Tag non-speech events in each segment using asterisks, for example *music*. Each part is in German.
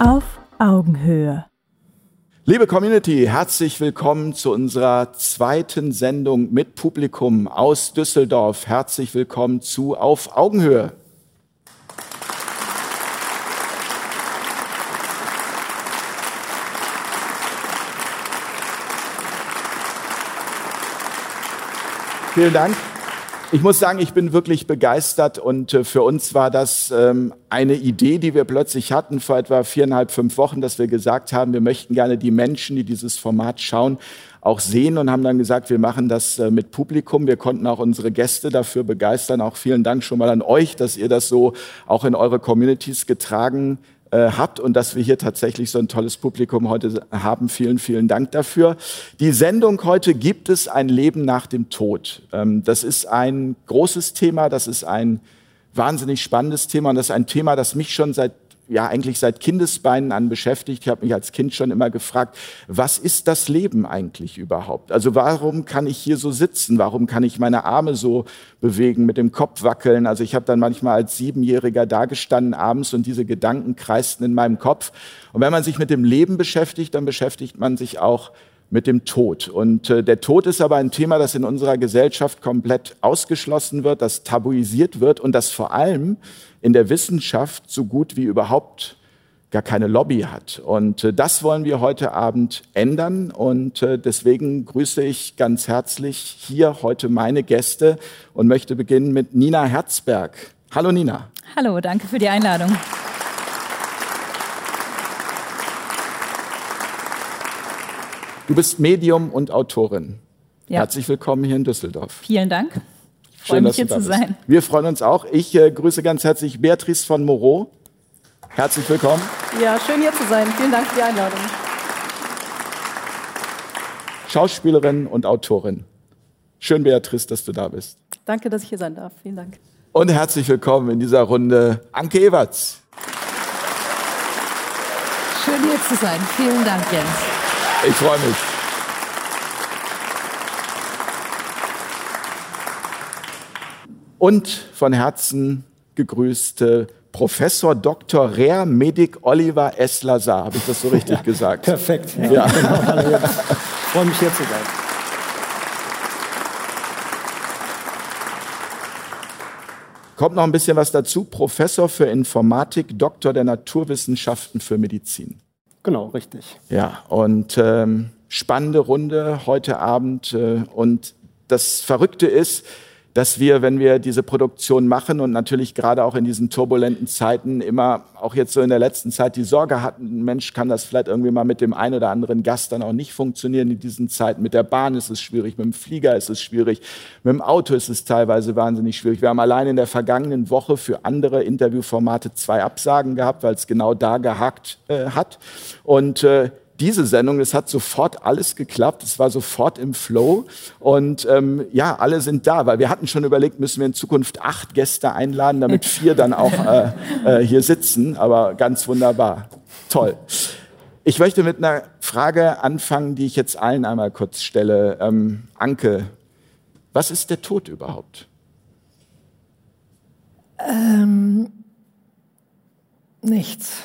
Auf Augenhöhe. Liebe Community, herzlich willkommen zu unserer zweiten Sendung mit Publikum aus Düsseldorf. Herzlich willkommen zu Auf Augenhöhe. Vielen Dank. Ich muss sagen, ich bin wirklich begeistert und äh, für uns war das ähm, eine Idee, die wir plötzlich hatten vor etwa viereinhalb, fünf Wochen, dass wir gesagt haben, wir möchten gerne die Menschen, die dieses Format schauen, auch sehen und haben dann gesagt, wir machen das äh, mit Publikum. Wir konnten auch unsere Gäste dafür begeistern. Auch vielen Dank schon mal an euch, dass ihr das so auch in eure Communities getragen äh, habt und dass wir hier tatsächlich so ein tolles Publikum heute haben. Vielen, vielen Dank dafür. Die Sendung heute gibt es ein Leben nach dem Tod. Ähm, das ist ein großes Thema, das ist ein wahnsinnig spannendes Thema und das ist ein Thema, das mich schon seit ja eigentlich seit Kindesbeinen an beschäftigt. Ich habe mich als Kind schon immer gefragt, was ist das Leben eigentlich überhaupt? Also warum kann ich hier so sitzen? Warum kann ich meine Arme so bewegen, mit dem Kopf wackeln? Also ich habe dann manchmal als Siebenjähriger dagestanden abends und diese Gedanken kreisten in meinem Kopf. Und wenn man sich mit dem Leben beschäftigt, dann beschäftigt man sich auch mit dem Tod. Und äh, der Tod ist aber ein Thema, das in unserer Gesellschaft komplett ausgeschlossen wird, das tabuisiert wird und das vor allem in der Wissenschaft so gut wie überhaupt gar keine Lobby hat. Und äh, das wollen wir heute Abend ändern. Und äh, deswegen grüße ich ganz herzlich hier heute meine Gäste und möchte beginnen mit Nina Herzberg. Hallo Nina. Hallo, danke für die Einladung. Du bist Medium und Autorin. Ja. Herzlich willkommen hier in Düsseldorf. Vielen Dank. Freue mich hier zu sein. Wir freuen uns auch. Ich äh, grüße ganz herzlich Beatrice von Moreau. Herzlich willkommen. Ja, schön hier zu sein. Vielen Dank für die Einladung. Schauspielerin und Autorin. Schön, Beatrice, dass du da bist. Danke, dass ich hier sein darf. Vielen Dank. Und herzlich willkommen in dieser Runde Anke Ewerts. Schön hier zu sein. Vielen Dank, Jens. Ich freue mich. Und von Herzen gegrüßte Professor Dr. Rer Medic Oliver S. Lazar. Habe ich das so richtig ja, gesagt? Perfekt. Ja, ja. Genau. freue mich hier zu sein. Kommt noch ein bisschen was dazu. Professor für Informatik, Doktor der Naturwissenschaften für Medizin. Genau, richtig. Ja, und ähm, spannende Runde heute Abend. Äh, und das Verrückte ist, dass wir, wenn wir diese Produktion machen und natürlich gerade auch in diesen turbulenten Zeiten immer, auch jetzt so in der letzten Zeit, die Sorge hatten, Mensch, kann das vielleicht irgendwie mal mit dem einen oder anderen Gast dann auch nicht funktionieren in diesen Zeiten. Mit der Bahn ist es schwierig, mit dem Flieger ist es schwierig, mit dem Auto ist es teilweise wahnsinnig schwierig. Wir haben allein in der vergangenen Woche für andere Interviewformate zwei Absagen gehabt, weil es genau da gehakt äh, hat. Und äh, diese Sendung, es hat sofort alles geklappt, es war sofort im Flow und ähm, ja, alle sind da, weil wir hatten schon überlegt, müssen wir in Zukunft acht Gäste einladen, damit *laughs* vier dann auch äh, äh, hier sitzen, aber ganz wunderbar, toll. Ich möchte mit einer Frage anfangen, die ich jetzt allen einmal kurz stelle. Ähm, Anke, was ist der Tod überhaupt? Ähm, nichts.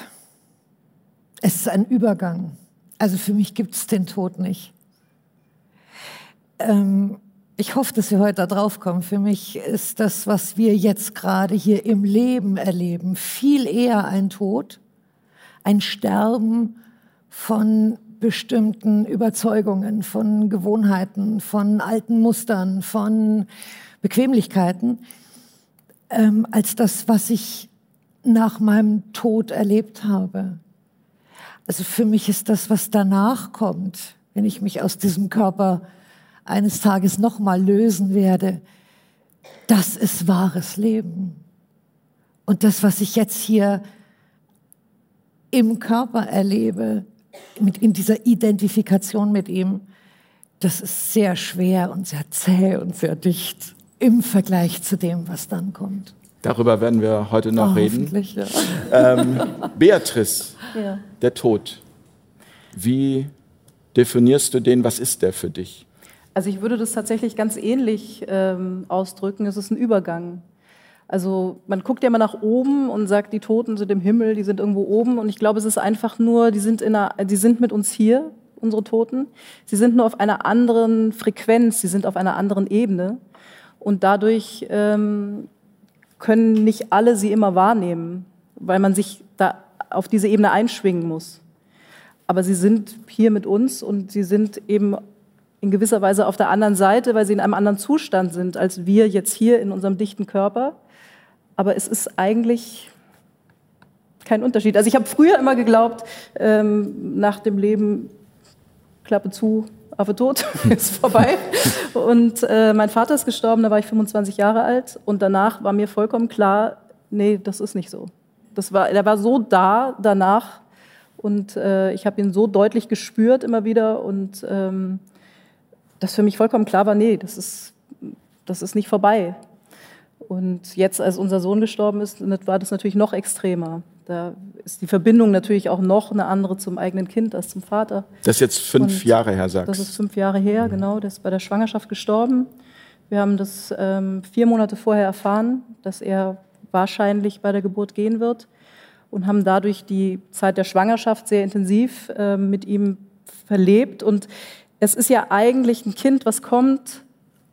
Es ist ein Übergang. Also für mich gibt es den Tod nicht. Ähm, ich hoffe, dass wir heute da drauf kommen. Für mich ist das, was wir jetzt gerade hier im Leben erleben, viel eher ein Tod, ein Sterben von bestimmten Überzeugungen, von Gewohnheiten, von alten Mustern, von Bequemlichkeiten, ähm, als das, was ich nach meinem Tod erlebt habe. Also für mich ist das, was danach kommt, wenn ich mich aus diesem Körper eines Tages nochmal lösen werde, das ist wahres Leben. Und das, was ich jetzt hier im Körper erlebe, mit, in dieser Identifikation mit ihm, das ist sehr schwer und sehr zäh und sehr dicht im Vergleich zu dem, was dann kommt. Darüber werden wir heute noch oh, reden. Ja. Ähm, Beatrice, ja. der Tod. Wie definierst du den? Was ist der für dich? Also ich würde das tatsächlich ganz ähnlich ähm, ausdrücken. Es ist ein Übergang. Also man guckt ja immer nach oben und sagt, die Toten sind im Himmel, die sind irgendwo oben. Und ich glaube, es ist einfach nur, die sind, in einer, die sind mit uns hier, unsere Toten. Sie sind nur auf einer anderen Frequenz, sie sind auf einer anderen Ebene. Und dadurch ähm, können nicht alle sie immer wahrnehmen, weil man sich da auf diese Ebene einschwingen muss. Aber sie sind hier mit uns und sie sind eben in gewisser Weise auf der anderen Seite, weil sie in einem anderen Zustand sind als wir jetzt hier in unserem dichten Körper. Aber es ist eigentlich kein Unterschied. Also ich habe früher immer geglaubt, ähm, nach dem Leben Klappe zu, Affe tot, *laughs* ist vorbei. Und äh, mein Vater ist gestorben, da war ich 25 Jahre alt. Und danach war mir vollkommen klar, nee, das ist nicht so. Das war, er war so da danach und äh, ich habe ihn so deutlich gespürt immer wieder und ähm, dass für mich vollkommen klar war, nee, das ist, das ist nicht vorbei. Und jetzt, als unser Sohn gestorben ist, war das natürlich noch extremer. Da ist die Verbindung natürlich auch noch eine andere zum eigenen Kind als zum Vater. Das ist jetzt fünf Und Jahre her, sagst du? Das ist fünf Jahre her, genau. Der ist bei der Schwangerschaft gestorben. Wir haben das ähm, vier Monate vorher erfahren, dass er wahrscheinlich bei der Geburt gehen wird und haben dadurch die Zeit der Schwangerschaft sehr intensiv äh, mit ihm verlebt. Und es ist ja eigentlich ein Kind, was kommt,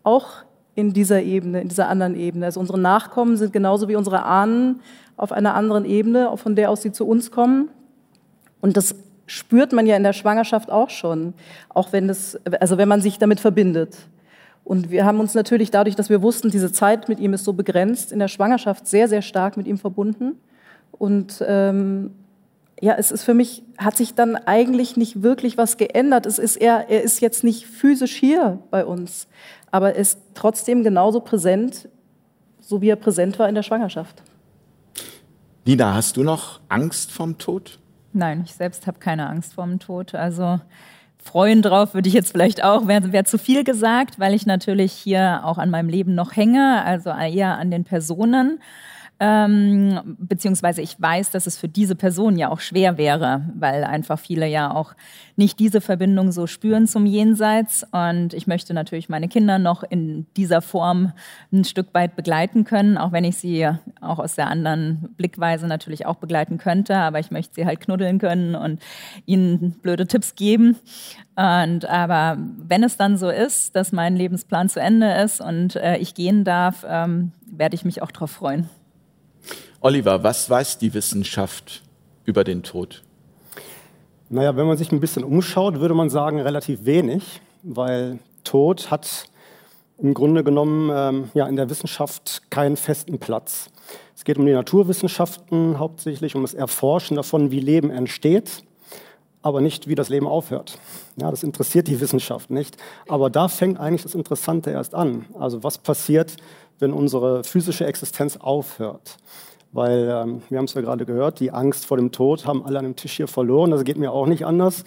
auch in dieser Ebene, in dieser anderen Ebene. Also unsere Nachkommen sind genauso wie unsere Ahnen auf einer anderen Ebene, von der aus sie zu uns kommen. Und das spürt man ja in der Schwangerschaft auch schon, auch wenn es, also wenn man sich damit verbindet. Und wir haben uns natürlich dadurch, dass wir wussten, diese Zeit mit ihm ist so begrenzt, in der Schwangerschaft sehr, sehr stark mit ihm verbunden. Und ähm, ja, es ist für mich, hat sich dann eigentlich nicht wirklich was geändert. Es ist eher, er ist jetzt nicht physisch hier bei uns aber ist trotzdem genauso präsent, so wie er präsent war in der Schwangerschaft. Nina, hast du noch Angst vorm Tod? Nein, ich selbst habe keine Angst vorm Tod. Also freuen drauf würde ich jetzt vielleicht auch, wäre wär zu viel gesagt, weil ich natürlich hier auch an meinem Leben noch hänge, also eher an den Personen. Ähm, beziehungsweise ich weiß, dass es für diese Person ja auch schwer wäre, weil einfach viele ja auch nicht diese Verbindung so spüren zum Jenseits. Und ich möchte natürlich meine Kinder noch in dieser Form ein Stück weit begleiten können, auch wenn ich sie auch aus der anderen Blickweise natürlich auch begleiten könnte. Aber ich möchte sie halt knuddeln können und ihnen blöde Tipps geben. Und aber wenn es dann so ist, dass mein Lebensplan zu Ende ist und äh, ich gehen darf, ähm, werde ich mich auch darauf freuen. Oliver, was weiß die Wissenschaft über den Tod? Naja, wenn man sich ein bisschen umschaut, würde man sagen, relativ wenig, weil Tod hat im Grunde genommen ähm, ja, in der Wissenschaft keinen festen Platz. Es geht um die Naturwissenschaften hauptsächlich, um das Erforschen davon, wie Leben entsteht, aber nicht, wie das Leben aufhört. Ja, das interessiert die Wissenschaft nicht. Aber da fängt eigentlich das Interessante erst an. Also was passiert, wenn unsere physische Existenz aufhört? Weil ähm, wir haben es ja gerade gehört, die Angst vor dem Tod haben alle an dem Tisch hier verloren. Das geht mir auch nicht anders.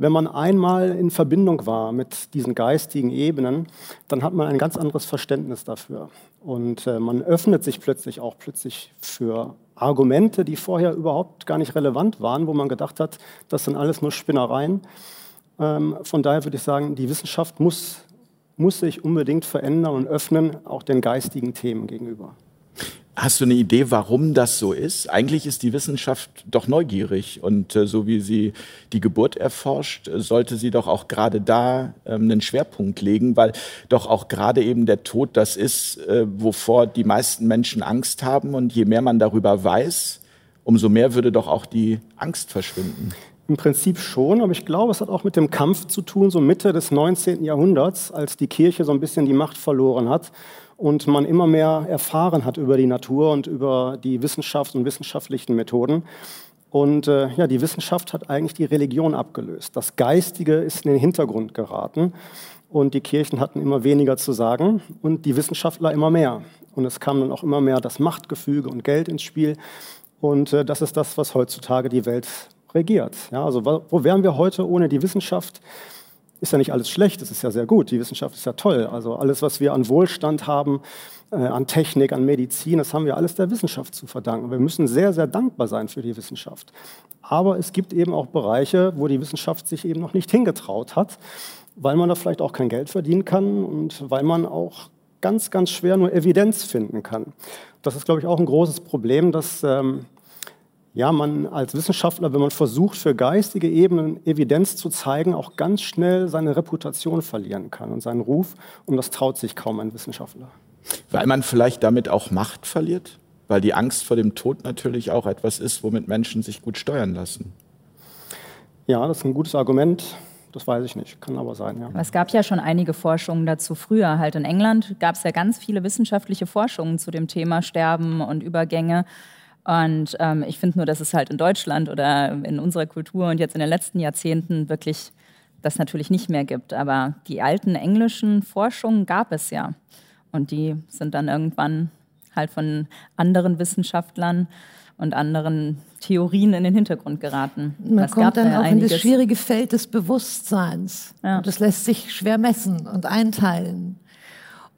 Wenn man einmal in Verbindung war mit diesen geistigen Ebenen, dann hat man ein ganz anderes Verständnis dafür. Und äh, man öffnet sich plötzlich auch plötzlich für Argumente, die vorher überhaupt gar nicht relevant waren, wo man gedacht hat, das sind alles nur Spinnereien. Ähm, von daher würde ich sagen, die Wissenschaft muss, muss sich unbedingt verändern und öffnen, auch den geistigen Themen gegenüber. Hast du eine Idee, warum das so ist? Eigentlich ist die Wissenschaft doch neugierig und äh, so wie sie die Geburt erforscht, äh, sollte sie doch auch gerade da ähm, einen Schwerpunkt legen, weil doch auch gerade eben der Tod das ist, äh, wovor die meisten Menschen Angst haben und je mehr man darüber weiß, umso mehr würde doch auch die Angst verschwinden. Im Prinzip schon, aber ich glaube, es hat auch mit dem Kampf zu tun, so Mitte des 19. Jahrhunderts, als die Kirche so ein bisschen die Macht verloren hat und man immer mehr erfahren hat über die Natur und über die Wissenschaft und wissenschaftlichen Methoden. Und äh, ja, die Wissenschaft hat eigentlich die Religion abgelöst. Das Geistige ist in den Hintergrund geraten und die Kirchen hatten immer weniger zu sagen und die Wissenschaftler immer mehr. Und es kam dann auch immer mehr das Machtgefüge und Geld ins Spiel. Und äh, das ist das, was heutzutage die Welt regiert. Ja, also wo wären wir heute ohne die Wissenschaft? Ist ja nicht alles schlecht, es ist ja sehr gut, die Wissenschaft ist ja toll. Also alles, was wir an Wohlstand haben, äh, an Technik, an Medizin, das haben wir alles der Wissenschaft zu verdanken. Wir müssen sehr, sehr dankbar sein für die Wissenschaft. Aber es gibt eben auch Bereiche, wo die Wissenschaft sich eben noch nicht hingetraut hat, weil man da vielleicht auch kein Geld verdienen kann und weil man auch ganz, ganz schwer nur Evidenz finden kann. Das ist, glaube ich, auch ein großes Problem, dass ähm, ja, man als Wissenschaftler, wenn man versucht, für geistige Ebenen Evidenz zu zeigen, auch ganz schnell seine Reputation verlieren kann und seinen Ruf. Und das traut sich kaum ein Wissenschaftler. Weil man vielleicht damit auch Macht verliert? Weil die Angst vor dem Tod natürlich auch etwas ist, womit Menschen sich gut steuern lassen. Ja, das ist ein gutes Argument. Das weiß ich nicht, kann aber sein, ja. Es gab ja schon einige Forschungen dazu. Früher halt in England gab es ja ganz viele wissenschaftliche Forschungen zu dem Thema Sterben und Übergänge. Und ähm, ich finde nur, dass es halt in Deutschland oder in unserer Kultur und jetzt in den letzten Jahrzehnten wirklich das natürlich nicht mehr gibt. Aber die alten englischen Forschungen gab es ja. Und die sind dann irgendwann halt von anderen Wissenschaftlern und anderen Theorien in den Hintergrund geraten. Man das kommt dann auch einiges. in das schwierige Feld des Bewusstseins. Ja. Und das lässt sich schwer messen und einteilen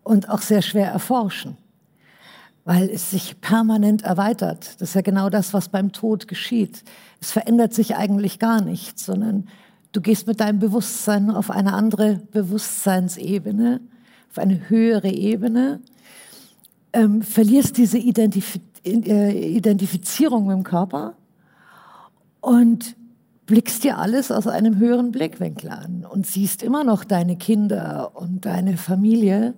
und auch sehr schwer erforschen, weil es sich permanent erweitert. Das ist ja genau das, was beim Tod geschieht. Es verändert sich eigentlich gar nichts, sondern du gehst mit deinem Bewusstsein auf eine andere Bewusstseinsebene, auf eine höhere Ebene, ähm, verlierst diese Identif äh, Identifizierung mit dem Körper und blickst dir alles aus einem höheren Blickwinkel an und siehst immer noch deine Kinder und deine Familie,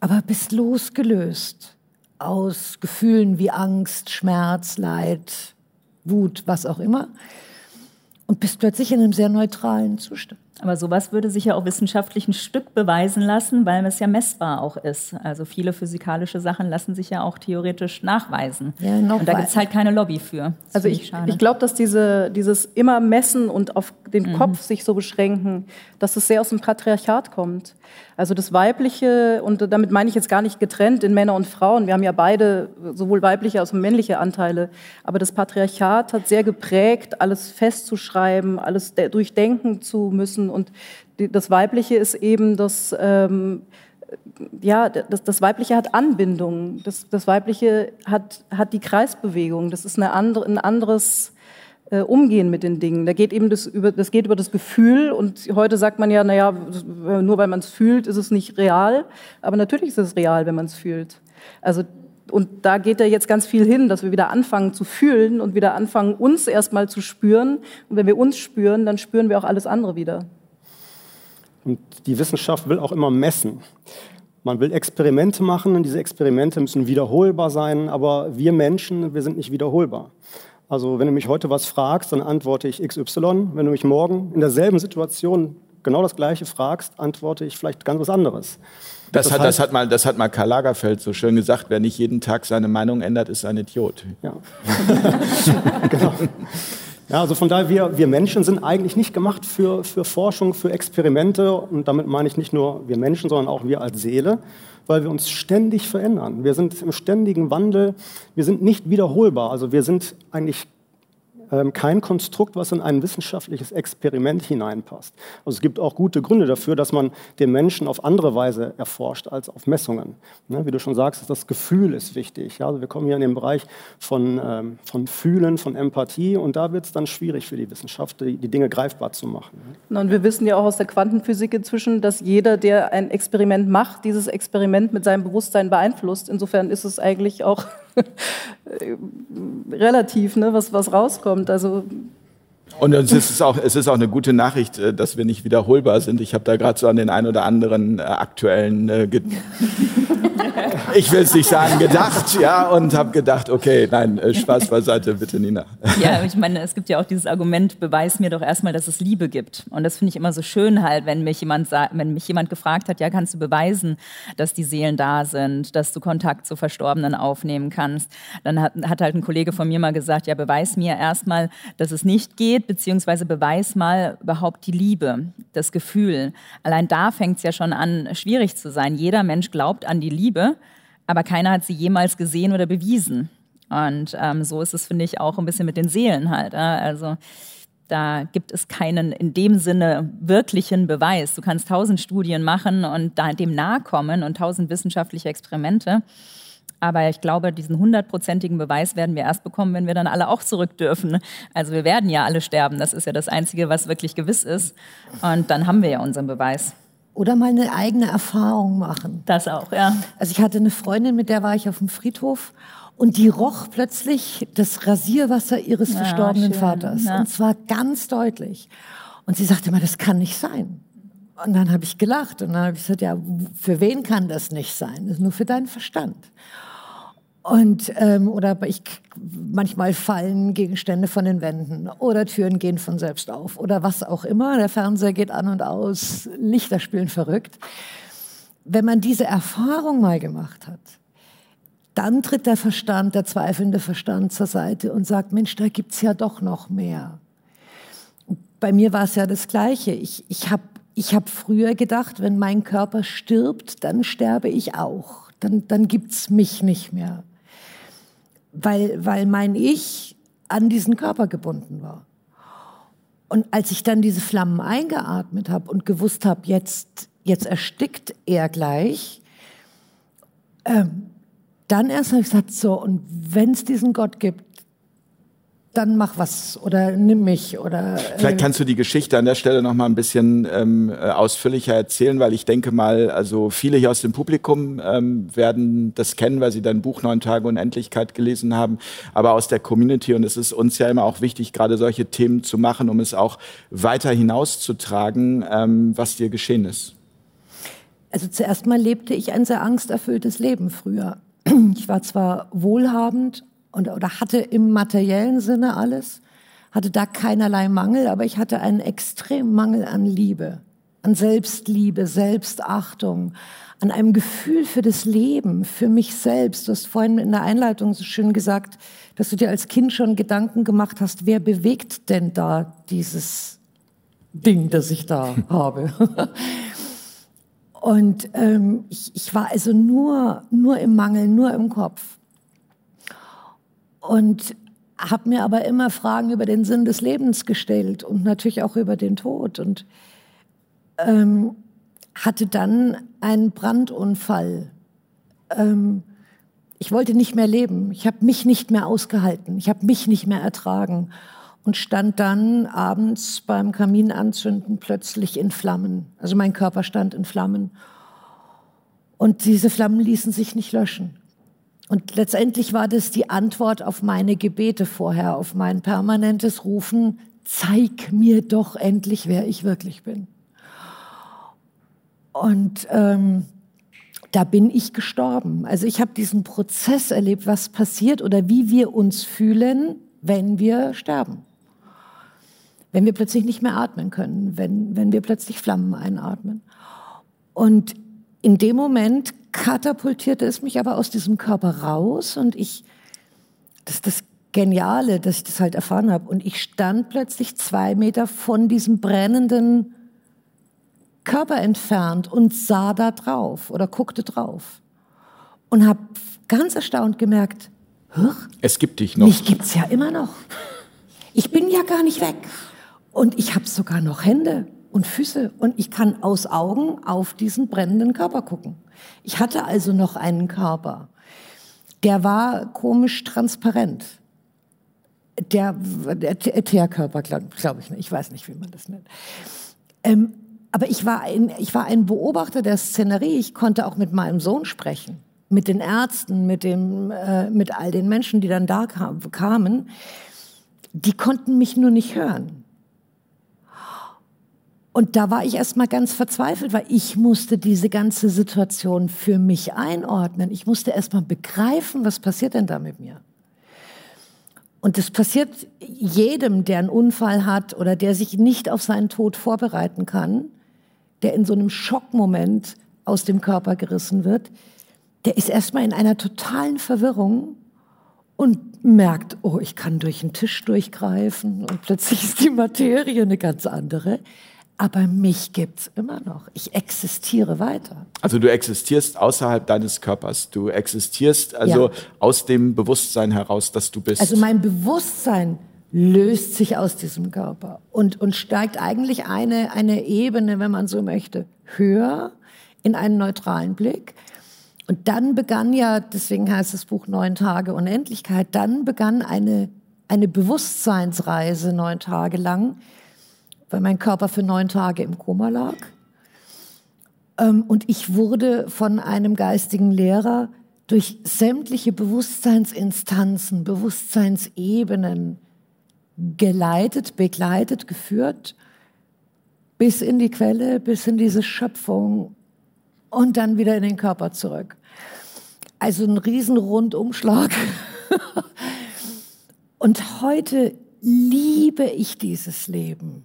aber bist losgelöst aus Gefühlen wie Angst, Schmerz, Leid, Wut, was auch immer und bist plötzlich in einem sehr neutralen Zustand. Aber sowas würde sich ja auch wissenschaftlich ein Stück beweisen lassen, weil es ja messbar auch ist. Also viele physikalische Sachen lassen sich ja auch theoretisch nachweisen. Ja, noch und da gibt es halt keine Lobby für. Das also ich, ich glaube, dass diese, dieses immer messen und auf den mhm. Kopf sich so beschränken, dass es sehr aus dem Patriarchat kommt. Also das Weibliche, und damit meine ich jetzt gar nicht getrennt in Männer und Frauen, wir haben ja beide sowohl weibliche als auch männliche Anteile, aber das Patriarchat hat sehr geprägt, alles festzuschreiben, alles durchdenken zu müssen. Und das Weibliche ist eben das, ähm, ja, das, das Weibliche hat Anbindung, das, das Weibliche hat, hat die Kreisbewegung, das ist eine andere, ein anderes äh, umgehen mit den Dingen. Da geht eben das über, das geht über das Gefühl und heute sagt man ja, naja, nur weil man es fühlt, ist es nicht real. Aber natürlich ist es real, wenn man es fühlt. Also und da geht ja jetzt ganz viel hin, dass wir wieder anfangen zu fühlen und wieder anfangen, uns erstmal zu spüren. Und wenn wir uns spüren, dann spüren wir auch alles andere wieder. Und die Wissenschaft will auch immer messen. Man will Experimente machen und diese Experimente müssen wiederholbar sein, aber wir Menschen, wir sind nicht wiederholbar. Also wenn du mich heute was fragst, dann antworte ich XY. Wenn du mich morgen in derselben Situation genau das Gleiche fragst, antworte ich vielleicht ganz was anderes. Das, das, hat, das, hat, mal, das hat mal Karl Lagerfeld so schön gesagt, wer nicht jeden Tag seine Meinung ändert, ist ein Idiot. Ja, *laughs* *laughs* genau. Ja, also von daher, wir, wir Menschen sind eigentlich nicht gemacht für, für Forschung, für Experimente. Und damit meine ich nicht nur wir Menschen, sondern auch wir als Seele weil wir uns ständig verändern. Wir sind im ständigen Wandel, wir sind nicht wiederholbar. Also wir sind eigentlich kein Konstrukt, was in ein wissenschaftliches Experiment hineinpasst. Also es gibt auch gute Gründe dafür, dass man den Menschen auf andere Weise erforscht als auf Messungen. Ne, wie du schon sagst, das Gefühl ist wichtig. Also wir kommen hier in den Bereich von, ähm, von Fühlen, von Empathie und da wird es dann schwierig für die Wissenschaft, die, die Dinge greifbar zu machen. Und wir wissen ja auch aus der Quantenphysik inzwischen, dass jeder, der ein Experiment macht, dieses Experiment mit seinem Bewusstsein beeinflusst. Insofern ist es eigentlich auch *laughs* relativ, ne, was, was rauskommt. Also und es ist, auch, es ist auch eine gute Nachricht, äh, dass wir nicht wiederholbar sind. Ich habe da gerade so an den ein oder anderen äh, aktuellen, äh, *laughs* ich will es nicht sagen, gedacht, ja, und habe gedacht, okay, nein, äh, Spaß beiseite, bitte Nina. Ja, ich meine, es gibt ja auch dieses Argument, beweis mir doch erstmal, dass es Liebe gibt. Und das finde ich immer so schön halt, wenn mich jemand wenn mich jemand gefragt hat, ja, kannst du beweisen, dass die Seelen da sind, dass du Kontakt zu Verstorbenen aufnehmen kannst. Dann hat, hat halt ein Kollege von mir mal gesagt, ja, beweis mir erstmal, dass es nicht geht beziehungsweise beweis mal überhaupt die Liebe, das Gefühl. Allein da fängt es ja schon an, schwierig zu sein. Jeder Mensch glaubt an die Liebe, aber keiner hat sie jemals gesehen oder bewiesen. Und ähm, so ist es, finde ich, auch ein bisschen mit den Seelen halt. Äh? Also da gibt es keinen in dem Sinne wirklichen Beweis. Du kannst tausend Studien machen und da dem nahe kommen und tausend wissenschaftliche Experimente. Aber ich glaube, diesen hundertprozentigen Beweis werden wir erst bekommen, wenn wir dann alle auch zurück dürfen. Also wir werden ja alle sterben. Das ist ja das Einzige, was wirklich gewiss ist. Und dann haben wir ja unseren Beweis. Oder mal eine eigene Erfahrung machen. Das auch, ja. Also ich hatte eine Freundin, mit der war ich auf dem Friedhof und die roch plötzlich das Rasierwasser ihres Ja, verstorbenen schön, Vaters. ja. Und zwar ganz deutlich. Und sie sagte immer, das kann nicht sein. Und dann habe ich gelacht und dann habe ich gesagt, ja, für wen kann das nicht sein? Das ist nur für deinen Verstand. Und ähm, oder ich manchmal fallen Gegenstände von den Wänden oder Türen gehen von selbst auf oder was auch immer. Der Fernseher geht an und aus, Lichter spielen verrückt. Wenn man diese Erfahrung mal gemacht hat, dann tritt der Verstand, der zweifelnde Verstand zur Seite und sagt, Mensch, da gibt's ja doch noch mehr. Bei mir war es ja das Gleiche. Ich, ich habe ich hab früher gedacht, wenn mein Körper stirbt, dann sterbe ich auch. Dann, dann gibt's mich nicht mehr. Weil, weil mein Ich an diesen Körper gebunden war. Und als ich dann diese Flammen eingeatmet habe und gewusst habe, jetzt, jetzt erstickt er gleich, ähm, dann erst habe ich gesagt, so, und wenn es diesen Gott gibt, dann mach was oder nimm mich oder. Vielleicht kannst du die Geschichte an der Stelle noch mal ein bisschen ähm, äh, ausführlicher erzählen, weil ich denke mal, also viele hier aus dem Publikum ähm, werden das kennen, weil sie dein Buch Neun Tage Unendlichkeit gelesen haben, aber aus der Community und es ist uns ja immer auch wichtig, gerade solche Themen zu machen, um es auch weiter hinauszutragen, ähm, was dir geschehen ist. Also zuerst mal lebte ich ein sehr angsterfülltes Leben früher. Ich war zwar wohlhabend und, oder hatte im materiellen Sinne alles, hatte da keinerlei Mangel, aber ich hatte einen extremen Mangel an Liebe, an Selbstliebe, Selbstachtung, an einem Gefühl für das Leben, für mich selbst. Du hast vorhin in der Einleitung so schön gesagt, dass du dir als Kind schon Gedanken gemacht hast, wer bewegt denn da dieses Ding, das ich da *laughs* habe. Und ähm, ich, ich war also nur, nur im Mangel, nur im Kopf. Und habe mir aber immer Fragen über den Sinn des Lebens gestellt und natürlich auch über den Tod. Und ähm, hatte dann einen Brandunfall. Ähm, ich wollte nicht mehr leben. Ich habe mich nicht mehr ausgehalten. Ich habe mich nicht mehr ertragen und stand dann abends beim Kaminanzünden plötzlich in Flammen. Also mein Körper stand in Flammen. Und diese Flammen ließen sich nicht löschen. Und letztendlich war das die Antwort auf meine Gebete vorher, auf mein permanentes Rufen, zeig mir doch endlich, wer ich wirklich bin. Und ähm, da bin ich gestorben. Also ich habe diesen Prozess erlebt, was passiert oder wie wir uns fühlen, wenn wir sterben. Wenn wir plötzlich nicht mehr atmen können, wenn, wenn wir plötzlich Flammen einatmen. Und in dem Moment katapultierte es mich aber aus diesem Körper raus und ich, das ist das Geniale, dass ich das halt erfahren habe. Und ich stand plötzlich zwei Meter von diesem brennenden Körper entfernt und sah da drauf oder guckte drauf. Und habe ganz erstaunt gemerkt, Es gibt dich noch. mich gibt's ja immer noch. Ich bin ja gar nicht weg. Und ich habe sogar noch Hände und Füße und ich kann aus Augen auf diesen brennenden Körper gucken. Ich hatte also noch einen Körper. Der war komisch transparent. Der, der Teerkörper, glaube glaub ich nicht. Ich weiß nicht, wie man das nennt. Ähm, aber ich war, ein, ich war ein Beobachter der Szenerie. Ich konnte auch mit meinem Sohn sprechen, mit den Ärzten, mit, dem, äh, mit all den Menschen, die dann da kam, kamen. Die konnten mich nur nicht hören. Und da war ich erstmal ganz verzweifelt, weil ich musste diese ganze Situation für mich einordnen. Ich musste erstmal begreifen, was passiert denn da mit mir? Und das passiert jedem, der einen Unfall hat oder der sich nicht auf seinen Tod vorbereiten kann, der in so einem Schockmoment aus dem Körper gerissen wird, der ist erstmal in einer totalen Verwirrung und merkt, oh, ich kann durch den Tisch durchgreifen und plötzlich ist die Materie eine ganz andere. Aber mich gibt's immer noch. Ich existiere weiter. Also du existierst außerhalb deines Körpers. Du existierst also Ja. aus dem Bewusstsein heraus, dass du bist. Also mein Bewusstsein löst sich aus diesem Körper und, und steigt eigentlich eine, eine Ebene, wenn man so möchte, höher in einen neutralen Blick. Und dann begann ja, deswegen heißt das Buch Neun Tage Unendlichkeit, dann begann eine, eine Bewusstseinsreise neun Tage lang, weil mein Körper für neun Tage im Koma lag. Ähm, und ich wurde von einem geistigen Lehrer durch sämtliche Bewusstseinsinstanzen, Bewusstseinsebenen geleitet, begleitet, geführt, bis in die Quelle, bis in diese Schöpfung und dann wieder in den Körper zurück. Also ein Riesenrundumschlag. *laughs* und heute liebe ich dieses Leben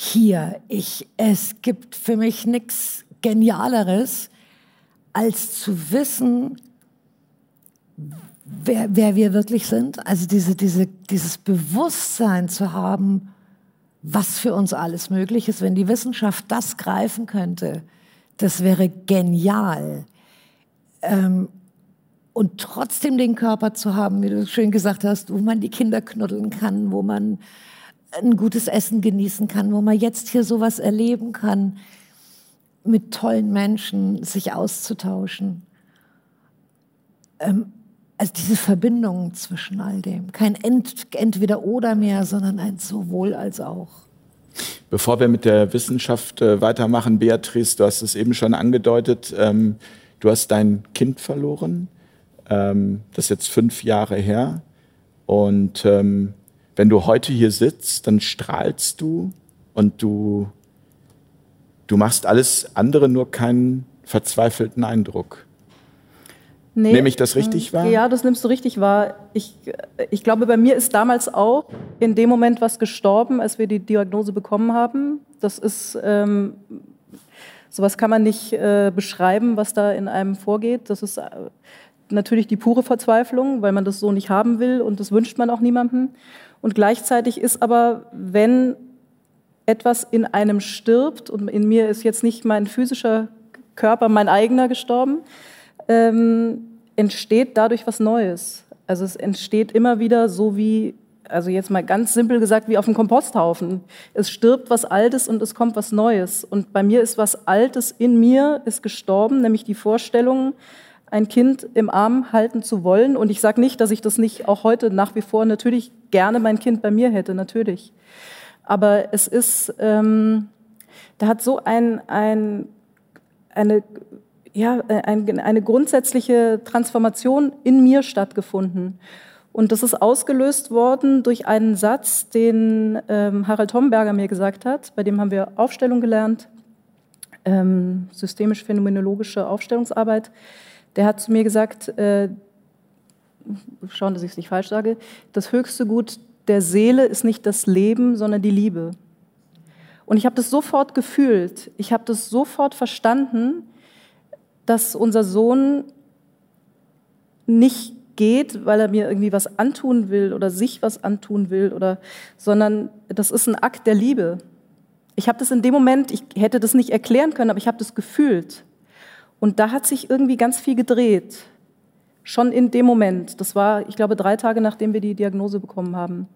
hier. Ich, es gibt für mich nichts Genialeres, als zu wissen, wer, wer wir wirklich sind. Also diese, diese, dieses Bewusstsein zu haben, was für uns alles möglich ist. Wenn die Wissenschaft das greifen könnte, das wäre genial. Ähm, und trotzdem den Körper zu haben, wie du schön gesagt hast, wo man die Kinder knuddeln kann, wo man ein gutes Essen genießen kann, wo man jetzt hier sowas erleben kann, mit tollen Menschen sich auszutauschen. Ähm, also diese Verbindung zwischen all dem. Kein Ent, entweder oder mehr, sondern ein sowohl als auch. Bevor wir mit der Wissenschaft äh, weitermachen, Beatrice, du hast es eben schon angedeutet, ähm, du hast dein Kind verloren. Ähm, das ist jetzt fünf Jahre her. Und ähm, wenn du heute hier sitzt, dann strahlst du und du, du machst alles andere nur keinen verzweifelten Eindruck. Nee, Nehme ich das richtig wahr? Ja, das nimmst du richtig wahr. Ich, ich glaube, bei mir ist damals auch in dem Moment was gestorben, als wir die Diagnose bekommen haben. Das ist, ähm, sowas kann man nicht äh, beschreiben, was da in einem vorgeht. Das ist äh, natürlich die pure Verzweiflung, weil man das so nicht haben will und das wünscht man auch niemandem. Und gleichzeitig ist aber, wenn etwas in einem stirbt, und in mir ist jetzt nicht mein physischer Körper, mein eigener gestorben, ähm, entsteht dadurch was Neues. Also es entsteht immer wieder so wie, also jetzt mal ganz simpel gesagt, wie auf dem Komposthaufen. Es stirbt was Altes und es kommt was Neues. Und bei mir ist was Altes in mir, ist gestorben, nämlich die Vorstellung, ein Kind im Arm halten zu wollen. Und ich sage nicht, dass ich das nicht auch heute nach wie vor natürlich gerne mein Kind bei mir hätte, natürlich. Aber es ist, ähm, da hat so ein, ein, eine, ja, ein, eine grundsätzliche Transformation in mir stattgefunden. Und das ist ausgelöst worden durch einen Satz, den ähm, Harald Homberger mir gesagt hat. Bei dem haben wir Aufstellung gelernt, ähm, systemisch-phänomenologische Aufstellungsarbeit. Der hat zu mir gesagt, äh, schauen, dass ich es nicht falsch sage, das höchste Gut der Seele ist nicht das Leben, sondern die Liebe. Und ich habe das sofort gefühlt, ich habe das sofort verstanden, dass unser Sohn nicht geht, weil er mir irgendwie was antun will oder sich was antun will, oder, sondern das ist ein Akt der Liebe. Ich habe das in dem Moment, ich hätte das nicht erklären können, aber ich habe das gefühlt. Und da hat sich irgendwie ganz viel gedreht. Schon in dem Moment. Das war, ich glaube, drei Tage nachdem wir die Diagnose bekommen haben.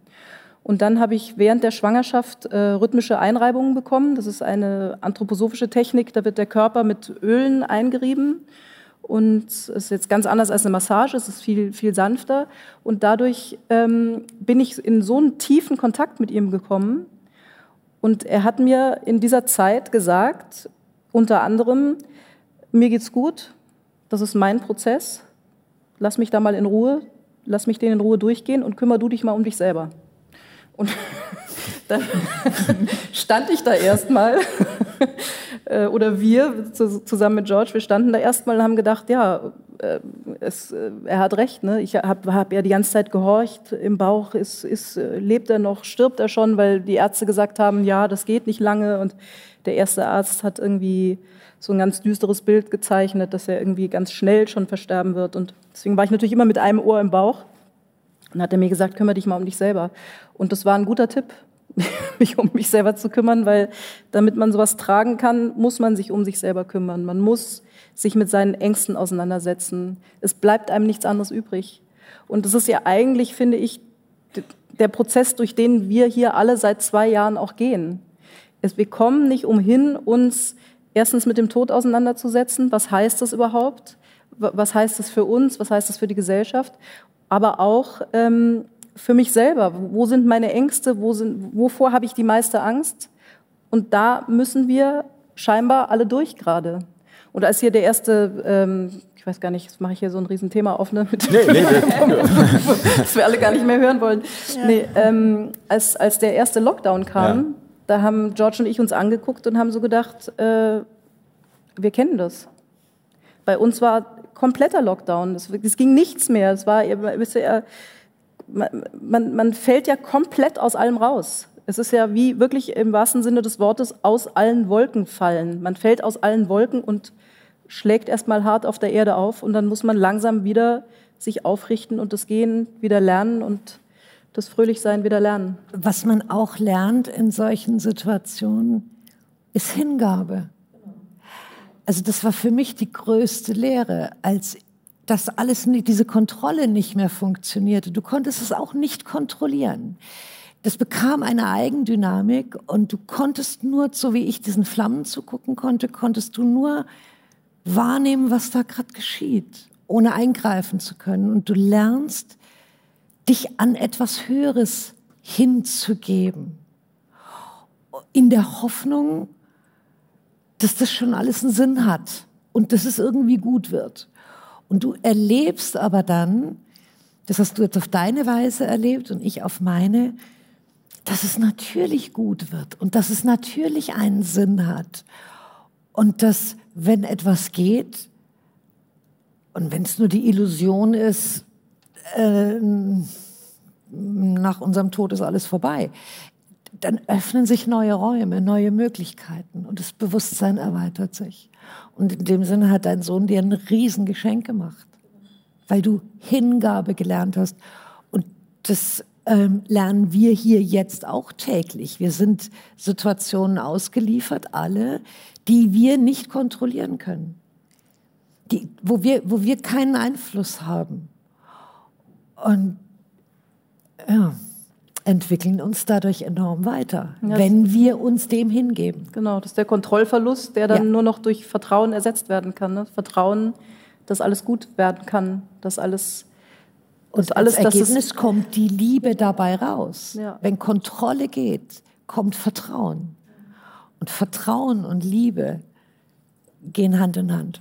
Und dann habe ich während der Schwangerschaft äh, rhythmische Einreibungen bekommen. Das ist eine anthroposophische Technik, da wird der Körper mit Ölen eingerieben. Und es ist jetzt ganz anders als eine Massage, es ist viel, viel sanfter. Und dadurch ähm, bin ich in so einen tiefen Kontakt mit ihm gekommen. Und er hat mir in dieser Zeit gesagt, unter anderem, mir geht's gut, das ist mein Prozess, lass mich da mal in Ruhe, lass mich den in Ruhe durchgehen und kümmere du dich mal um dich selber. Und dann *laughs* stand ich da erstmal, *laughs* äh, oder wir zusammen mit George, wir standen da erstmal und haben gedacht, ja, äh, es, äh, er hat recht. Ne? Ich habe hab ja die ganze Zeit gehorcht im Bauch, ist, ist, lebt er noch, stirbt er schon, weil die Ärzte gesagt haben, ja, das geht nicht lange. Und der erste Arzt hat irgendwie so ein ganz düsteres Bild gezeichnet, dass er irgendwie ganz schnell schon versterben wird. Und deswegen war ich natürlich immer mit einem Ohr im Bauch. Und hat er mir gesagt, kümmere dich mal um dich selber. Und das war ein guter Tipp, *laughs* mich um mich selber zu kümmern, weil damit man sowas tragen kann, muss man sich um sich selber kümmern. Man muss sich mit seinen Ängsten auseinandersetzen. Es bleibt einem nichts anderes übrig. Und das ist ja eigentlich, finde ich, der Prozess, durch den wir hier alle seit zwei Jahren auch gehen. wir kommen nicht umhin, uns erstens mit dem Tod auseinanderzusetzen. Was heißt das überhaupt? Was heißt das für uns? Was heißt das für die Gesellschaft? Aber auch ähm, für mich selber. Wo sind meine Ängste? Wo sind, wovor habe ich die meiste Angst? Und da müssen wir scheinbar alle durch gerade. Und als hier der erste, ähm, ich weiß gar nicht, jetzt mache ich hier so ein Riesenthema auf, ne? Mit Nee, nee, *laughs* das wir alle gar nicht mehr hören wollen. Nee, ähm, als, als der erste Lockdown kam, Ja. da haben George und ich uns angeguckt und haben so gedacht, äh, wir kennen das. Bei uns war kompletter Lockdown. Es, ging nichts mehr. Es war, ihr wisst ja, man, man, fällt ja komplett aus allem raus. Es ist ja wie wirklich im wahrsten Sinne des Wortes aus allen Wolken fallen. Man fällt aus allen Wolken und schlägt erstmal hart auf der Erde auf und dann muss man langsam wieder sich aufrichten und das Gehen wieder lernen und das Fröhlichsein wieder lernen. Was man auch lernt in solchen Situationen, ist Hingabe. Also das war für mich die größte Lehre, als das alles, diese Kontrolle nicht mehr funktionierte. Du konntest es auch nicht kontrollieren. Das bekam eine Eigendynamik und du konntest nur, so wie ich diesen Flammen zugucken konnte, konntest du nur wahrnehmen, was da gerade geschieht, ohne eingreifen zu können. Und du lernst, dich an etwas Höheres hinzugeben. In der Hoffnung, dass das schon alles einen Sinn hat und dass es irgendwie gut wird. Und du erlebst aber dann, das hast du jetzt auf deine Weise erlebt und ich auf meine, dass es natürlich gut wird und dass es natürlich einen Sinn hat. Und dass, wenn etwas geht, und wenn es nur die Illusion ist, äh, nach unserem Tod ist alles vorbei, dann öffnen sich neue Räume, neue Möglichkeiten und das Bewusstsein erweitert sich. Und in dem Sinne hat dein Sohn dir ein Riesengeschenk gemacht, weil du Hingabe gelernt hast. Und das ähm, lernen wir hier jetzt auch täglich. Wir sind Situationen ausgeliefert, alle, die wir nicht kontrollieren können, die, wo, wir, wo wir keinen Einfluss haben. Und ja, entwickeln uns dadurch enorm weiter, Ja, wenn wir uns dem hingeben. Genau, das ist der Kontrollverlust, der dann Ja. nur noch durch Vertrauen ersetzt werden kann. Ne? Vertrauen, dass alles gut werden kann, dass alles, dass Und alles, als Ergebnis kommt die Liebe dabei raus. Ja. Wenn Kontrolle geht, kommt Vertrauen. Und Vertrauen und Liebe gehen Hand in Hand.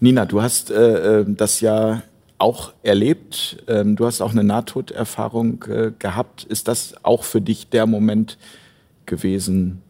Nina, du hast äh, äh, das ja auch erlebt. Ähm, du hast auch eine Nahtoderfahrung äh, gehabt. Ist das auch für dich der Moment gewesen,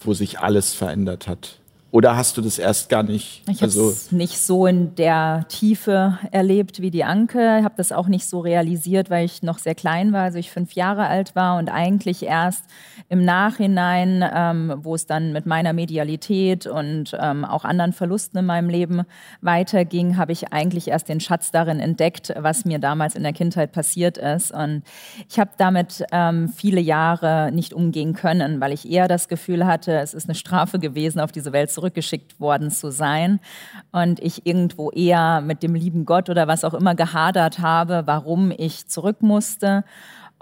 wo sich alles verändert hat? Oder hast du das erst gar nicht? Ich habe es also, nicht so in der Tiefe erlebt wie die Anke. Ich habe das auch nicht so realisiert, weil ich noch sehr klein war, also ich fünf Jahre alt war und eigentlich erst im Nachhinein, ähm, wo es dann mit meiner Medialität und ähm, auch anderen Verlusten in meinem Leben weiterging, habe ich eigentlich erst den Schatz darin entdeckt, was mir damals in der Kindheit passiert ist. Und ich habe damit ähm, viele Jahre nicht umgehen können, weil ich eher das Gefühl hatte, es ist eine Strafe gewesen, auf diese Welt zurückgeschickt worden zu sein. Und ich irgendwo eher mit dem lieben Gott oder was auch immer gehadert habe, warum ich zurück musste.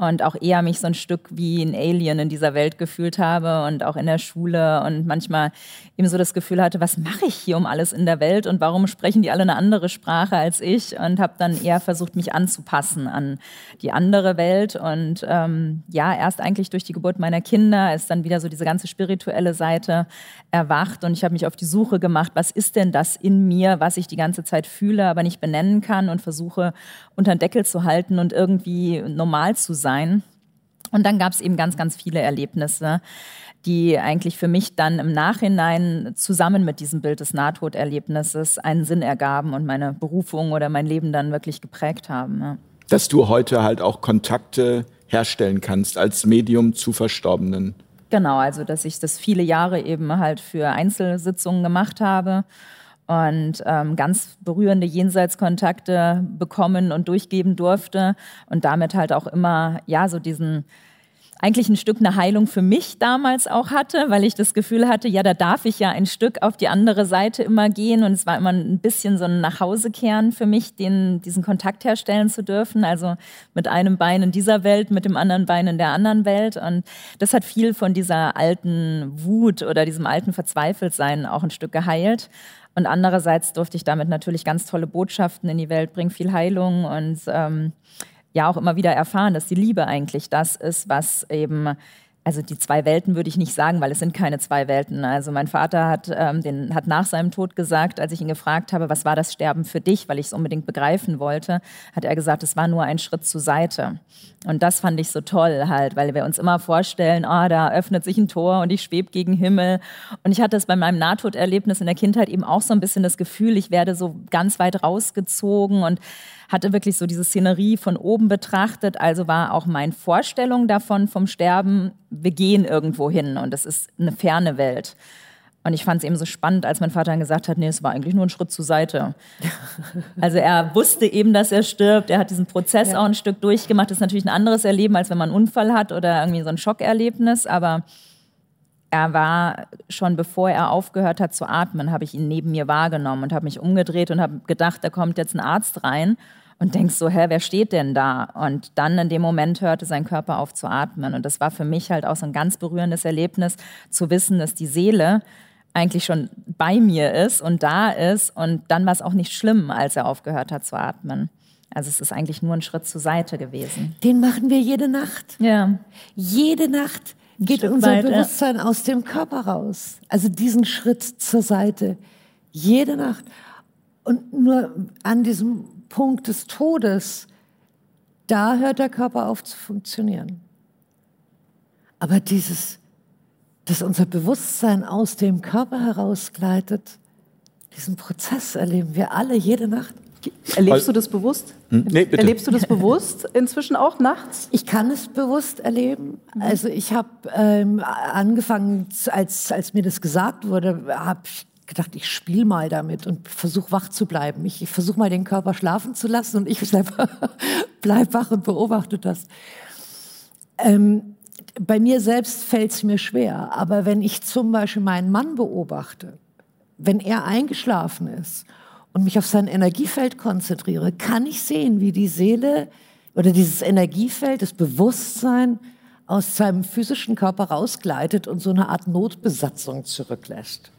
Und auch eher mich so ein Stück wie ein Alien in dieser Welt gefühlt habe und auch in der Schule und manchmal eben so das Gefühl hatte, was mache ich hier um alles in der Welt und warum sprechen die alle eine andere Sprache als ich? Und habe dann eher versucht, mich anzupassen an die andere Welt. Und ähm, ja, erst eigentlich durch die Geburt meiner Kinder ist dann wieder so diese ganze spirituelle Seite erwacht. Und ich habe mich auf die Suche gemacht, was ist denn das in mir, was ich die ganze Zeit fühle, aber nicht benennen kann und versuche unter den Deckel zu halten und irgendwie normal zu sein. Und dann gab es eben ganz, ganz viele Erlebnisse, die eigentlich für mich dann im Nachhinein zusammen mit diesem Bild des Nahtoderlebnisses einen Sinn ergaben und meine Berufung oder mein Leben dann wirklich geprägt haben. Ja. dass du heute halt auch Kontakte herstellen kannst als Medium zu Verstorbenen. Genau, also dass ich das viele Jahre eben halt für Einzelsitzungen gemacht habe und ähm, ganz berührende Jenseitskontakte bekommen und durchgeben durfte und damit halt auch immer ja so diesen eigentlich ein Stück eine Heilung für mich damals auch hatte, weil ich das Gefühl hatte, ja, da darf ich ja ein Stück auf die andere Seite immer gehen und es war immer ein bisschen so ein Nachhausekehren für mich, den, diesen Kontakt herstellen zu dürfen, also mit einem Bein in dieser Welt, mit dem anderen Bein in der anderen Welt und das hat viel von dieser alten Wut oder diesem alten Verzweifeltsein auch ein Stück geheilt. Und andererseits durfte ich damit natürlich ganz tolle Botschaften in die Welt bringen, viel Heilung und ähm, ja auch immer wieder erfahren, dass die Liebe eigentlich das ist, was eben also die zwei Welten würde ich nicht sagen, weil es sind keine zwei Welten. Also mein Vater hat, ähm, den, hat nach seinem Tod gesagt, als ich ihn gefragt habe, was war das Sterben für dich, weil ich es unbedingt begreifen wollte, hat er gesagt, es war nur ein Schritt zur Seite. Und das fand ich so toll halt, weil wir uns immer vorstellen, oh, da öffnet sich ein Tor und ich schwebe gegen Himmel. Und ich hatte es bei meinem Nahtoderlebnis in der Kindheit eben auch so ein bisschen das Gefühl, ich werde so ganz weit rausgezogen und hatte wirklich so diese Szenerie von oben betrachtet. Also war auch meine Vorstellung davon vom Sterben, wir gehen irgendwo hin und es ist eine ferne Welt. Und ich fand es eben so spannend, als mein Vater dann gesagt hat, nee, es war eigentlich nur ein Schritt zur Seite. *laughs* Also er wusste eben, dass er stirbt. Er hat diesen Prozess ja. auch ein Stück durchgemacht. Das ist natürlich ein anderes Erleben, als wenn man einen Unfall hat oder irgendwie so ein Schockerlebnis. Aber er war schon bevor er aufgehört hat zu atmen, habe ich ihn neben mir wahrgenommen und habe mich umgedreht und habe gedacht, da kommt jetzt ein Arzt rein und denkst so, hä, wer steht denn da? Und dann in dem Moment hörte sein Körper auf zu atmen. Und das war für mich halt auch so ein ganz berührendes Erlebnis, zu wissen, dass die Seele eigentlich schon bei mir ist und da ist. Und dann war es auch nicht schlimm, als er aufgehört hat zu atmen. Also es ist eigentlich nur ein Schritt zur Seite gewesen. Den machen wir jede Nacht. Ja. Jede Nacht geht unser weit, Bewusstsein ja. aus dem Körper raus. Also diesen Schritt zur Seite. Jede Nacht. Und nur an diesem Punkt des Todes, da hört der Körper auf zu funktionieren. Aber dieses, dass unser Bewusstsein aus dem Körper herausgleitet, diesen Prozess erleben wir alle jede Nacht. Erlebst du das bewusst? Hm? Nee, bitte. Erlebst du das *laughs* bewusst inzwischen auch nachts? Ich kann es bewusst erleben. Mhm. Also ich habe ähm, angefangen, als, als mir das gesagt wurde, habe ich gedacht, ich spiele mal damit und versuche wach zu bleiben. Ich, ich versuche mal den Körper schlafen zu lassen und ich *laughs* selber bleib wach und beobachte das. Ähm, bei mir selbst fällt es mir schwer, aber wenn ich zum Beispiel meinen Mann beobachte, wenn er eingeschlafen ist und mich auf sein Energiefeld konzentriere, kann ich sehen, wie die Seele oder dieses Energiefeld, das Bewusstsein aus seinem physischen Körper rausgleitet und so eine Art Notbesatzung zurücklässt.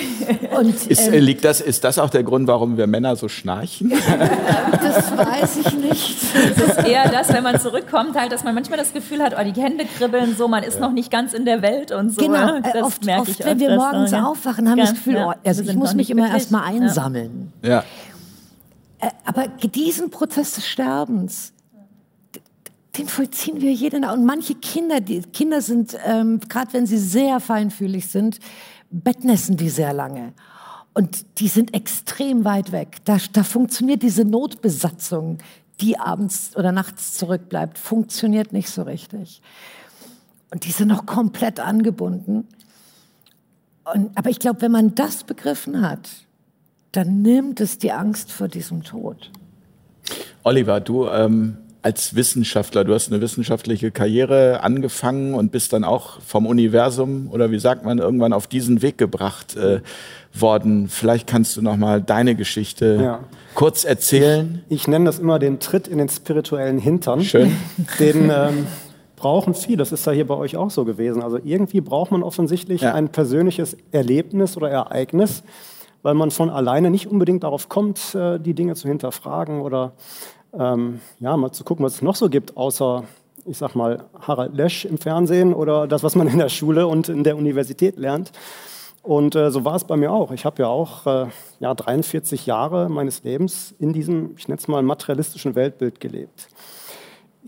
*laughs* Und, ist, ähm, liegt das, ist das auch der Grund, warum wir Männer so schnarchen? *laughs* das weiß ich nicht. Es ist eher das, wenn man zurückkommt, halt, dass man manchmal das Gefühl hat, oh, die Hände kribbeln so, man ist ja. noch nicht ganz in der Welt und so. Genau, das oft, merke oft, ich wenn wir morgens so, aufwachen, haben wir das Gefühl, ja, oh, also ich muss mich immer erst mal einsammeln. Ja. Äh, aber diesen Prozess des Sterbens, den vollziehen wir jeden. Und manche Kinder, die Kinder sind, ähm, gerade wenn sie sehr feinfühlig sind, bettnässen die sehr lange. Und die sind extrem weit weg. Da, da funktioniert diese Notbesatzung, die abends oder nachts zurückbleibt, funktioniert nicht so richtig. Und die sind noch komplett angebunden. Und, aber ich glaube, wenn man das begriffen hat, dann nimmt es die Angst vor diesem Tod. Oliver, du ähm, als Wissenschaftler, du hast eine wissenschaftliche Karriere angefangen und bist dann auch vom Universum oder wie sagt man irgendwann auf diesen Weg gebracht äh, worden. Vielleicht kannst du noch mal deine Geschichte ja. kurz erzählen. Ich, ich, nenne das immer den Tritt in den spirituellen Hintern. Schön. *laughs* Den ähm, brauchen viele. Das ist ja hier bei euch auch so gewesen. Also irgendwie braucht man offensichtlich ja. ein persönliches Erlebnis oder Ereignis, weil man von alleine nicht unbedingt darauf kommt, äh, die Dinge zu hinterfragen oder ähm, ja, mal zu gucken, was es noch so gibt, außer, ich sag mal, Harald Lesch im Fernsehen oder das, was man in der Schule und in der Universität lernt. Und äh, so war es bei mir auch. Ich habe ja auch äh, ja, 43 Jahre meines Lebens in diesem, ich nenne es mal, materialistischen Weltbild gelebt.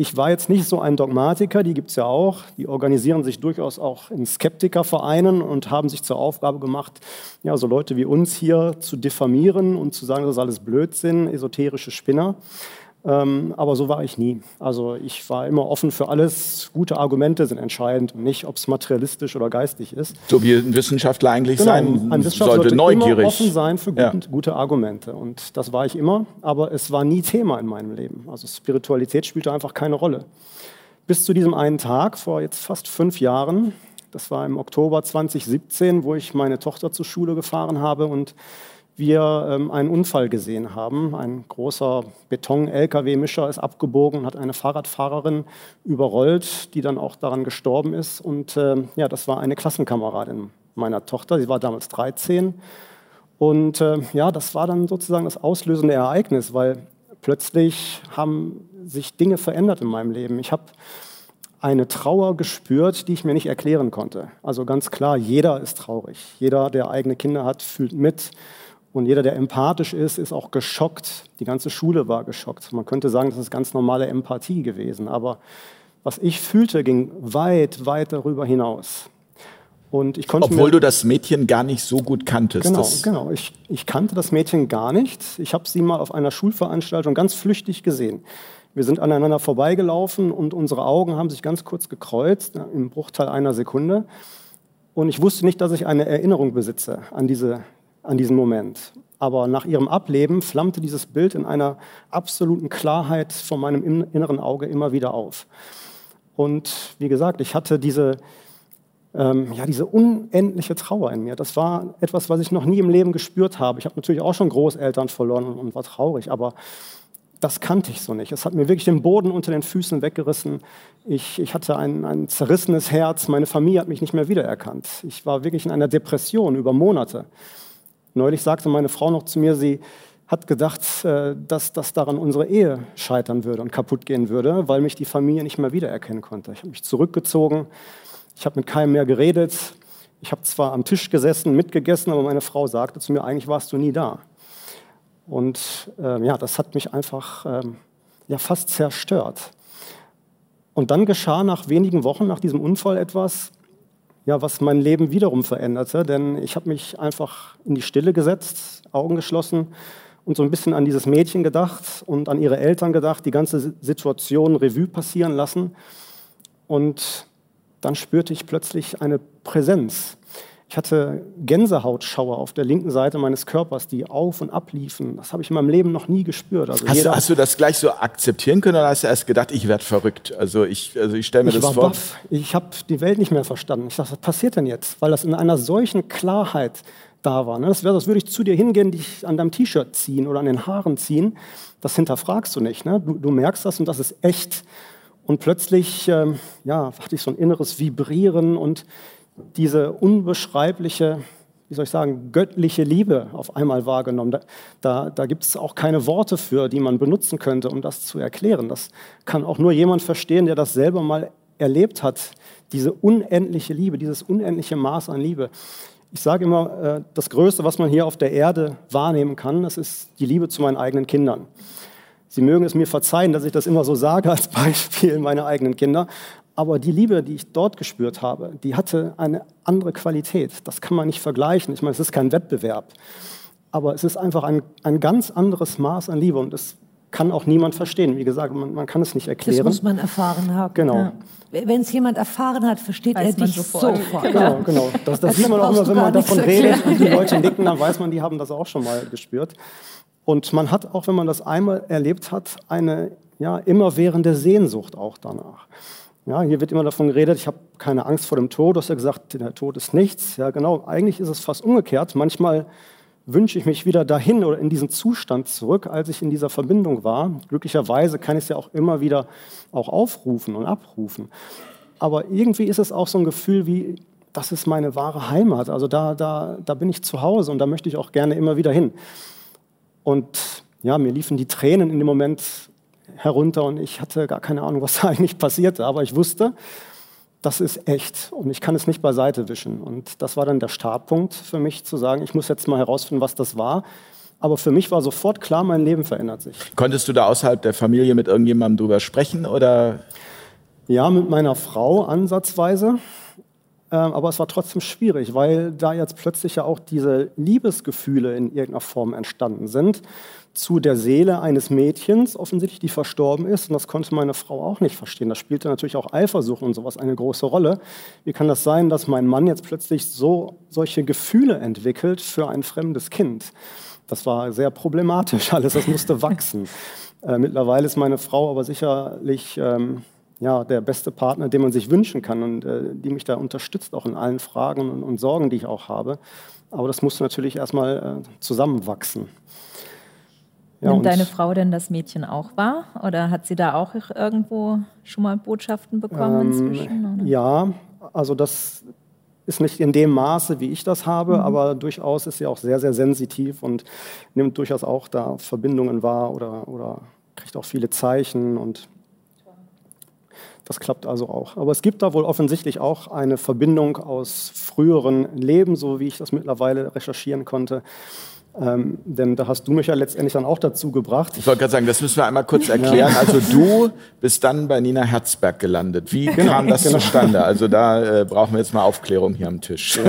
Ich war jetzt nicht so ein Dogmatiker, die gibt es ja auch. Die organisieren sich durchaus auch in Skeptikervereinen und haben sich zur Aufgabe gemacht, ja, so Leute wie uns hier zu diffamieren und zu sagen, das ist alles Blödsinn, esoterische Spinner. Ähm, aber so war ich nie. Also ich war immer offen für alles. Gute Argumente sind entscheidend und nicht, ob es materialistisch oder geistig ist. So wie ein Wissenschaftler eigentlich genau, sein ein Wissenschaftler sollte, neugierig. Immer offen sein für ja. gute Argumente. Und das war ich immer, aber es war nie Thema in meinem Leben. Also Spiritualität spielte einfach keine Rolle. Bis zu diesem einen Tag vor jetzt fast fünf Jahren, das war im Oktober 2017, wo ich meine Tochter zur Schule gefahren habe und wir ähm, einen Unfall gesehen haben. Ein großer Beton-LKW-Mischer ist abgebogen und hat eine Fahrradfahrerin überrollt, die dann auch daran gestorben ist. Und äh, ja, das war eine Klassenkameradin meiner Tochter. Sie war damals 13. Und äh, ja, das war dann sozusagen das auslösende Ereignis, weil plötzlich haben sich Dinge verändert in meinem Leben. Ich habe eine Trauer gespürt, die ich mir nicht erklären konnte. Also ganz klar, jeder ist traurig. Jeder, der eigene Kinder hat, fühlt mit. Und jeder, der empathisch ist, ist auch geschockt. Die ganze Schule war geschockt. Man könnte sagen, das ist ganz normale Empathie gewesen. Aber was ich fühlte, ging weit, weit darüber hinaus. Und ich konnte Obwohl du das Mädchen gar nicht so gut kanntest. Genau, genau. Ich, ich kannte das Mädchen gar nicht. Ich habe sie mal auf einer Schulveranstaltung ganz flüchtig gesehen. Wir sind aneinander vorbeigelaufen und unsere Augen haben sich ganz kurz gekreuzt, im Bruchteil einer Sekunde. Und ich wusste nicht, dass ich eine Erinnerung besitze an, diese, an diesen Moment. Aber nach ihrem Ableben flammte dieses Bild in einer absoluten Klarheit vor meinem inneren Auge immer wieder auf. Und wie gesagt, ich hatte diese, ähm, ja, diese unendliche Trauer in mir. Das war etwas, was ich noch nie im Leben gespürt habe. Ich habe natürlich auch schon Großeltern verloren und, und war traurig, aber das kannte ich so nicht. Es hat mir wirklich den Boden unter den Füßen weggerissen. Ich, ich hatte ein, ein zerrissenes Herz. Meine Familie hat mich nicht mehr wiedererkannt. Ich war wirklich in einer Depression über Monate. Neulich sagte meine Frau noch zu mir, sie hat gedacht, äh, dass, dass daran unsere Ehe scheitern würde und kaputt gehen würde, weil mich die Familie nicht mehr wiedererkennen konnte. Ich habe mich zurückgezogen, ich habe mit keinem mehr geredet. Ich habe zwar am Tisch gesessen, mitgegessen, aber meine Frau sagte zu mir, eigentlich warst du nie da. Und ähm, ja, das hat mich einfach ähm, ja, fast zerstört. Und dann geschah nach wenigen Wochen nach diesem Unfall etwas, ja, was mein Leben wiederum veränderte. Denn ich habe mich einfach in die Stille gesetzt, Augen geschlossen und so ein bisschen an dieses Mädchen gedacht und an ihre Eltern gedacht, die ganze Situation Revue passieren lassen. Und dann spürte ich plötzlich eine Präsenz ich hatte Gänsehautschauer auf der linken Seite meines Körpers, die auf und ab liefen. Das habe ich in meinem Leben noch nie gespürt. Also hast, hast, du das gleich so akzeptieren können oder hast du erst gedacht, ich werde verrückt? Also ich, also ich stelle mir ich das vor. Baff. Ich habe die Welt nicht mehr verstanden. Ich dachte, was passiert denn jetzt? Weil das in einer solchen Klarheit da war. Ne? Das wäre, als würde ich zu dir hingehen, dich an deinem T-Shirt ziehen oder an den Haaren ziehen. Das hinterfragst du nicht. Ne? Du, du merkst das und das ist echt. Und plötzlich ähm, ja, hatte ich so ein inneres Vibrieren und diese unbeschreibliche, wie soll ich sagen, göttliche Liebe auf einmal wahrgenommen. Da, da, da gibt es auch keine Worte für, die man benutzen könnte, um das zu erklären. Das kann auch nur jemand verstehen, der das selber mal erlebt hat, diese unendliche Liebe, dieses unendliche Maß an Liebe. Ich sage immer, äh, das Größte, was man hier auf der Erde wahrnehmen kann, das ist die Liebe zu meinen eigenen Kindern. Sie mögen es mir verzeihen, dass ich das immer so sage als *laughs* Beispiel meiner eigenen Kinder, aber die Liebe, die ich dort gespürt habe, die hatte eine andere Qualität. Das kann man nicht vergleichen. Ich meine, es ist kein Wettbewerb. Aber es ist einfach ein, ein ganz anderes Maß an Liebe. Und das kann auch niemand verstehen. Wie gesagt, man, man kann es nicht erklären. Das muss man erfahren haben. Genau. Ja. Wenn es jemand erfahren hat, versteht weiß er dich sofort. sofort. Genau, genau. Das, das sieht man auch immer, wenn man davon redet und die Leute nicken, dann weiß man, die haben das auch schon mal gespürt. Und man hat auch, wenn man das einmal erlebt hat, eine ja, immerwährende Sehnsucht auch danach. Ja, hier wird immer davon geredet, ich habe keine Angst vor dem Tod. Du hast ja gesagt, der Tod ist nichts. Ja, genau. Eigentlich ist es fast umgekehrt. Manchmal wünsche ich mich wieder dahin oder in diesen Zustand zurück, als ich in dieser Verbindung war. Glücklicherweise kann ich es ja auch immer wieder auch aufrufen und abrufen. Aber irgendwie ist es auch so ein Gefühl wie, das ist meine wahre Heimat. Also da, da, da bin ich zu Hause und da möchte ich auch gerne immer wieder hin. Und ja, mir liefen die Tränen in dem Moment herunter und ich hatte gar keine Ahnung, was *laughs* da eigentlich passierte. Aber ich wusste, das ist echt und ich kann es nicht beiseite wischen. Und das war dann der Startpunkt für mich zu sagen, ich muss jetzt mal herausfinden, was das war. Aber für mich war sofort klar, mein Leben verändert sich. Konntest du da außerhalb der Familie mit irgendjemandem drüber sprechen oder? Ja, mit meiner Frau ansatzweise. Ähm, aber es war trotzdem schwierig, weil da jetzt plötzlich ja auch diese Liebesgefühle in irgendeiner Form entstanden sind zu der Seele eines Mädchens, offensichtlich, die verstorben ist. Und das konnte meine Frau auch nicht verstehen. Das spielte natürlich auch Eifersucht und sowas eine große Rolle. Wie kann das sein, dass mein Mann jetzt plötzlich so solche Gefühle entwickelt für ein fremdes Kind? Das war sehr problematisch *laughs* alles, das musste wachsen. Äh, mittlerweile ist meine Frau aber sicherlich ähm, ja, der beste Partner, den man sich wünschen kann und äh, die mich da unterstützt, auch in allen Fragen und, und, Sorgen, die ich auch habe. Aber das musste natürlich erstmal äh, zusammenwachsen. Ja, Nimmt deine Frau denn das Mädchen auch wahr? Oder hat sie da auch irgendwo schon mal Botschaften bekommen ähm, inzwischen? Oder? Ja, also das ist nicht in dem Maße, wie ich das habe, mhm. aber durchaus ist sie auch sehr, sehr sensitiv und nimmt durchaus auch da Verbindungen wahr oder, oder kriegt auch viele Zeichen und Das klappt also auch. Aber es gibt da wohl offensichtlich auch eine Verbindung aus früheren Leben, so wie ich das mittlerweile recherchieren konnte. Ähm, denn da hast du mich ja letztendlich dann auch dazu gebracht. Ich wollte gerade sagen, das müssen wir einmal kurz erklären. Ja. Also du bist dann bei Nina Herzberg gelandet. Wie genau, kam das genau. zustande? Also da äh, brauchen wir jetzt mal Aufklärung hier am Tisch.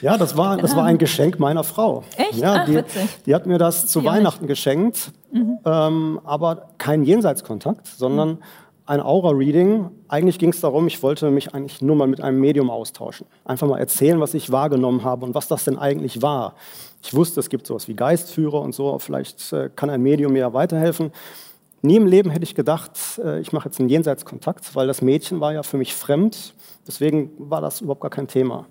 ja, das war, das war ein Geschenk meiner Frau. Echt? Ja, Ach, die, die, hat mir das zu Weihnachten geschenkt, mhm. ähm, aber kein Jenseitskontakt, sondern mhm ein Aura-Reading. Eigentlich ging es darum, ich wollte mich eigentlich nur mal mit einem Medium austauschen. Einfach mal erzählen, was ich wahrgenommen habe und was das denn eigentlich war. Ich wusste, es gibt sowas wie Geistführer und so, vielleicht äh, kann ein Medium mir weiterhelfen. Nie im Leben hätte ich gedacht, äh, ich mache jetzt einen Jenseitskontakt, weil das Mädchen war ja für mich fremd. Deswegen war das überhaupt gar kein Thema.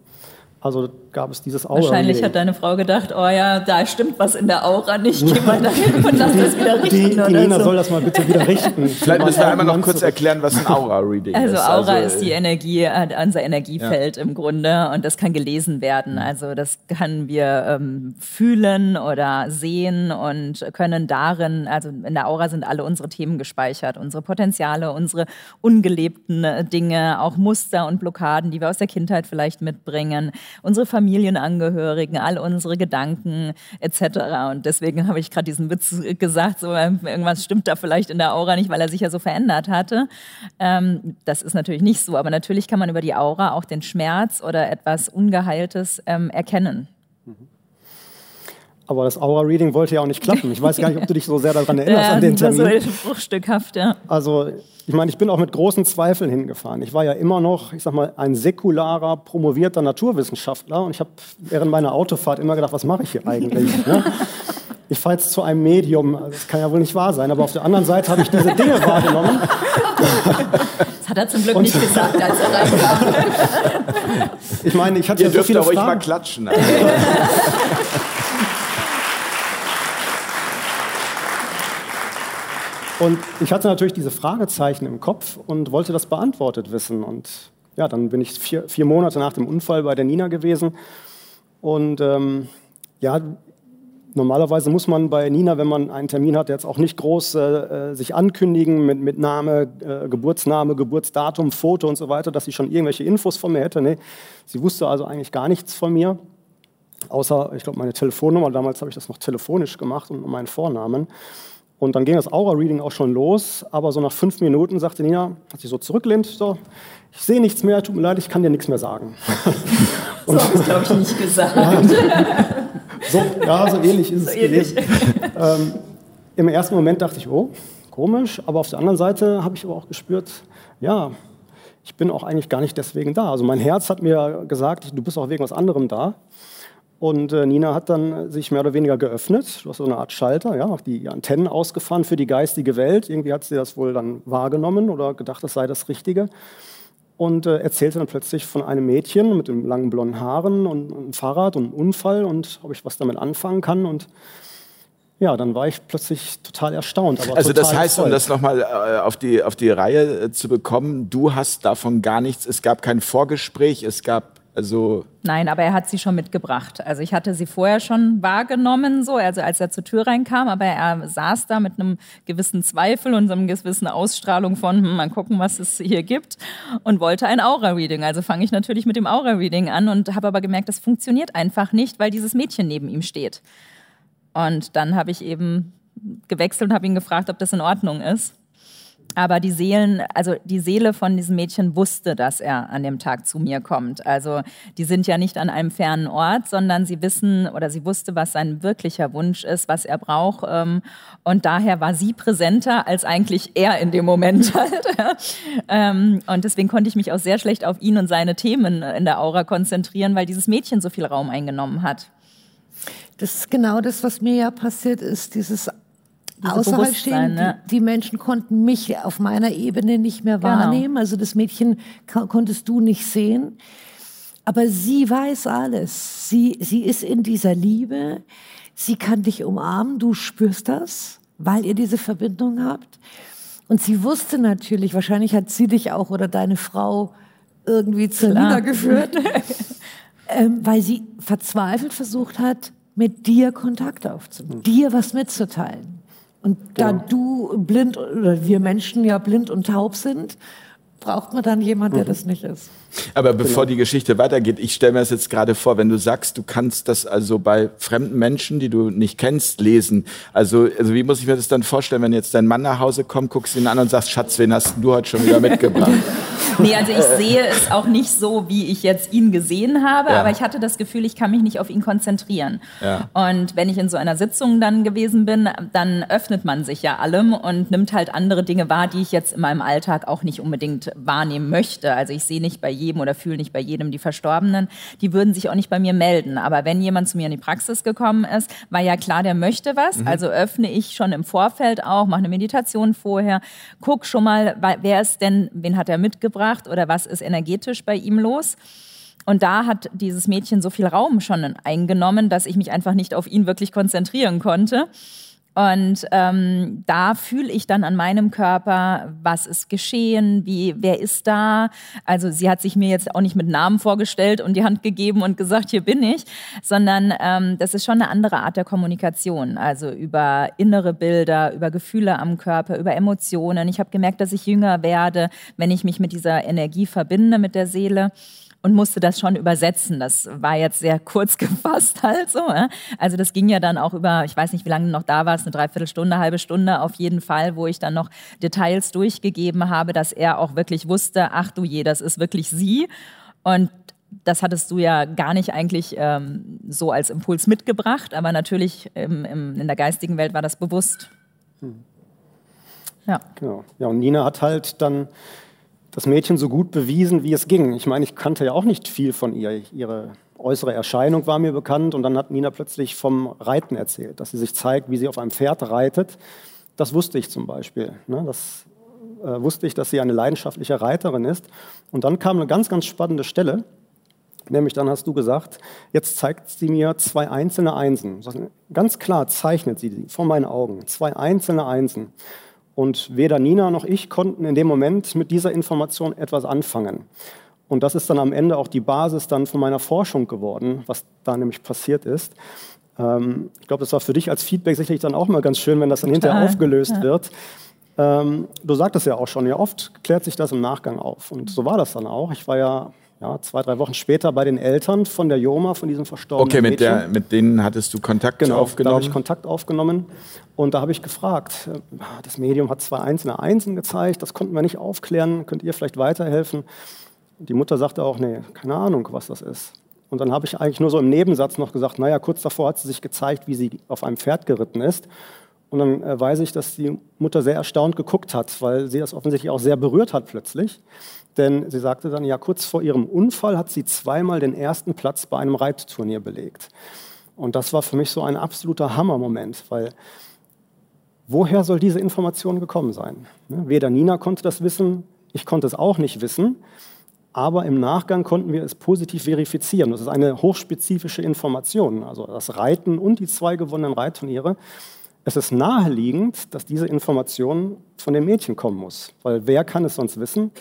Also gab es dieses Aura. Wahrscheinlich hat deine Frau gedacht, oh ja, da stimmt was in der Aura nicht. Geh mal dahin und lass das wieder richten. Die, die Nina so. soll das mal bitte wieder richten. *laughs* Vielleicht müssen wir einmal noch kurz erklären, was ein Aura-Reading also ist. Aura also, ist die Energie, äh, unser Energiefeld ja. im Grunde und das kann gelesen werden. Also das können wir ähm, fühlen oder sehen und können darin, also in der Aura sind alle unsere Themen gespeichert, unsere Potenziale, unsere ungelebten äh, Dinge, auch Muster und Blockaden, die wir aus der Kindheit vielleicht mitbringen unsere Familienangehörigen, all unsere Gedanken etc. Und deswegen habe ich gerade diesen Witz gesagt, so irgendwas stimmt da vielleicht in der Aura nicht, weil er sich ja so verändert hatte. Ähm, das ist natürlich nicht so, aber natürlich kann man über die Aura auch den Schmerz oder etwas Ungeheiltes ähm, erkennen. Aber das Aura-Reading wollte ja auch nicht klappen. Ich weiß gar nicht, ob du dich so sehr daran *laughs* erinnerst, ja, an den Termin. So bruchstückhaft, ja. Also ich meine, ich bin auch mit großen Zweifeln hingefahren. Ich war ja immer noch, ich sag mal, ein säkularer, promovierter Naturwissenschaftler und ich habe während meiner Autofahrt immer gedacht, was mache ich hier eigentlich? ne? Ich fahre jetzt zu einem Medium, das kann ja wohl nicht wahr sein, aber auf der anderen Seite habe ich diese Dinge wahrgenommen. Das hat er zum Glück und nicht gesagt, als er reinkam. Ich meine, ich hatte Ihr ja so viele dürft Fragen. mal klatschen. Also. *laughs* Und ich hatte natürlich diese Fragezeichen im Kopf und wollte das beantwortet wissen. Und ja, dann bin ich vier, vier Monate nach dem Unfall bei der Nina gewesen. Und ähm, ja, normalerweise muss man bei Nina, wenn man einen Termin hat, jetzt auch nicht groß äh, sich ankündigen mit, mit Name, äh, Geburtsname, Geburtsdatum, Foto und so weiter, dass sie schon irgendwelche Infos von mir hätte. Nee, sie wusste also eigentlich gar nichts von mir. Außer, ich glaube, meine Telefonnummer. Damals habe ich das noch telefonisch gemacht und meinen Vornamen. Und dann ging das Aura-Reading auch schon los, aber so nach fünf Minuten sagte Nina, hat sich so zurücklehnt, so, ich sehe nichts mehr, tut mir leid, ich kann dir nichts mehr sagen. *laughs* So habe ich glaube ich nicht gesagt. Ja, so, ja, so ähnlich ist so es ähnlich. gewesen. Ähm, Im ersten Moment dachte ich, oh, komisch, aber auf der anderen Seite habe ich aber auch gespürt, ja, ich bin auch eigentlich gar nicht deswegen da. Also mein Herz hat mir gesagt, du bist auch wegen was anderem da. Und äh, Nina hat dann sich mehr oder weniger geöffnet. Du hast so eine Art Schalter, ja, die Antennen ausgefahren für die geistige Welt. Irgendwie hat sie das wohl dann wahrgenommen oder gedacht, das sei das Richtige. Und äh, erzählte dann plötzlich von einem Mädchen mit dem langen blonden Haaren und, einem Fahrrad und einem Unfall und ob ich was damit anfangen kann. Und ja, dann war ich plötzlich total erstaunt. also das heißt, voll. um das nochmal äh, auf, die, auf die Reihe äh, zu bekommen, du hast davon gar nichts, es gab kein Vorgespräch, es gab also Nein, aber er hat sie schon mitgebracht. Also ich hatte sie vorher schon wahrgenommen, so, also als er zur Tür reinkam, aber er saß da mit einem gewissen Zweifel und so einer gewissen Ausstrahlung von, hm, mal gucken, was es hier gibt und wollte ein Aura-Reading. Also fange ich natürlich mit dem Aura-Reading an und habe aber gemerkt, das funktioniert einfach nicht, weil dieses Mädchen neben ihm steht. Und dann habe ich eben gewechselt und habe ihn gefragt, ob das in Ordnung ist. Aber die Seelen, also die Seele von diesem Mädchen wusste, dass er an dem Tag zu mir kommt. Also die sind ja nicht an einem fernen Ort, sondern sie wissen oder sie wusste, was sein wirklicher Wunsch ist, was er braucht. Ähm, und daher war sie präsenter als eigentlich er in dem Moment *laughs* halt. Ähm, und deswegen konnte ich mich auch sehr schlecht auf ihn und seine Themen in der Aura konzentrieren, weil dieses Mädchen so viel Raum eingenommen hat. Das ist genau das, was mir ja passiert ist, dieses außerhalb stehen. Ne? Die, die, Menschen konnten mich auf meiner Ebene nicht mehr genau. wahrnehmen. Also das Mädchen konntest du nicht sehen. Aber sie weiß alles. Sie, sie ist in dieser Liebe. Sie kann dich umarmen. Du spürst das, weil ihr diese Verbindung habt. Und sie wusste natürlich, wahrscheinlich hat sie dich auch oder deine Frau irgendwie zur Lina geführt, *laughs* ähm, weil sie verzweifelt versucht hat, mit dir Kontakt aufzunehmen, dir was mitzuteilen. Und da Genau. du blind oder wir Menschen ja blind und taub sind, braucht man dann jemand, der das nicht ist. Aber bevor die Geschichte weitergeht, ich stelle mir das jetzt gerade vor, wenn du sagst, du kannst das also bei fremden Menschen, die du nicht kennst, lesen. Also, also wie muss ich mir das dann vorstellen, wenn jetzt dein Mann nach Hause kommt, guckst ihn an und sagst, Schatz, wen hast du heute schon wieder *laughs* mitgebracht? Nee, also ich sehe es auch nicht so, wie ich jetzt ihn gesehen habe, Ja. aber ich hatte das Gefühl, ich kann mich nicht auf ihn konzentrieren. Ja. Und wenn ich in so einer Sitzung dann gewesen bin, dann öffnet man sich ja allem und nimmt halt andere Dinge wahr, die ich jetzt in meinem Alltag auch nicht unbedingt wahrnehmen möchte. Also ich sehe nicht bei jedem oder fühle nicht bei jedem die Verstorbenen. Die würden sich auch nicht bei mir melden. Aber wenn jemand zu mir in die Praxis gekommen ist, war ja klar, der möchte was. Also öffne ich schon im Vorfeld auch, mache eine Meditation vorher, guck schon mal, wer ist denn, wen hat er mitgebracht oder was ist energetisch bei ihm los. Und da hat dieses Mädchen so viel Raum schon eingenommen, dass ich mich einfach nicht auf ihn wirklich konzentrieren konnte. Und ähm, da fühle ich dann an meinem Körper, was ist geschehen, wie, wer ist da. Also sie hat sich mir jetzt auch nicht mit Namen vorgestellt und die Hand gegeben und gesagt, hier bin ich, sondern ähm, das ist schon eine andere Art der Kommunikation. Also über innere Bilder, über Gefühle am Körper, über Emotionen. Ich habe gemerkt, dass ich jünger werde, wenn ich mich mit dieser Energie verbinde, mit der Seele und musste das schon übersetzen. Das war jetzt sehr kurz *laughs* gefasst halt so. Also das ging ja dann auch über, ich weiß nicht, wie lange noch da warst, eine Dreiviertelstunde, halbe Stunde auf jeden Fall, wo ich dann noch Details durchgegeben habe, dass er auch wirklich wusste, ach du je, das ist wirklich sie. Und das hattest du ja gar nicht eigentlich ähm, so als Impuls mitgebracht, aber natürlich im, im, in der geistigen Welt war das bewusst. Ja. Genau. Ja, und Nina hat halt dann das Mädchen so gut bewiesen, wie es ging. Ich meine, ich kannte ja auch nicht viel von ihr. Ihre äußere Erscheinung war mir bekannt und dann hat Nina plötzlich vom Reiten erzählt, dass sie sich zeigt, wie sie auf einem Pferd reitet. Das wusste ich zum Beispiel. Ne? Das äh, wusste ich, dass sie eine leidenschaftliche Reiterin ist. Und dann kam eine ganz, ganz spannende Stelle. Nämlich dann hast du gesagt, jetzt zeigt sie mir zwei einzelne Einsen. Ganz klar zeichnet sie vor meinen Augen. Zwei einzelne Einsen. Und weder Nina noch ich konnten in dem Moment mit dieser Information etwas anfangen. Und das ist dann am Ende auch die Basis dann von meiner Forschung geworden, was da nämlich passiert ist. Ähm, ich glaube, das war für dich als Feedback sicherlich dann auch mal ganz schön, wenn das dann hinterher aufgelöst ja. wird. Ähm, du sagtest ja auch schon, ja oft klärt sich das im Nachgang auf. Und so war das dann auch. Ich war ja, ja zwei, drei Wochen später bei den Eltern von der Joma, von diesem verstorbenen Okay, mit, Mädchen. der, mit denen hattest du Kontakt Genau, da habe aufgenommen? ich Kontakt aufgenommen und da habe ich gefragt, äh, das Medium hat zwei einzelne Einsen gezeigt, das konnten wir nicht aufklären, könnt ihr vielleicht weiterhelfen? Die Mutter sagte auch, nee, keine Ahnung, was das ist. Und dann habe ich eigentlich nur so im Nebensatz noch gesagt, naja, kurz davor hat sie sich gezeigt, wie sie auf einem Pferd geritten ist. Und dann äh, weiß ich, dass die Mutter sehr erstaunt geguckt hat, weil sie das offensichtlich auch sehr berührt hat plötzlich. Denn sie sagte dann, ja, kurz vor ihrem Unfall hat sie zweimal den ersten Platz bei einem Reitturnier belegt. Und das war für mich so ein absoluter Hammermoment, weil woher soll diese Information gekommen sein? Ne, Weder Nina konnte das wissen, ich konnte es auch nicht wissen, aber im Nachgang konnten wir es positiv verifizieren. Das ist eine hochspezifische Information, also das Reiten und die zwei gewonnenen Reitturniere. Es ist naheliegend, dass diese Information von dem Mädchen kommen muss, weil wer kann es sonst wissen?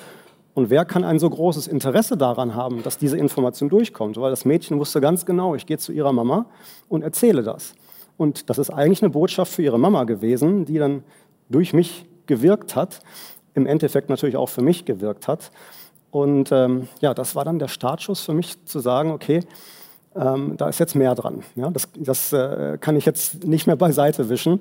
Und wer kann ein so großes Interesse daran haben, dass diese Information durchkommt? Weil das Mädchen wusste ganz genau, ich gehe zu ihrer Mama und erzähle das. Und das ist eigentlich eine Botschaft für ihre Mama gewesen, die dann durch mich gewirkt hat, im Endeffekt natürlich auch für mich gewirkt hat. Und ähm, ja, das war dann der Startschuss für mich zu sagen, okay, ähm, da ist jetzt mehr dran. Ja, das das äh, kann ich jetzt nicht mehr beiseite wischen.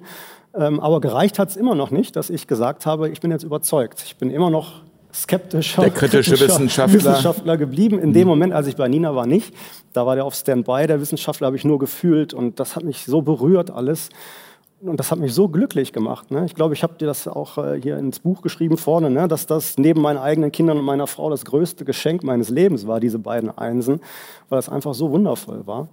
Ähm, aber gereicht hat es immer noch nicht, dass ich gesagt habe, ich bin jetzt überzeugt. Ich bin immer noch skeptischer, Der kritische kritischer Wissenschaftler. Wissenschaftler geblieben. In dem Moment, als ich bei Nina war, nicht. Da war der auf Standby, der Wissenschaftler, habe ich nur gefühlt. Und das hat mich so berührt alles. Und das hat mich so glücklich gemacht. Ne? Ich glaube, ich habe dir das auch äh, hier ins Buch geschrieben vorne, ne? dass das neben meinen eigenen Kindern und meiner Frau das größte Geschenk meines Lebens war, diese beiden Einsen, weil das einfach so wundervoll war.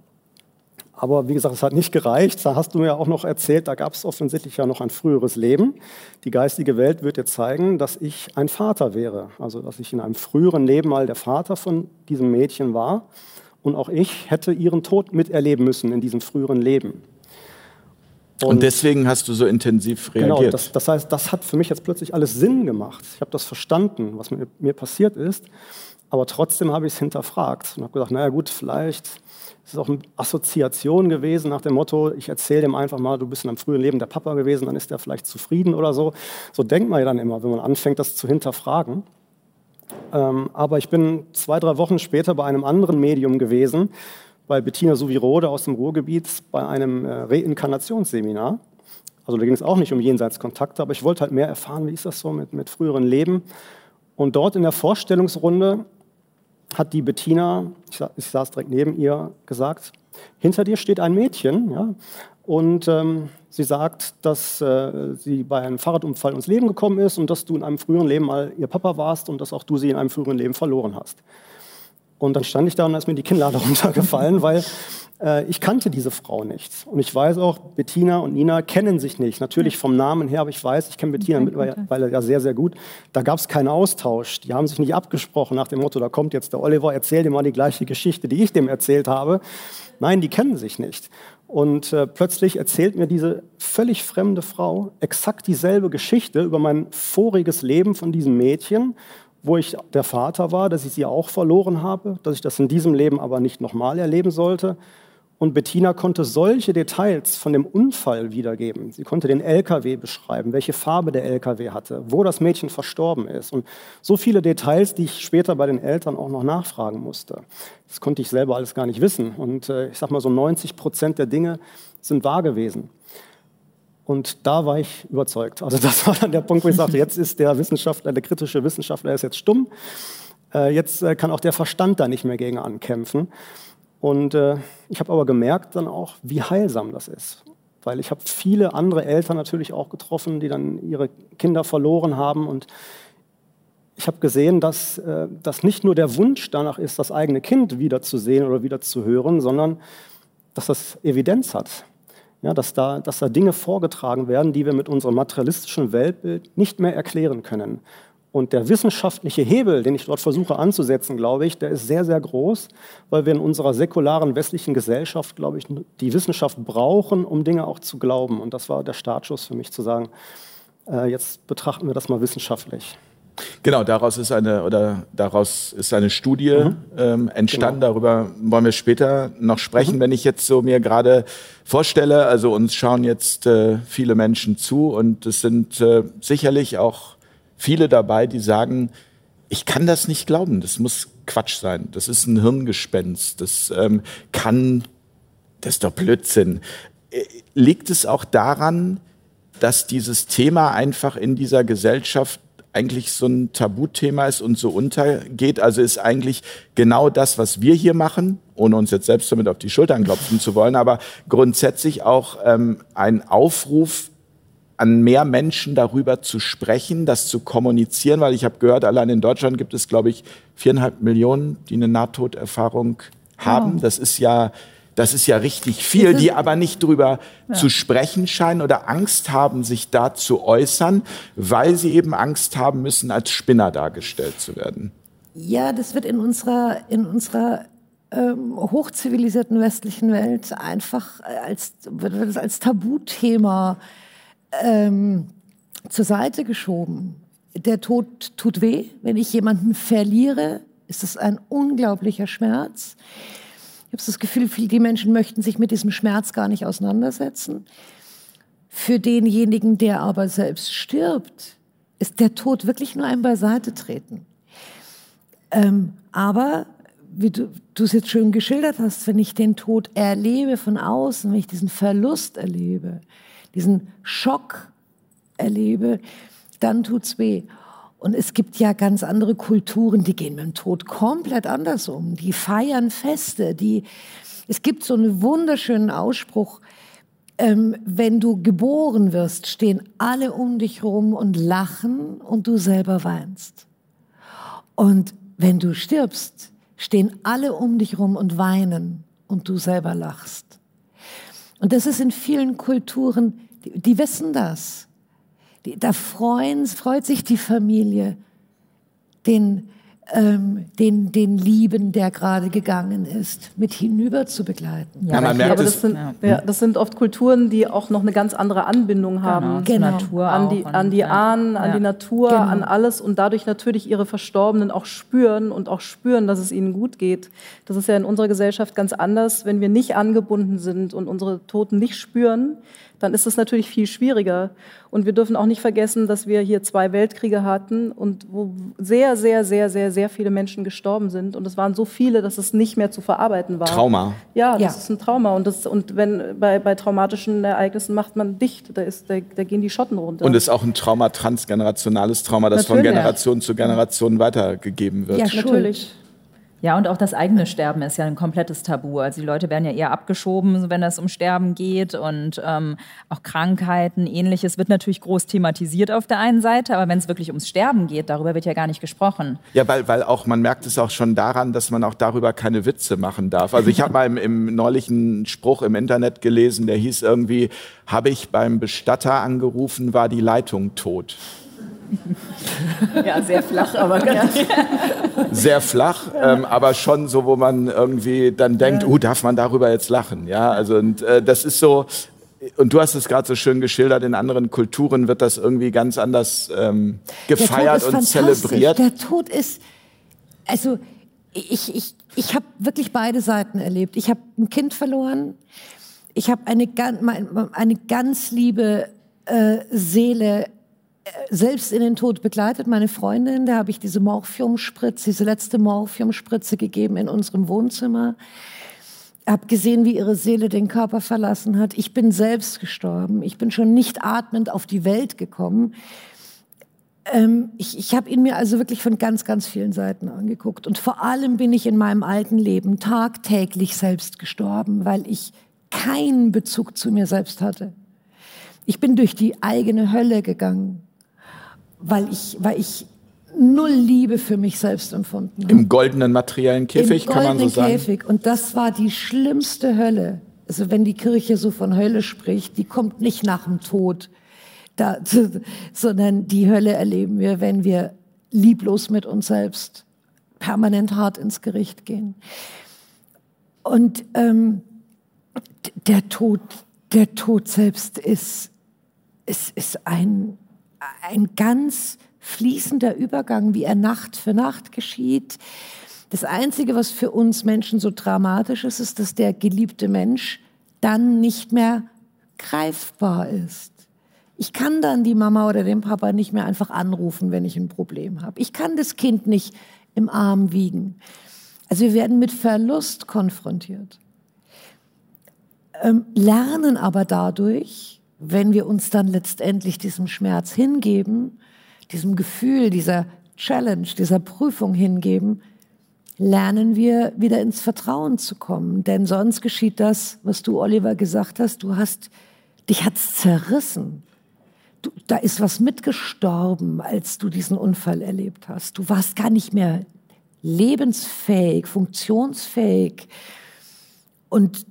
Aber wie gesagt, es hat nicht gereicht. Da hast du mir auch noch erzählt, da gab es offensichtlich ja noch ein früheres Leben. Die geistige Welt wird dir zeigen, dass ich ein Vater wäre. Also, dass ich in einem früheren Leben mal der Vater von diesem Mädchen war. Und auch ich hätte ihren Tod miterleben müssen in diesem früheren Leben. Und deswegen hast du so intensiv Genau, reagiert. das, das heißt, das hat für mich jetzt plötzlich alles Sinn gemacht. Ich habe das verstanden, was mit mir passiert ist. Aber trotzdem habe ich es hinterfragt und habe gesagt, naja gut, vielleicht ist es auch eine Assoziation gewesen nach dem Motto, ich erzähle dem einfach mal, du bist in einem frühen Leben der Papa gewesen, dann ist er vielleicht zufrieden oder so. So denkt man ja dann immer, wenn man anfängt, das zu hinterfragen. Ähm, aber ich bin zwei, drei Wochen später bei einem anderen Medium gewesen, bei Bettina Suvirode aus dem Ruhrgebiet, bei einem äh, Reinkarnationsseminar. Also da ging es auch nicht um Jenseitskontakte, aber ich wollte halt mehr erfahren, wie ist das so mit, mit früheren Leben. Und dort in der Vorstellungsrunde hat die Bettina, ich, ich saß direkt neben ihr, gesagt, hinter dir steht ein Mädchen, ja, und ähm, sie sagt, dass äh, sie bei einem Fahrradunfall ins Leben gekommen ist und dass du in einem früheren Leben mal ihr Papa warst und dass auch du sie in einem früheren Leben verloren hast. Und dann stand ich da und da ist mir die Kinnlade *laughs* runtergefallen, weil ich kannte diese Frau nicht. Und ich weiß auch, Bettina und Nina kennen sich nicht. Natürlich vom Namen her, aber ich weiß, ich kenne Bettina mittlerweile ja sehr, sehr gut. Da gab es keinen Austausch. Die haben sich nicht abgesprochen nach dem Motto, da kommt jetzt der Oliver, erzähl dir mal die gleiche Geschichte, die ich dem erzählt habe. Nein, die kennen sich nicht. Und äh, plötzlich erzählt mir diese völlig fremde Frau exakt dieselbe Geschichte über mein voriges Leben von diesem Mädchen wo ich der Vater war, dass ich sie auch verloren habe, dass ich das in diesem Leben aber nicht nochmal erleben sollte. Und Bettina konnte solche Details von dem Unfall wiedergeben. Sie konnte den LKW beschreiben, welche Farbe der LKW hatte, wo das Mädchen verstorben ist. Und so viele Details, die ich später bei den Eltern auch noch nachfragen musste. Das konnte ich selber alles gar nicht wissen. Und äh, ich sage mal so 90 Prozent der Dinge sind wahr gewesen. Und da war ich überzeugt. Also *laughs* das war dann der Punkt, wo ich sagte, jetzt ist der Wissenschaftler, der kritische Wissenschaftler ist jetzt stumm. Äh, jetzt äh, kann auch der Verstand da nicht mehr gegen ankämpfen. Und äh, ich habe aber gemerkt dann auch, wie heilsam das ist. Weil ich habe viele andere Eltern natürlich auch getroffen, die dann ihre Kinder verloren haben. Und ich habe gesehen, dass das nicht nur der Wunsch danach ist, das eigene Kind wiederzusehen oder wieder zu hören, sondern dass das Evidenz hat ja, dass, da, dass da Dinge vorgetragen werden, die wir mit unserem materialistischen Weltbild nicht mehr erklären können. Und der wissenschaftliche Hebel, den ich dort versuche anzusetzen, glaube ich, der ist sehr, sehr groß, weil wir in unserer säkularen westlichen Gesellschaft, glaube ich, die Wissenschaft brauchen, um Dinge auch zu glauben. Und das war der Startschuss für mich zu sagen, äh, jetzt betrachten wir das mal wissenschaftlich. Genau, daraus ist eine oder daraus ist eine Studie mhm. ähm, entstanden. Genau. Darüber wollen wir später noch sprechen. Mhm. Wenn ich jetzt so mir gerade vorstelle, also uns schauen jetzt äh, viele Menschen zu und es sind äh, sicherlich auch viele dabei, die sagen, ich kann das nicht glauben. Das muss Quatsch sein. Das ist ein Hirngespenst. Das ähm, kann, das ist doch Blödsinn. Äh, liegt es auch daran, dass dieses Thema einfach in dieser Gesellschaft eigentlich so ein Tabuthema ist und so untergeht. Also ist eigentlich genau das, was wir hier machen, ohne uns jetzt selbst damit auf die Schultern klopfen zu wollen, aber grundsätzlich auch ähm, ein Aufruf an mehr Menschen darüber zu sprechen, das zu kommunizieren, weil ich habe gehört, allein in Deutschland gibt es, glaube ich, viereinhalb Millionen, die eine Nahtoderfahrung haben. Wow. Das ist ja das ist ja richtig viel, die aber nicht drüber ja. zu sprechen scheinen oder Angst haben, sich da zu äußern, weil sie eben Angst haben müssen, als Spinner dargestellt zu werden. Ja, das wird in unserer, in unserer ähm, hochzivilisierten westlichen Welt einfach als, wird als Tabuthema ähm, zur Seite geschoben. Der Tod tut weh. Wenn ich jemanden verliere, ist es ein unglaublicher Schmerz. Ich habe das Gefühl, die Menschen möchten sich mit diesem Schmerz gar nicht auseinandersetzen. Für denjenigen, der aber selbst stirbt, ist der Tod wirklich nur ein Beiseite-Treten. Ähm, aber, wie du es jetzt schön geschildert hast, wenn ich den Tod erlebe von außen, wenn ich diesen Verlust erlebe, diesen Schock erlebe, dann tut's weh. Und es gibt ja ganz andere Kulturen, die gehen mit dem Tod komplett anders um. Die feiern Feste. Die, es gibt so einen wunderschönen Ausspruch, ähm, wenn du geboren wirst, stehen alle um dich rum und lachen und du selber weinst. Und wenn du stirbst, stehen alle um dich rum und weinen und du selber lachst. Und das ist in vielen Kulturen, die, die wissen das. Da freuen, freut sich die Familie, den ähm, den, den Lieben, der gerade gegangen ist, mit hinüber zu begleiten. Ja, man aber merkt es- das sind, Ja. ja, das sind oft Kulturen, die auch noch eine ganz andere Anbindung haben. zur Genau. Natur An die, an die ja. Ahnen, an Ja. die Natur, Genau. an alles und dadurch natürlich ihre Verstorbenen auch spüren und auch spüren, dass es ihnen gut geht. Das ist ja in unserer Gesellschaft ganz anders. Wenn wir nicht angebunden sind und unsere Toten nicht spüren, dann ist es natürlich viel schwieriger. Und wir dürfen auch nicht vergessen, dass wir hier zwei Weltkriege hatten und wo sehr, sehr, sehr, sehr, sehr viele Menschen gestorben sind. Und es waren so viele, dass es nicht mehr zu verarbeiten war. Trauma. Ja, das Ja. ist ein Trauma. Und, das, und wenn bei, bei traumatischen Ereignissen macht man dicht, da, ist, da, da gehen die Schotten runter. Und es ist auch ein Trauma, transgenerationales Trauma, das von Natürlich. Generation zu Generation weitergegeben wird. Ja, natürlich. Ja, und auch das eigene Sterben ist ja ein komplettes Tabu. Also die Leute werden ja eher abgeschoben, wenn es um Sterben geht. Und ähm, auch Krankheiten, ähnliches wird natürlich groß thematisiert auf der einen Seite. Aber wenn es wirklich ums Sterben geht, darüber wird ja gar nicht gesprochen. Ja, weil, weil auch, man merkt es auch schon daran, dass man auch darüber keine Witze machen darf. Also ich habe mal im, im neulichen Spruch im Internet gelesen, der hieß irgendwie, habe ich beim Bestatter angerufen, war die Leitung tot. Ja, sehr flach, aber ganz Sehr flach, ähm, aber schon so, wo man irgendwie dann denkt, uh, darf man darüber jetzt lachen? Ja, also und äh, das ist so, und du hast es gerade so schön geschildert, in anderen Kulturen wird das irgendwie ganz anders ähm, gefeiert und zelebriert. Der Tod ist, also ich, ich, ich habe wirklich beide Seiten erlebt. Ich habe ein Kind verloren. Ich habe eine, eine ganz liebe äh, Seele selbst in den Tod begleitet. Meine Freundin, der habe ich diese Morphiumspritze, diese letzte Morphiumspritze gegeben in unserem Wohnzimmer. Habe gesehen, wie ihre Seele den Körper verlassen hat. Ich bin selbst gestorben. Ich bin schon nicht atmend auf die Welt gekommen. Ähm, ich ich habe ihn mir also wirklich von ganz, ganz vielen Seiten angeguckt. Und vor allem bin ich in meinem alten Leben tagtäglich selbst gestorben, weil ich keinen Bezug zu mir selbst hatte. Ich bin durch die eigene Hölle gegangen, weil ich, weil ich null Liebe für mich selbst empfunden habe. Im goldenen materiellen Käfig, Im kann man so goldenen sagen. Käfig. Und das war die schlimmste Hölle. Also wenn die Kirche so von Hölle spricht, die kommt nicht nach dem Tod, da, *laughs* sondern die Hölle erleben wir, wenn wir lieblos mit uns selbst permanent hart ins Gericht gehen. Und ähm, der Tod, der Tod selbst ist, ist, ist ein, ein ganz fließender Übergang, wie er Nacht für Nacht geschieht. Das Einzige, was für uns Menschen so dramatisch ist, ist, dass der geliebte Mensch dann nicht mehr greifbar ist. Ich kann dann die Mama oder den Papa nicht mehr einfach anrufen, wenn ich ein Problem habe. Ich kann das Kind nicht im Arm wiegen. Also wir werden mit Verlust konfrontiert, ähm, lernen aber dadurch, wenn wir uns dann letztendlich diesem Schmerz hingeben, diesem Gefühl, dieser Challenge, dieser Prüfung hingeben, lernen wir wieder ins Vertrauen zu kommen. Denn sonst geschieht das, was du, Oliver, gesagt hast. Du hast, dich hat's zerrissen. Du, da ist was mitgestorben, als du diesen Unfall erlebt hast. Du warst gar nicht mehr lebensfähig, funktionsfähig. Und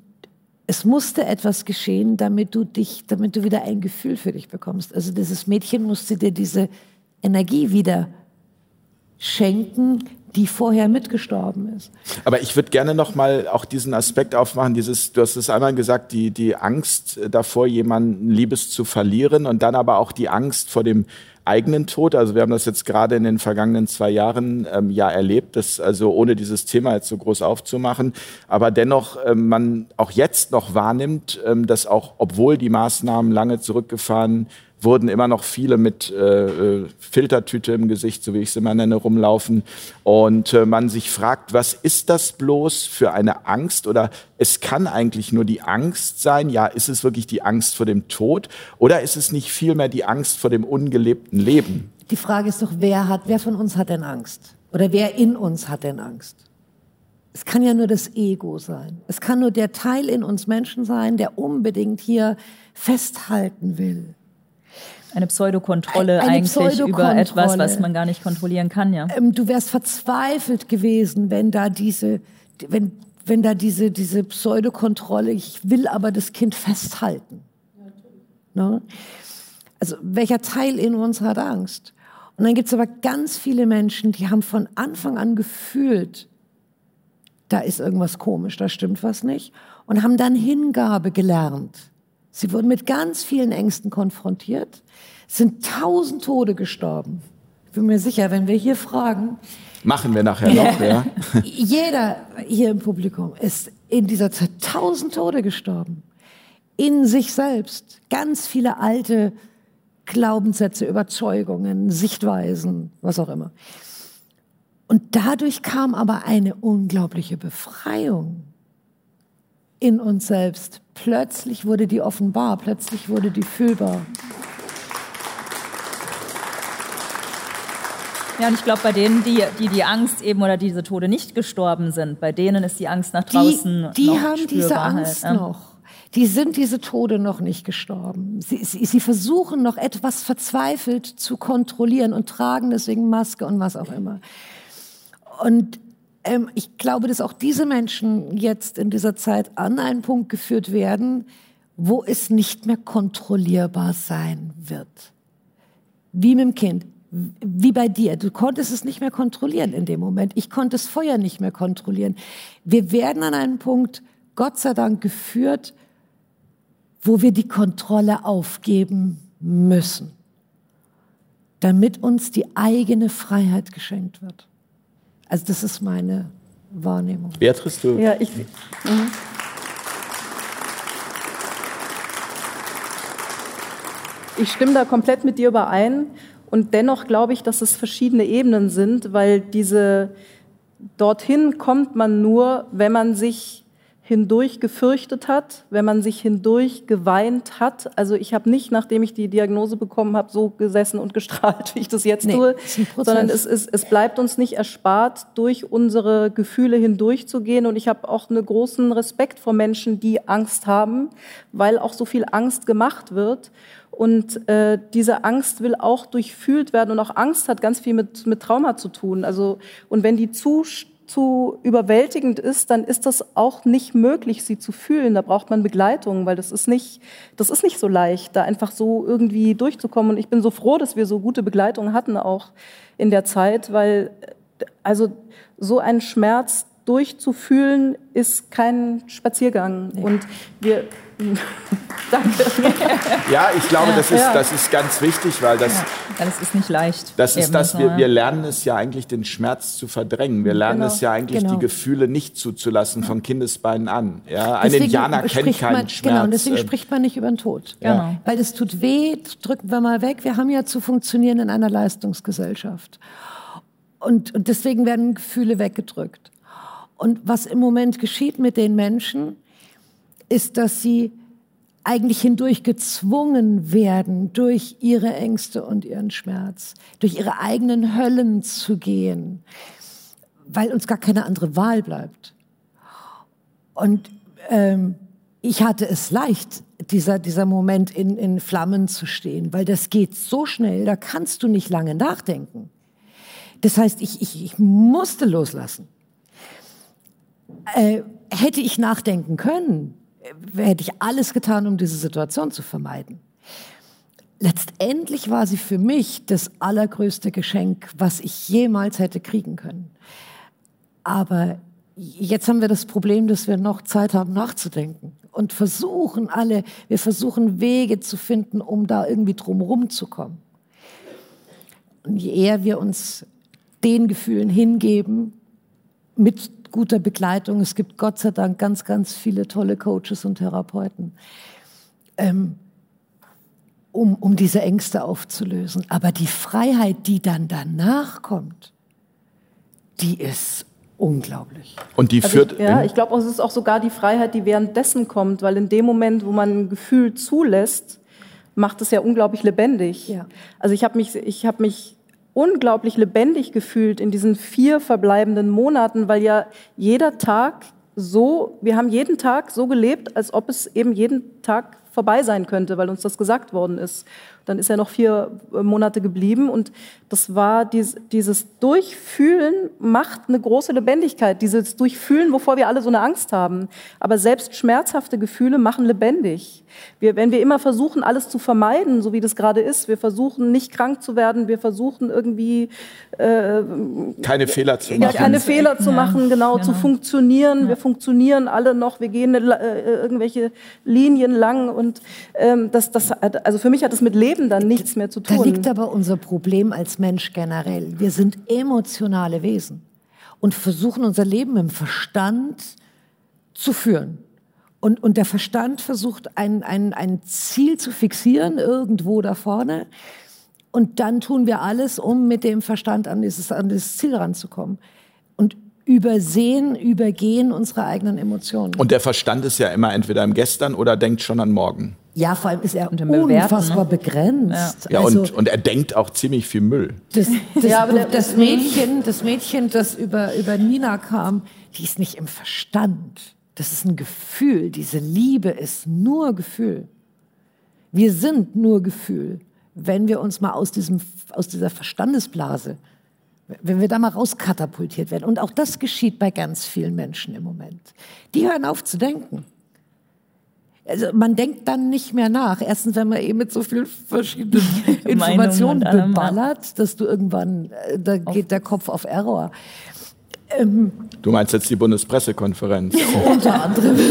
es musste etwas geschehen, damit du dich, damit du wieder ein Gefühl für dich bekommst. Also dieses Mädchen musste dir diese Energie wieder schenken, die vorher mitgestorben ist. Aber ich würde gerne noch mal auch diesen Aspekt aufmachen, dieses, du hast es einmal gesagt, die, die Angst davor, jemanden Liebes zu verlieren und dann aber auch die Angst vor dem eigenen Tod. Also wir haben das jetzt gerade in den vergangenen zwei Jahren ähm, ja erlebt, dass also ohne dieses Thema jetzt so groß aufzumachen, aber dennoch ähm, man auch jetzt noch wahrnimmt, ähm, dass auch, obwohl die Maßnahmen lange zurückgefahren wurden immer noch viele mit äh, äh, Filtertüte im Gesicht, so wie ich es immer nenne, rumlaufen. Und äh, man sich fragt, was ist das bloß für eine Angst? Oder es kann eigentlich nur die Angst sein. Ja, ist es wirklich die Angst vor dem Tod? Oder ist es nicht vielmehr die Angst vor dem ungelebten Leben? Die Frage ist doch, wer hat, wer von uns hat denn Angst? Oder wer in uns hat denn Angst? Es kann ja nur das Ego sein. Es kann nur der Teil in uns Menschen sein, der unbedingt hier festhalten will. Eine Pseudokontrolle Eine eigentlich über Pseudokontrolle. etwas, was man gar nicht kontrollieren kann, ja. Ähm, du wärst verzweifelt gewesen, wenn da diese, wenn, wenn da diese, diese Pseudokontrolle, ich will aber das Kind festhalten. Ne? Also welcher Teil in uns hat Angst? Und dann gibt es aber ganz viele Menschen, die haben von Anfang an gefühlt, da ist irgendwas komisch, da stimmt was nicht. Und haben dann Hingabe gelernt. Sie wurden mit ganz vielen Ängsten konfrontiert, sind tausend Tode gestorben. Ich bin mir sicher, wenn wir hier fragen. Machen wir nachher noch, *laughs* ja. Jeder hier im Publikum ist in dieser Zeit tausend Tode gestorben. In sich selbst. Ganz viele alte Glaubenssätze, Überzeugungen, Sichtweisen, was auch immer. Und dadurch kam aber eine unglaubliche Befreiung in uns selbst. Plötzlich wurde die offenbar, plötzlich wurde die fühlbar. Ja, und ich glaube, bei denen, die, die die Angst eben oder diese Tode nicht gestorben sind, bei denen ist die Angst nach draußen Die, die noch haben diese Angst halt, noch. Die sind diese Tode noch nicht gestorben. Sie, sie, sie versuchen noch etwas verzweifelt zu kontrollieren und tragen deswegen Maske und was auch immer. Und ähm, ich glaube, dass auch diese Menschen jetzt in dieser Zeit an einen Punkt geführt werden, wo es nicht mehr kontrollierbar sein wird. Wie mit dem Kind wie bei dir. Du konntest es nicht mehr kontrollieren in dem Moment. Ich konnte das Feuer nicht mehr kontrollieren. Wir werden an einen Punkt, Gott sei Dank, geführt, wo wir die Kontrolle aufgeben müssen, damit uns die eigene Freiheit geschenkt wird. Also das ist meine Wahrnehmung. Beatrice, du? Ja, ich. Mhm. Ich stimme da komplett mit dir überein. Und dennoch glaube ich, dass es verschiedene Ebenen sind, weil diese dorthin kommt man nur, wenn man sich hindurch gefürchtet hat, wenn man sich hindurch geweint hat. Also ich habe nicht, nachdem ich die Diagnose bekommen habe, so gesessen und *laughs* gestrahlt, wie ich das jetzt nee, tue, sondern es, es, es bleibt uns nicht erspart, durch unsere Gefühle hindurchzugehen. Und ich habe auch einen großen Respekt vor Menschen, die Angst haben, weil auch so viel Angst gemacht wird. Und äh, diese Angst will auch durchfühlt werden und auch Angst hat ganz viel mit, mit Trauma zu tun. Also, und wenn die zu, zu überwältigend ist, dann ist das auch nicht möglich, sie zu fühlen. Da braucht man Begleitung, weil das ist nicht, das ist nicht so leicht, da einfach so irgendwie durchzukommen. Und ich bin so froh, dass wir so gute Begleitung hatten auch in der Zeit, weil also so ein Schmerz durchzufühlen ist kein Spaziergang. Und wir Danke. Ja, ich glaube, das ist, das ist ganz wichtig, weil das, ja, das ist nicht leicht. Das ist das, wir, wir lernen es ja eigentlich, den Schmerz zu verdrängen. Wir lernen genau. es ja eigentlich, genau. die Gefühle nicht zuzulassen von Kindesbeinen an. Ja, ein Indianer kennt keinen man, Schmerz. Genau, und deswegen ähm, spricht man nicht über den Tod. Ja. Genau. Weil das tut weh, drücken wir mal weg. Wir haben ja zu funktionieren in einer Leistungsgesellschaft. Und, und deswegen werden Gefühle weggedrückt. Und was im Moment geschieht mit den Menschen, ist, dass sie eigentlich hindurch gezwungen werden, durch ihre Ängste und ihren Schmerz, durch ihre eigenen Höllen zu gehen, weil uns gar keine andere Wahl bleibt. Und ähm, ich hatte es leicht, dieser, dieser Moment in, in Flammen zu stehen, weil das geht so schnell, da kannst du nicht lange nachdenken. Das heißt, ich, ich, ich musste loslassen. Äh, hätte ich nachdenken können, hätte ich alles getan, um diese Situation zu vermeiden. Letztendlich war sie für mich das allergrößte Geschenk, was ich jemals hätte kriegen können. Aber jetzt haben wir das Problem, dass wir noch Zeit haben nachzudenken und versuchen alle, wir versuchen Wege zu finden, um da irgendwie drumherum zu kommen. Und je eher wir uns den Gefühlen hingeben, mit guter Begleitung. Es gibt Gott sei Dank ganz, ganz viele tolle Coaches und Therapeuten, ähm, um, um diese Ängste aufzulösen. Aber die Freiheit, die dann danach kommt, die ist unglaublich. Und die also führt. Ich, ja, ich glaube, es ist auch sogar die Freiheit, die währenddessen kommt, weil in dem Moment, wo man ein Gefühl zulässt, macht es ja unglaublich lebendig. Ja. Also ich habe mich, ich habe mich unglaublich lebendig gefühlt in diesen vier verbleibenden Monaten, weil ja jeder Tag so, wir haben jeden Tag so gelebt, als ob es eben jeden Tag vorbei sein könnte, weil uns das gesagt worden ist. Dann ist er noch vier äh, Monate geblieben und das war dies, dieses Durchfühlen macht eine große Lebendigkeit, dieses Durchfühlen, wovor wir alle so eine Angst haben. Aber selbst schmerzhafte Gefühle machen lebendig. Wir, wenn wir immer versuchen, alles zu vermeiden, so wie das gerade ist, wir versuchen nicht krank zu werden, wir versuchen irgendwie äh, keine Fehler zu machen. Ja, keine Fehler zu machen, genau, genau. zu funktionieren. Ja. Wir funktionieren alle noch, wir gehen äh, irgendwelche Linien lang und ähm, das, das, also für mich hat das mit Leben dann nichts mehr zu tun. Da liegt aber unser Problem als Mensch generell. Wir sind emotionale Wesen und versuchen unser Leben im Verstand zu führen. Und, und der Verstand versucht, ein, ein, ein Ziel zu fixieren, irgendwo da vorne. Und dann tun wir alles, um mit dem Verstand an dieses, an dieses Ziel ranzukommen. Und übersehen, übergehen unsere eigenen Emotionen. Und der Verstand ist ja immer entweder im Gestern oder denkt schon an morgen. Ja, vor allem ist er unfassbar ne? begrenzt. Ja, also, und, und er denkt auch ziemlich viel Müll. Das, *laughs* das, ja, das, Mädchen, das Mädchen, das über, über Nina kam, die ist nicht im Verstand. Das ist ein Gefühl. Diese Liebe ist nur Gefühl. Wir sind nur Gefühl, wenn wir uns mal aus, diesem, aus dieser Verstandesblase wenn wir da mal rauskatapultiert werden. Und auch das geschieht bei ganz vielen Menschen im Moment. Die hören auf zu denken. Also man denkt dann nicht mehr nach. Erstens, wenn man eben mit so vielen verschiedenen *laughs* Informationen beballert, dass du irgendwann, äh, da geht der Kopf auf Error. Ähm, du meinst jetzt die Bundespressekonferenz? Unter anderem. *laughs*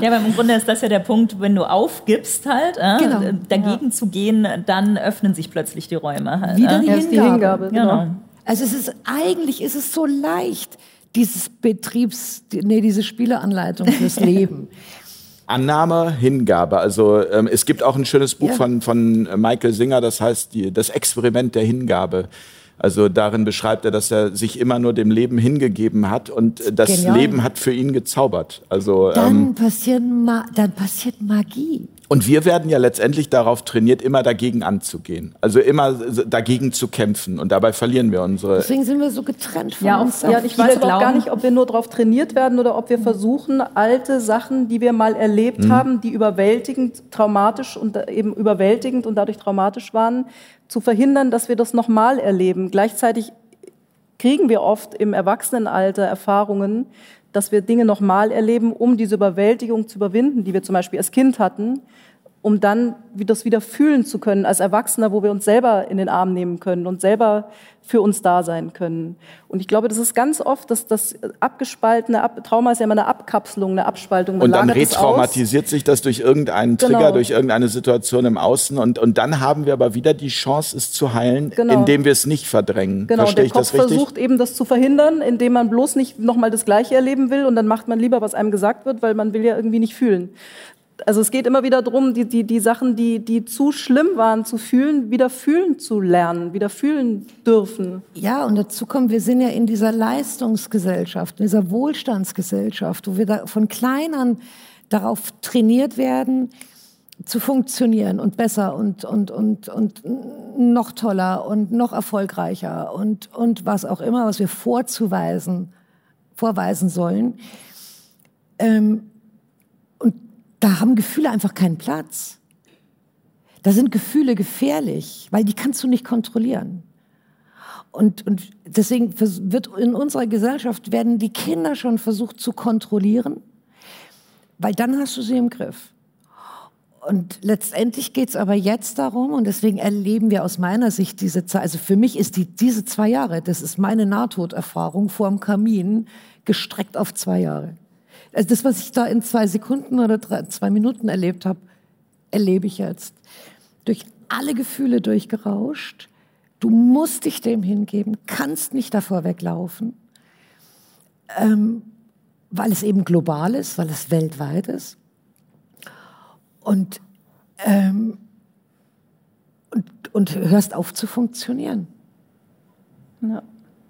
Ja, aber im Grunde ist das ja der Punkt, wenn du aufgibst halt, äh, genau. dagegen ja. zu gehen, dann öffnen sich plötzlich die Räume halt. Wieder die, äh. Hingabe. die Hingabe. Genau. genau. Also es ist eigentlich ist es so leicht, dieses Betriebs, nee, diese Spieleanleitung fürs *laughs* Leben. Annahme, Hingabe. Also ähm, es gibt auch ein schönes Buch ja. von, von Michael Singer, das heißt die, das Experiment der Hingabe. Also darin beschreibt er, dass er sich immer nur dem Leben hingegeben hat und das Genial. Leben hat für ihn gezaubert. Also dann, ähm, passiert dann passiert Magie. Und wir werden ja letztendlich darauf trainiert, immer dagegen anzugehen. Also immer dagegen zu kämpfen. Und dabei verlieren wir unsere. Deswegen sind wir so getrennt von ja, uns. Ja, ich weiß auch gar nicht, ob wir nur darauf trainiert werden oder ob wir versuchen, alte Sachen, die wir mal erlebt mhm. haben, die überwältigend, traumatisch und eben überwältigend und dadurch traumatisch waren, zu verhindern, dass wir das nochmal erleben. Gleichzeitig kriegen wir oft im Erwachsenenalter Erfahrungen, dass wir Dinge nochmal erleben, um diese Überwältigung zu überwinden, die wir zum Beispiel als Kind hatten um dann das wieder fühlen zu können als Erwachsener, wo wir uns selber in den Arm nehmen können und selber für uns da sein können. Und ich glaube, das ist ganz oft, dass das abgespaltene Ab Trauma ist ja immer eine Abkapselung, eine Abspaltung. und dann retraumatisiert sich das durch irgendeinen Trigger, genau. durch irgendeine Situation im Außen und, und dann haben wir aber wieder die Chance, es zu heilen, genau. indem wir es nicht verdrängen. Genau, Verstehe der Kopf versucht eben das zu verhindern, indem man bloß nicht nochmal das Gleiche erleben will und dann macht man lieber, was einem gesagt wird, weil man will ja irgendwie nicht fühlen also es geht immer wieder darum, die, die, die Sachen, die, die zu schlimm waren zu fühlen, wieder fühlen zu lernen, wieder fühlen dürfen. Ja, und dazu kommen, wir sind ja in dieser Leistungsgesellschaft, in dieser Wohlstandsgesellschaft, wo wir da von klein an darauf trainiert werden, zu funktionieren und besser und, und, und, und noch toller und noch erfolgreicher und, und was auch immer, was wir vorzuweisen, vorweisen sollen. Ähm, da haben Gefühle einfach keinen Platz. Da sind Gefühle gefährlich, weil die kannst du nicht kontrollieren. Und, und deswegen wird in unserer Gesellschaft werden die Kinder schon versucht zu kontrollieren, weil dann hast du sie im Griff. Und letztendlich geht es aber jetzt darum, und deswegen erleben wir aus meiner Sicht diese Zeit, also für mich ist die, diese zwei Jahre, das ist meine Nahtoderfahrung vor dem Kamin, gestreckt auf zwei Jahre. Also das, was ich da in zwei Sekunden oder drei, zwei Minuten erlebt habe, erlebe ich jetzt. Durch alle Gefühle durchgerauscht. Du musst dich dem hingeben, kannst nicht davor weglaufen, ähm, weil es eben global ist, weil es weltweit ist. Und, ähm, und, und hörst auf zu funktionieren. Ja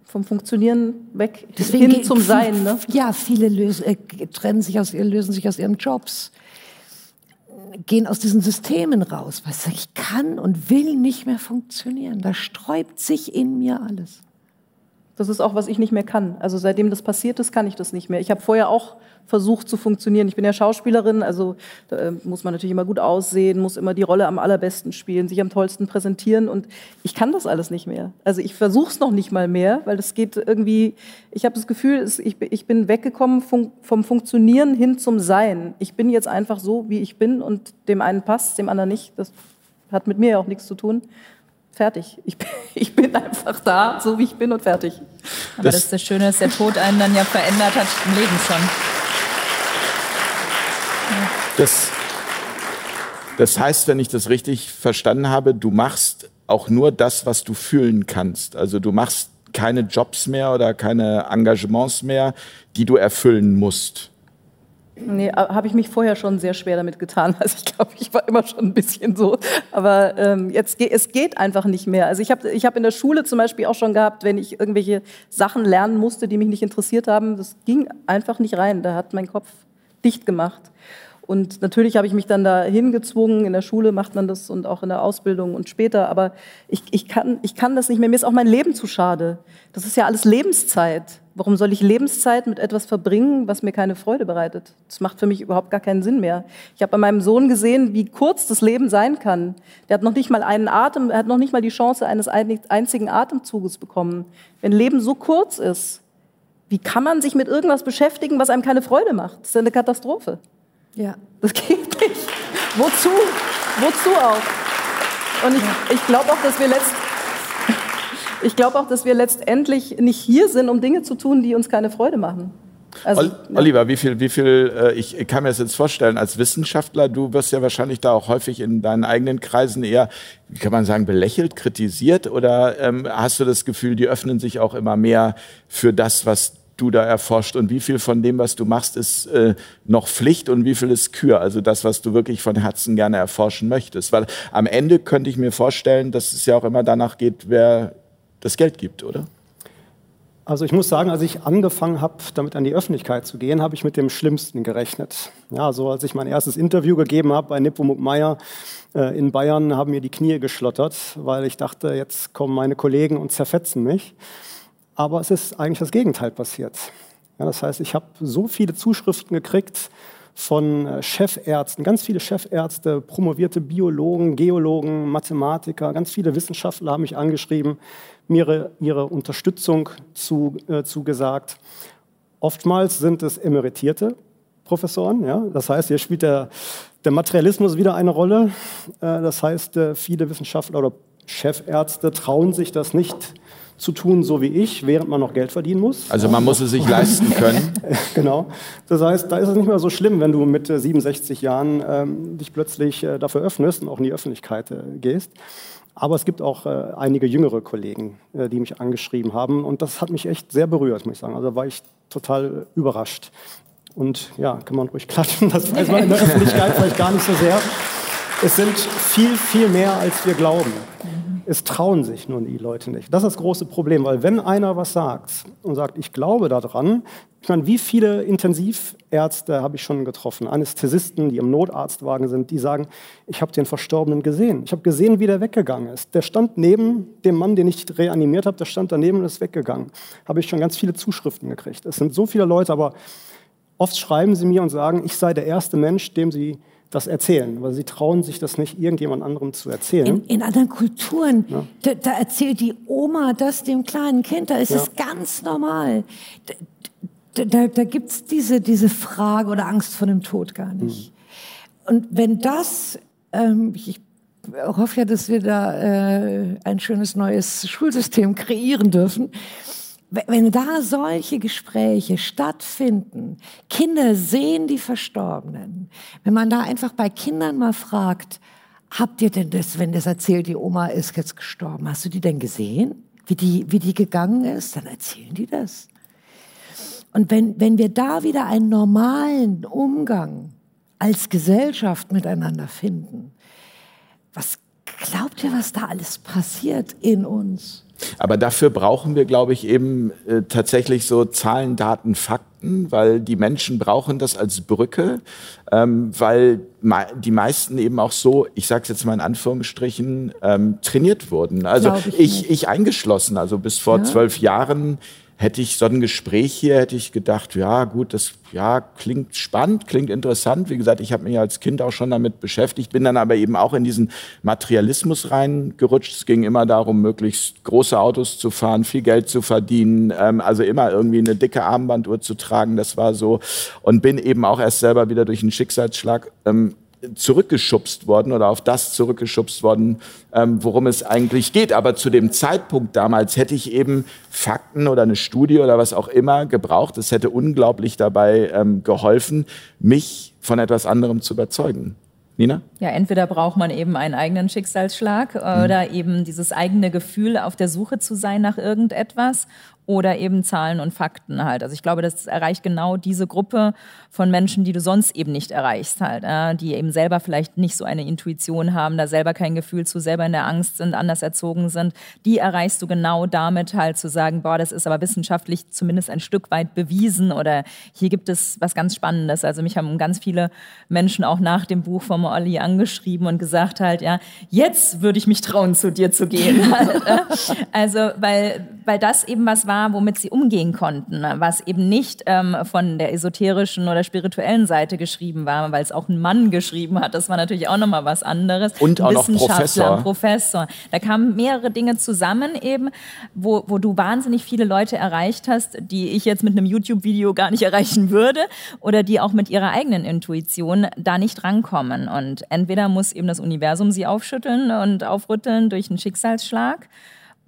vom Funktionieren weg Deswegen hin zum Sein. Ne? Ja, viele lösen, äh, trennen sich aus, lösen sich aus ihren Jobs, gehen aus diesen Systemen raus, weil sie ich kann und will nicht mehr funktionieren. Da sträubt sich in mir alles. Das ist auch, was ich nicht mehr kann. Also seitdem das passiert ist, kann ich das nicht mehr. Ich habe vorher auch versucht zu funktionieren. Ich bin ja Schauspielerin, also äh, muss man natürlich immer gut aussehen, muss immer die Rolle am allerbesten spielen, sich am tollsten präsentieren und ich kann das alles nicht mehr. Also ich versuche es noch nicht mal mehr, weil das geht irgendwie, ich habe das Gefühl, ich bin weggekommen vom Funktionieren hin zum Sein. Ich bin jetzt einfach so, wie ich bin und dem einen passt, dem anderen nicht. Das hat mit mir ja auch nichts zu tun fertig. Ich bin, *laughs* ich bin, einfach da, so wie ich bin und fertig. Aber das, das ist das Schöne, dass der Tod einen dann ja verändert hat im Leben schon. Das, das heißt, wenn ich das richtig verstanden habe, du machst auch nur das, was du fühlen kannst. Also du machst keine Jobs mehr oder keine Engagements mehr, die du erfüllen musst. Nee, habe ich mich vorher schon sehr schwer damit getan. *laughs* Also ich glaube, ich war immer schon ein bisschen so. Aber ähm, jetzt es geht einfach nicht mehr. Also ich habe ich hab in der Schule zum Beispiel auch schon gehabt, wenn ich irgendwelche Sachen lernen musste, die mich nicht interessiert haben, das ging einfach nicht rein. Da hat mein Kopf dicht gemacht. Und natürlich habe ich mich dann da hingezwungen. In der Schule macht man das und auch in der Ausbildung und später. Aber ich, ich, kann, ich kann das nicht mehr. Mir ist auch mein Leben zu schade. Das ist ja alles Lebenszeit. Warum soll ich Lebenszeit mit etwas verbringen, was mir keine Freude bereitet? Das macht für mich überhaupt gar keinen Sinn mehr. Ich habe bei meinem Sohn gesehen, wie kurz das Leben sein kann. Der hat noch nicht mal einen Atem, er hat noch nicht mal die Chance eines einzigen Atemzuges bekommen. Wenn Leben so kurz ist, wie kann man sich mit irgendwas beschäftigen, was einem keine Freude macht? Das ist eine Katastrophe. Ja. Das geht nicht. Wozu? Wozu auch? Und ich, ich glaube auch, dass wir letzt, ich glaube auch, dass wir letztendlich nicht hier sind, um Dinge zu tun, die uns keine Freude machen. Also, Oliver, wie viel, wie viel, äh, ich kann mir das jetzt vorstellen, als Wissenschaftler, du wirst ja wahrscheinlich da auch häufig in deinen eigenen Kreisen eher, wie kann man sagen, belächelt, kritisiert oder ähm, hast du das Gefühl, die öffnen sich auch immer mehr für das, was du da erforscht und wie viel von dem, was du machst, ist äh, noch Pflicht und wie viel ist Kür, also das, was du wirklich von Herzen gerne erforschen möchtest. Weil am Ende könnte ich mir vorstellen, dass es ja auch immer danach geht, wer das Geld gibt, oder? Also ich muss sagen, als ich angefangen habe, damit an die Öffentlichkeit zu gehen, habe ich mit dem Schlimmsten gerechnet. Ja, so als ich mein erstes Interview gegeben habe bei Nepomuk Meyer äh, in Bayern, haben mir die Knie geschlottert, weil ich dachte, jetzt kommen meine Kollegen und zerfetzen mich. Aber es ist eigentlich das Gegenteil passiert. Ja, das heißt, ich habe so viele Zuschriften gekriegt von äh, Chefärzten, ganz viele Chefärzte, promovierte Biologen, Geologen, Mathematiker, ganz viele Wissenschaftler haben mich angeschrieben, mir ihre Unterstützung zu, äh, zugesagt. Oftmals sind es emeritierte Professoren. Ja? Das heißt, hier spielt der, der Materialismus wieder eine Rolle. Äh, das heißt, äh, viele Wissenschaftler oder Chefärzte trauen sich das nicht zu tun, so wie ich, während man noch Geld verdienen muss. Also man muss es sich leisten können. *laughs* genau. Das heißt, da ist es nicht mehr so schlimm, wenn du mit 67 Jahren ähm, dich plötzlich äh, dafür öffnest und auch in die Öffentlichkeit äh, gehst. Aber es gibt auch äh, einige jüngere Kollegen, äh, die mich angeschrieben haben. Und das hat mich echt sehr berührt, muss ich sagen. Also war ich total überrascht. Und ja, kann man ruhig klatschen, das weiß man in der Öffentlichkeit vielleicht gar nicht so sehr. Es sind viel, viel mehr, als wir glauben. Es trauen sich nur die Leute nicht. Das ist das große Problem, weil wenn einer was sagt und sagt, ich glaube daran, ich meine, wie viele Intensivärzte habe ich schon getroffen, Anästhesisten, die im Notarztwagen sind, die sagen, ich habe den Verstorbenen gesehen. Ich habe gesehen, wie der weggegangen ist. Der stand neben dem Mann, den ich reanimiert habe, der stand daneben und ist weggegangen. Habe ich schon ganz viele Zuschriften gekriegt. Es sind so viele Leute, aber oft schreiben sie mir und sagen, ich sei der erste Mensch, dem sie das erzählen, weil sie trauen sich das nicht irgendjemand anderem zu erzählen. In, in anderen Kulturen, ja. da, da, erzählt die Oma das dem kleinen Kind, da ist es ja. ganz normal. Da, da, da gibt es diese, diese Frage oder Angst vor dem Tod gar nicht. Mhm. Und wenn das, ähm, ich hoffe ja, dass wir da äh, ein schönes neues Schulsystem kreieren dürfen, wenn da solche Gespräche stattfinden, Kinder sehen die Verstorbenen, wenn man da einfach bei Kindern mal fragt, habt ihr denn das, wenn das erzählt, die Oma ist jetzt gestorben, hast du die denn gesehen, wie die, wie die gegangen ist, dann erzählen die das. Und wenn, wenn wir da wieder einen normalen Umgang als Gesellschaft miteinander finden, was glaubt ihr, was da alles passiert in uns? Aber dafür brauchen wir, glaube ich, eben äh, tatsächlich so Zahlen, Daten, Fakten weil die Menschen brauchen das als Brücke, ähm, weil die meisten eben auch so, ich sage es jetzt mal in Anführungsstrichen, ähm, trainiert wurden. Also ich, ich, ich, eingeschlossen, also bis vor ja. zwölf Jahren hätte ich so ein Gespräch hier, hätte ich gedacht, ja gut, das ja, klingt spannend, klingt interessant. Wie gesagt, ich habe mich als Kind auch schon damit beschäftigt, bin dann aber eben auch in diesen Materialismus reingerutscht. Es ging immer darum, möglichst große Autos zu fahren, viel Geld zu verdienen, ähm, also immer irgendwie eine dicke Armbanduhr zu tragen. Das war so. Und bin eben auch erst selber wieder durch einen Schicksalsschlag ähm, zurückgeschubst worden oder auf das zurückgeschubst worden, ähm, worum es eigentlich geht. Aber zu dem Zeitpunkt damals hätte ich eben Fakten oder eine Studie oder was auch immer gebraucht. Es hätte unglaublich dabei ähm, geholfen, mich von etwas anderem zu überzeugen. Nina? Ja, entweder braucht man eben einen eigenen Schicksalsschlag mhm. oder eben dieses eigene Gefühl, auf der Suche zu sein nach irgendetwas oder eben Zahlen und Fakten halt. Also ich glaube, das erreicht genau diese Gruppe von Menschen, die du sonst eben nicht erreichst halt, äh, die eben selber vielleicht nicht so eine Intuition haben, da selber kein Gefühl zu, selber in der Angst sind, anders erzogen sind. Die erreichst du genau damit halt zu sagen, boah, das ist aber wissenschaftlich zumindest ein Stück weit bewiesen oder hier gibt es was ganz Spannendes. Also mich haben ganz viele Menschen auch nach dem Buch von Olli angeschrieben und gesagt halt, ja, jetzt würde ich mich trauen, zu dir zu gehen. *laughs* halt. Also, weil, weil das eben was war, womit sie umgehen konnten, was eben nicht ähm, von der esoterischen oder spirituellen Seite geschrieben war, weil es auch ein Mann geschrieben hat. Das war natürlich auch nochmal was anderes. Und auch noch Professor. Professor. Da kamen mehrere Dinge zusammen eben, wo, wo du wahnsinnig viele Leute erreicht hast, die ich jetzt mit einem YouTube-Video gar nicht *laughs* erreichen würde oder die auch mit ihrer eigenen Intuition da nicht rankommen. Und entweder muss eben das Universum sie aufschütteln und aufrütteln durch einen Schicksalsschlag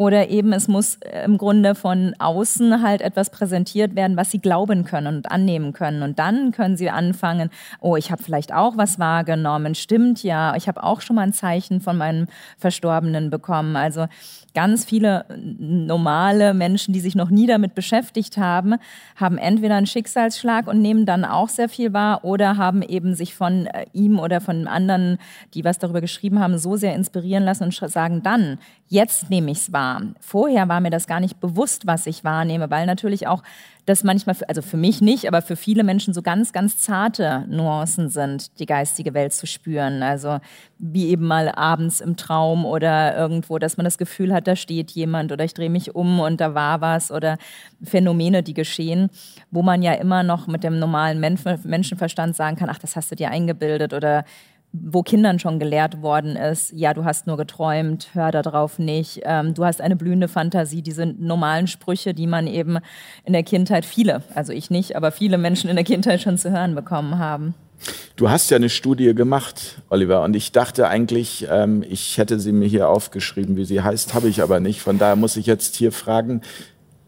oder eben es muss äh, im Grunde von außen halt etwas präsentiert werden, was sie glauben können und annehmen können. Und dann können sie anfangen, oh, ich habe vielleicht auch was wahrgenommen, stimmt ja, ich habe auch schon mal ein Zeichen von meinem Verstorbenen bekommen. Also ganz viele normale Menschen, die sich noch nie damit beschäftigt haben, haben entweder einen Schicksalsschlag und nehmen dann auch sehr viel wahr oder haben eben sich von äh, ihm oder von anderen, die was darüber geschrieben haben, so sehr inspirieren lassen und sagen dann, jetzt nehme ich es wahr. Vorher war mir das gar nicht bewusst, was ich wahrnehme, weil natürlich auch das manchmal, für, also für mich nicht, aber für viele Menschen so ganz, ganz zarte Nuancen sind, die geistige Welt zu spüren. Also wie eben mal abends im Traum oder irgendwo, dass man das Gefühl hat, da steht jemand oder ich drehe mich um und da war was oder Phänomene, die geschehen, wo man ja immer noch mit dem normalen Menschenverstand sagen kann, ach, das hast du dir eingebildet oder wo Kindern schon gelehrt worden ist, ja, du hast nur geträumt, hör darauf nicht, ähm, du hast eine blühende Fantasie, diese normalen Sprüche, die man eben in der Kindheit viele, also ich nicht, aber viele Menschen in der Kindheit schon zu hören bekommen haben. Du hast ja eine Studie gemacht, Oliver, und ich dachte eigentlich, ähm, ich hätte sie mir hier aufgeschrieben, wie sie heißt, habe ich aber nicht. Von daher muss ich jetzt hier fragen.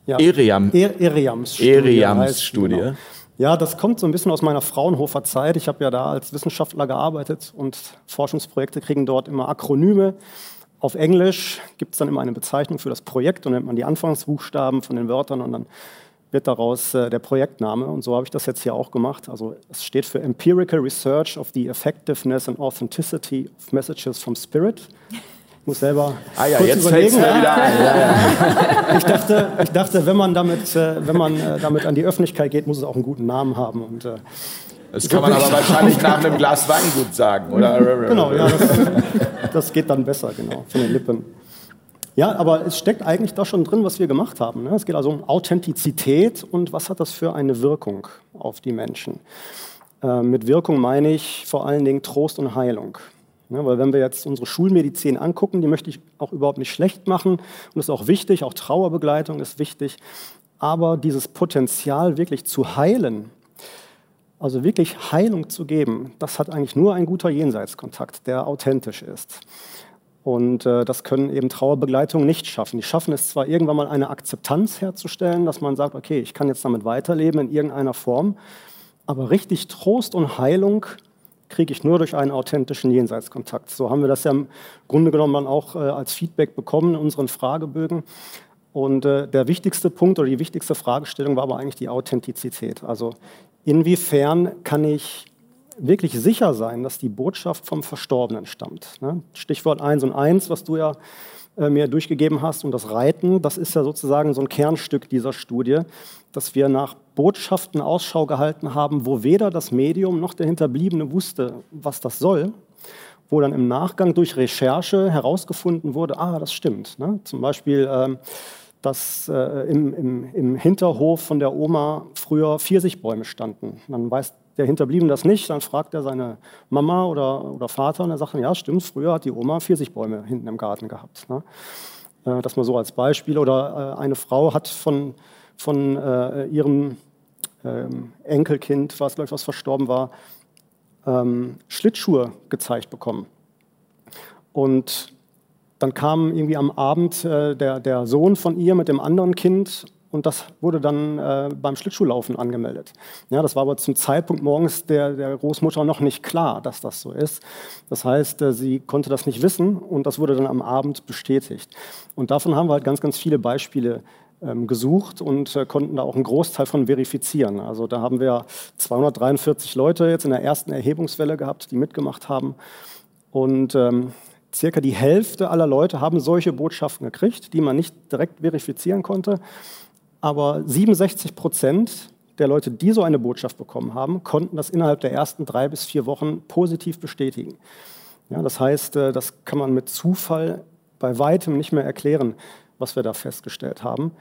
Ja. Eriam. Er Eriams Studie. Eriams Studie. Genau. Ja, das kommt so ein bisschen aus meiner Fraunhofer Zeit. Ich habe ja da als Wissenschaftler gearbeitet und Forschungsprojekte kriegen dort immer Akronyme. Auf Englisch gibt es dann immer eine Bezeichnung für das Projekt und nennt man die Anfangsbuchstaben von den Wörtern und dann wird daraus äh, der Projektname. Und so habe ich das jetzt hier auch gemacht. Also es steht für Empirical Research of the Effectiveness and Authenticity of Messages from Spirit muss selber ah ja, kurz jetzt überlegen. Mir wieder ein. Ja, ja. *laughs* Ich, dachte, ich dachte, wenn man, damit, äh, wenn man äh, damit an die Öffentlichkeit geht, muss es auch einen guten Namen haben. Und, äh, das kann man aber wahrscheinlich nach einem Glas Wein gut sagen, oder? *laughs* genau, ja, das, das, geht dann besser, genau, von den Lippen. Ja, aber es steckt eigentlich da schon drin, was wir gemacht haben. Ne? Es geht also um Authentizität und was hat das für eine Wirkung auf die Menschen. Mit Wirkung meine ich vor allen Dingen Trost und Heilung. Ne, weil wenn wir jetzt unsere Schulmedizin angucken, die möchte ich auch überhaupt nicht schlecht machen. Und das ist auch wichtig, auch Trauerbegleitung ist wichtig. Aber dieses Potenzial wirklich zu heilen, also wirklich Heilung zu geben, das hat eigentlich nur ein guter Jenseitskontakt, der authentisch ist. Und äh, das können eben Trauerbegleitungen nicht schaffen. Die schaffen es zwar irgendwann mal eine Akzeptanz herzustellen, dass man sagt, okay, ich kann jetzt damit weiterleben in irgendeiner Form, aber richtig Trost und Heilung kriege ich nur durch einen authentischen Jenseitskontakt. So haben wir das ja im Grunde genommen dann auch äh, als Feedback bekommen in unseren Fragebögen. Und äh, der wichtigste Punkt oder die wichtigste Fragestellung war aber eigentlich die Authentizität. Also inwiefern kann ich wirklich sicher sein, dass die Botschaft vom Verstorbenen stammt? Ne? Stichwort 1 und 1, was du ja äh, mir durchgegeben hast. Und das Reiten, das ist ja sozusagen so ein Kernstück dieser Studie, dass wir nach Botschaften Ausschau gehalten haben, wo weder das Medium noch der Hinterbliebene wusste, was das soll, wo dann im Nachgang durch Recherche herausgefunden wurde, ah, das stimmt. Ne? Zum Beispiel, ähm, dass äh, im, im, im, Hinterhof von der Oma früher Pfirsichbäume standen. Dann weiß der Hinterbliebene das nicht, dann fragt er seine Mama oder, oder Vater und er sagt ja, stimmt, früher hat die Oma Pfirsichbäume hinten im Garten gehabt. Ne? Äh, das mal so als Beispiel. Oder äh, eine Frau hat von, von äh, ihrem ähm, Enkelkind, was, glaube ich, was verstorben war, ähm, Schlittschuhe gezeigt bekommen. Und dann kam irgendwie am Abend äh, der, der Sohn von ihr mit dem anderen Kind und das wurde dann äh, beim Schlittschuhlaufen angemeldet. Ja, das war aber zum Zeitpunkt morgens der, der Großmutter noch nicht klar, dass das so ist. Das heißt, äh, sie konnte das nicht wissen und das wurde dann am Abend bestätigt. Und davon haben wir halt ganz, ganz viele Beispiele ähm, gesucht und äh, konnten da auch einen Großteil von verifizieren. Also da haben wir 243 Leute jetzt in der ersten Erhebungswelle gehabt, die mitgemacht haben. Und ähm, circa die Hälfte aller Leute haben solche Botschaften gekriegt, die man nicht direkt verifizieren konnte. Aber 67 Prozent der Leute, die so eine Botschaft bekommen haben, konnten das innerhalb der ersten drei bis vier Wochen positiv bestätigen. Ja, das heißt, äh, das kann man mit Zufall bei weitem nicht mehr erklären, was wir da festgestellt haben.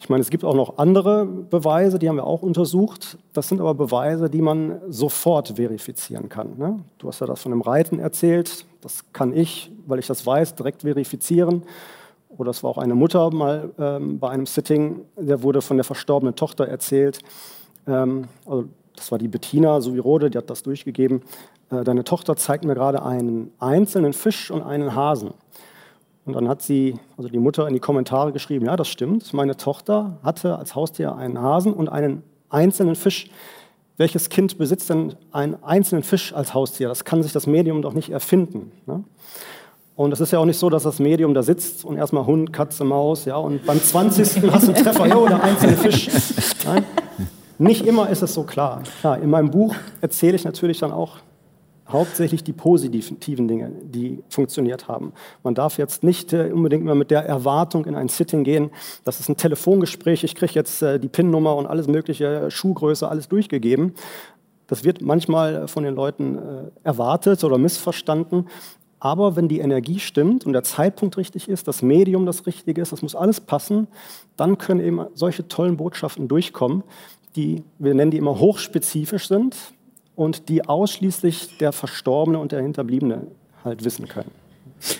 Ich meine, es gibt auch noch andere Beweise, die haben wir auch untersucht. Das sind aber Beweise, die man sofort verifizieren kann. Ne? Du hast ja das von dem Reiten erzählt. Das kann ich, weil ich das weiß, direkt verifizieren oder es war auch eine Mutter mal ähm, bei einem Sitting, der wurde von der verstorbenen Tochter erzählt. Ähm, also das war die Bettina Suvirode, die hat das durchgegeben. Äh, deine Tochter zeigt mir gerade einen einzelnen Fisch und einen Hasen. Und dann hat sie, also die Mutter, in die Kommentare geschrieben: Ja, das stimmt. Meine Tochter hatte als Haustier einen Hasen und einen einzelnen Fisch. Welches Kind besitzt denn einen einzelnen Fisch als Haustier? Das kann sich das Medium doch nicht erfinden. Ne? Und es ist ja auch nicht so, dass das Medium da sitzt und erstmal Hund, Katze, Maus, ja, und beim 20. hast du einen Treffer, ja, oder einzelne Fisch. Nein, nicht immer ist es so klar. klar. In meinem Buch erzähle ich natürlich dann auch hauptsächlich die positiven Dinge, die funktioniert haben. Man darf jetzt nicht äh, unbedingt mehr mit der Erwartung in ein Sitting gehen, das ist ein Telefongespräch, ich kriege jetzt äh, die PIN-Nummer und alles mögliche, Schuhgröße, alles durchgegeben. Das wird manchmal von den Leuten äh, erwartet oder missverstanden. Aber wenn die Energie stimmt und der Zeitpunkt richtig ist, das Medium das Richtige ist, das muss alles passen, dann können eben solche tollen Botschaften durchkommen, die, wir nennen die immer hochspezifisch sind und die ausschließlich der Verstorbene und der Hinterbliebene halt wissen können.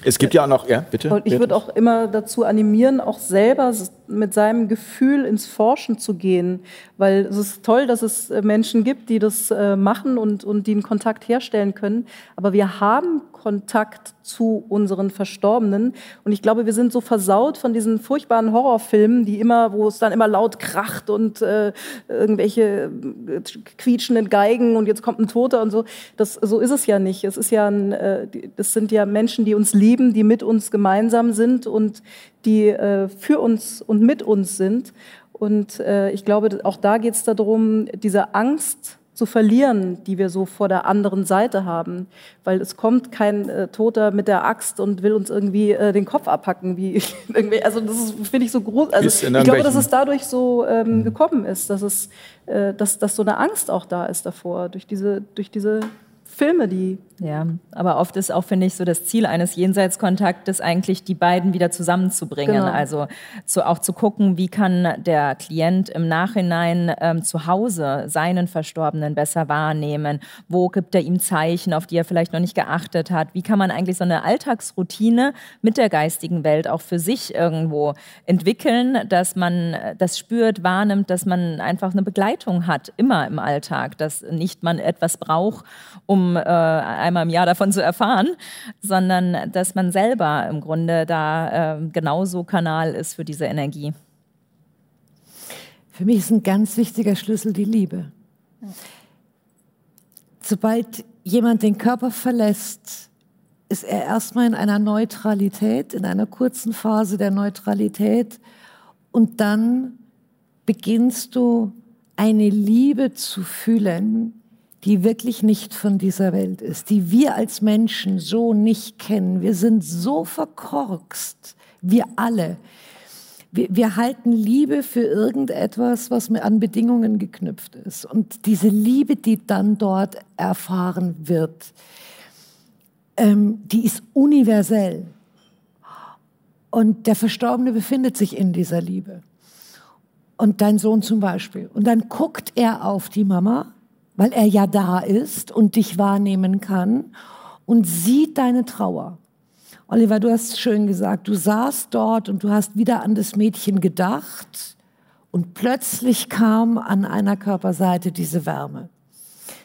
Es gibt ja auch noch, ja, bitte. Und ich würde auch immer dazu animieren, auch selber mit seinem Gefühl ins Forschen zu gehen, weil es ist toll, dass es äh, Menschen gibt, die das äh, machen und, und die einen Kontakt herstellen können. Aber wir haben Kontakt zu unseren Verstorbenen. Und ich glaube, wir sind so versaut von diesen furchtbaren Horrorfilmen, die immer, wo es dann immer laut kracht und äh, irgendwelche äh, quietschenden Geigen und jetzt kommt ein Toter und so. Das, so ist es ja nicht. Es ist ja ein, äh, das sind ja Menschen, die uns lieben, die mit uns gemeinsam sind und die äh, für uns und mit uns sind. Und äh, ich glaube, auch da geht es darum, diese Angst, zu verlieren, die wir so vor der anderen Seite haben. Weil es kommt kein äh, Toter mit der Axt und will uns irgendwie äh, den Kopf abhacken. Wie *laughs* irgendwie, also das finde ich so groß. Also ich glaube, dass es dadurch so ähm, mhm. gekommen ist, dass es, äh, dass, dass so eine Angst auch da ist davor, durch diese, durch diese Filme, die. Ja, aber oft ist auch, finde ich, so das Ziel eines Jenseitskontaktes eigentlich, die beiden wieder zusammenzubringen. Genau. Also zu, auch zu gucken, wie kann der Klient im Nachhinein ähm, zu Hause seinen Verstorbenen besser wahrnehmen? Wo gibt er ihm Zeichen, auf die er vielleicht noch nicht geachtet hat? Wie kann man eigentlich so eine Alltagsroutine mit der geistigen Welt auch für sich irgendwo entwickeln, dass man das spürt, wahrnimmt, dass man einfach eine Begleitung hat, immer im Alltag, dass nicht man etwas braucht, um äh, einmal im Jahr davon zu erfahren, sondern dass man selber im Grunde da äh, genauso Kanal ist für diese Energie. Für mich ist ein ganz wichtiger Schlüssel die Liebe. Sobald jemand den Körper verlässt, ist er erstmal in einer Neutralität, in einer kurzen Phase der Neutralität und dann beginnst du eine Liebe zu fühlen, die wirklich nicht von dieser Welt ist, die wir als Menschen so nicht kennen. Wir sind so verkorkst, wir alle. Wir, wir halten Liebe für irgendetwas, was mir an Bedingungen geknüpft ist. Und diese Liebe, die dann dort erfahren wird, ähm, die ist universell. Und der Verstorbene befindet sich in dieser Liebe. Und dein Sohn zum Beispiel. Und dann guckt er auf die Mama, weil er ja da ist und dich wahrnehmen kann und sieht deine Trauer. Oliver, du hast schön gesagt, du saßt dort und du hast wieder an das Mädchen gedacht und plötzlich kam an einer Körperseite diese Wärme.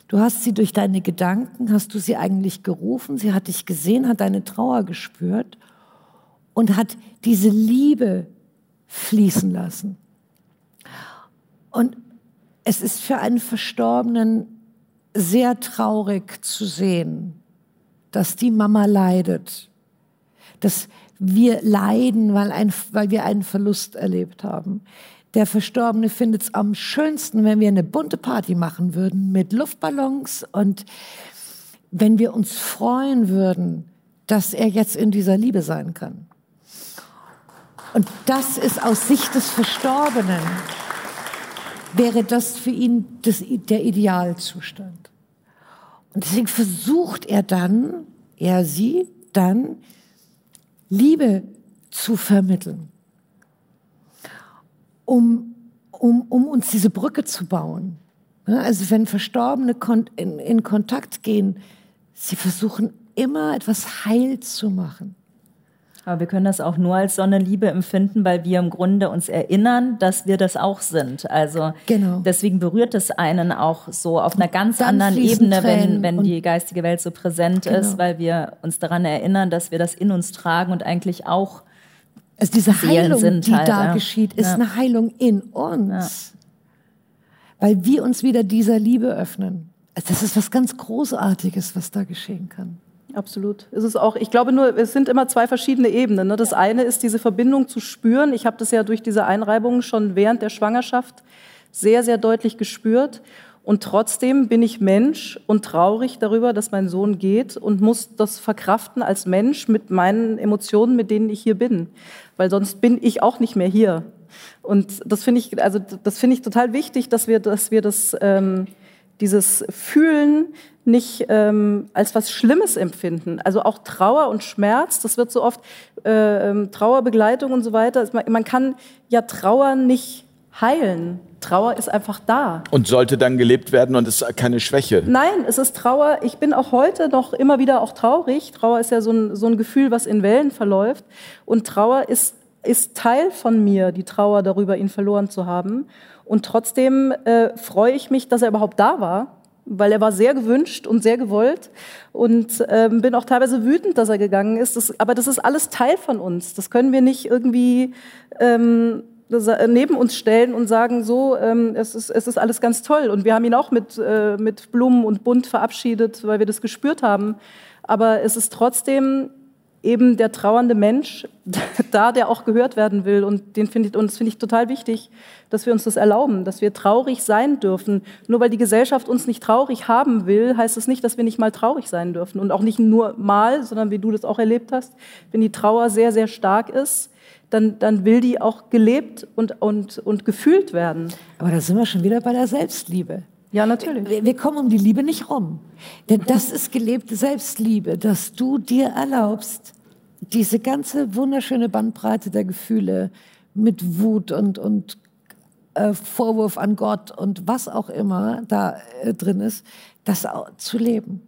Du hast sie durch deine Gedanken, hast du sie eigentlich gerufen, sie hat dich gesehen, hat deine Trauer gespürt und hat diese Liebe fließen lassen. Und es ist für einen Verstorbenen sehr traurig zu sehen, dass die Mama leidet, dass wir leiden, weil, ein, weil wir einen Verlust erlebt haben. Der Verstorbene findet es am schönsten, wenn wir eine bunte Party machen würden mit Luftballons und wenn wir uns freuen würden, dass er jetzt in dieser Liebe sein kann. Und das ist aus Sicht des Verstorbenen, wäre das für ihn das, der Idealzustand. Und deswegen versucht er dann, er sie dann, Liebe zu vermitteln, um, um, um uns diese Brücke zu bauen. Also wenn Verstorbene in, in Kontakt gehen, sie versuchen immer etwas heil zu machen. Aber wir können das auch nur als Sonnenliebe empfinden, weil wir im Grunde uns erinnern, dass wir das auch sind. Also genau. deswegen berührt es einen auch so auf einer ganz anderen Ebene, wenn, wenn die geistige Welt so präsent genau. ist, weil wir uns daran erinnern, dass wir das in uns tragen und eigentlich auch also diese Heilung, sind die halt, da ja. geschieht, ist ja. eine Heilung in uns. Ja. Weil wir uns wieder dieser Liebe öffnen. Also das ist was ganz Großartiges, was da geschehen kann. Absolut. Es ist auch, ich glaube nur, es sind immer zwei verschiedene Ebenen. Ne? Das eine ist diese Verbindung zu spüren. Ich habe das ja durch diese Einreibungen schon während der Schwangerschaft sehr, sehr deutlich gespürt. Und trotzdem bin ich Mensch und traurig darüber, dass mein Sohn geht und muss das verkraften als Mensch mit meinen Emotionen, mit denen ich hier bin. Weil sonst bin ich auch nicht mehr hier. Und das finde ich, also das finde ich total wichtig, dass wir, dass wir das, ähm, dieses Fühlen nicht ähm, als was Schlimmes empfinden. Also auch Trauer und Schmerz, das wird so oft äh, ähm, Trauerbegleitung und so weiter. Man kann ja Trauer nicht heilen. Trauer ist einfach da. Und sollte dann gelebt werden und ist keine Schwäche. Nein, es ist Trauer. Ich bin auch heute noch immer wieder auch traurig. Trauer ist ja so ein, so ein Gefühl, was in Wellen verläuft. Und Trauer ist, ist Teil von mir, die Trauer darüber, ihn verloren zu haben. Und trotzdem äh, freue ich mich, dass er überhaupt da war weil er war sehr gewünscht und sehr gewollt und ähm, bin auch teilweise wütend, dass er gegangen ist. Das, aber das ist alles Teil von uns. Das können wir nicht irgendwie ähm, äh, neben uns stellen und sagen, so, ähm, es, ist, es ist alles ganz toll. Und wir haben ihn auch mit, äh, mit Blumen und Bunt verabschiedet, weil wir das gespürt haben. Aber es ist trotzdem eben der trauernde Mensch *laughs* da, der auch gehört werden will. Und den finde ich, und das finde ich total wichtig, dass wir uns das erlauben, dass wir traurig sein dürfen. Nur weil die Gesellschaft uns nicht traurig haben will, heißt es das nicht, dass wir nicht mal traurig sein dürfen. Und auch nicht nur mal, sondern wie du das auch erlebt hast, wenn die Trauer sehr, sehr stark ist, dann, dann will die auch gelebt und, und, und gefühlt werden. Aber da sind wir schon wieder bei der Selbstliebe. Ja, natürlich. Wir, wir kommen um die Liebe nicht rum. Denn das ist gelebte Selbstliebe, dass du dir erlaubst, diese ganze wunderschöne Bandbreite der Gefühle mit Wut und, und äh, Vorwurf an Gott und was auch immer da äh, drin ist, das zu leben.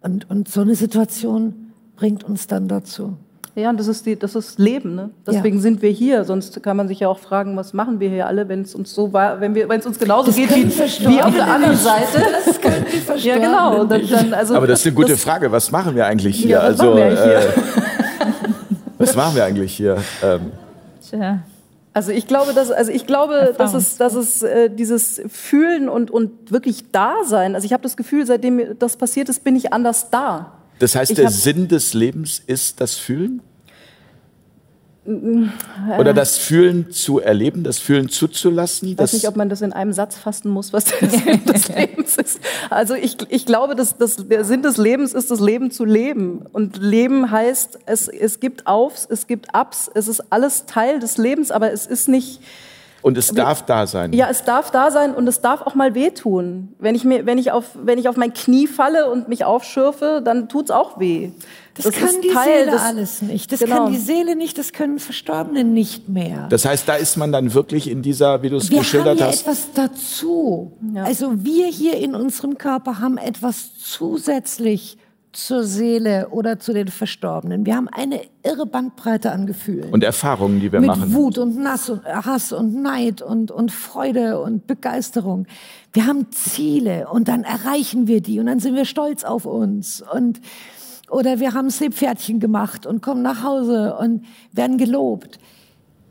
Und, und so eine Situation bringt uns dann dazu. Ja, und das ist, die, das ist Leben. Ne? Deswegen ja. sind wir hier. Sonst kann man sich ja auch fragen, was machen wir hier alle, wenn es uns so war, wenn wir, wenn es uns genauso das geht wie, wie auf der anderen Seite. *laughs* Das können die Ja, genau. Dann, dann, also, Aber das ist eine gute das, Frage. Was machen wir eigentlich hier? Ja, was also, machen wir hier? Äh, was machen wir eigentlich hier? Ähm, Tja. Also ich glaube, dass, also ich glaube, dass es, dass es äh, dieses Fühlen und, und wirklich Dasein. Also ich habe das Gefühl, seitdem das passiert ist, bin ich anders da. Das heißt, ich der Sinn des Lebens ist das Fühlen? Oder das Fühlen zu erleben, das Fühlen zuzulassen? Ich weiß nicht, ob man das in einem Satz fassen muss, was der *laughs* Sinn des *laughs* Lebens ist. Also ich, ich glaube, dass, dass der Sinn des Lebens ist, das Leben zu leben. Und Leben heißt, es, es gibt Aufs, es gibt Abs, es ist alles Teil des Lebens, aber es ist nicht und es darf da sein. Ja, es darf da sein und es darf auch mal wehtun. Wenn ich, mir, wenn ich, auf, wenn ich auf mein Knie falle und mich aufschürfe, dann tut's auch weh. Das, das kann die Teil Seele des, alles nicht. Das genau. kann die Seele nicht, das können Verstorbene nicht mehr. Das heißt, da ist man dann wirklich in dieser, wie du es geschildert haben ja hast. etwas dazu. Ja. Also wir hier in unserem Körper haben etwas zusätzlich zur Seele oder zu den Verstorbenen. Wir haben eine irre Bandbreite an Gefühlen. Und Erfahrungen, die wir Mit machen. Wut und Nass und Hass und Neid und, und Freude und Begeisterung. Wir haben Ziele und dann erreichen wir die und dann sind wir stolz auf uns. Und, oder wir haben Seepferdchen gemacht und kommen nach Hause und werden gelobt.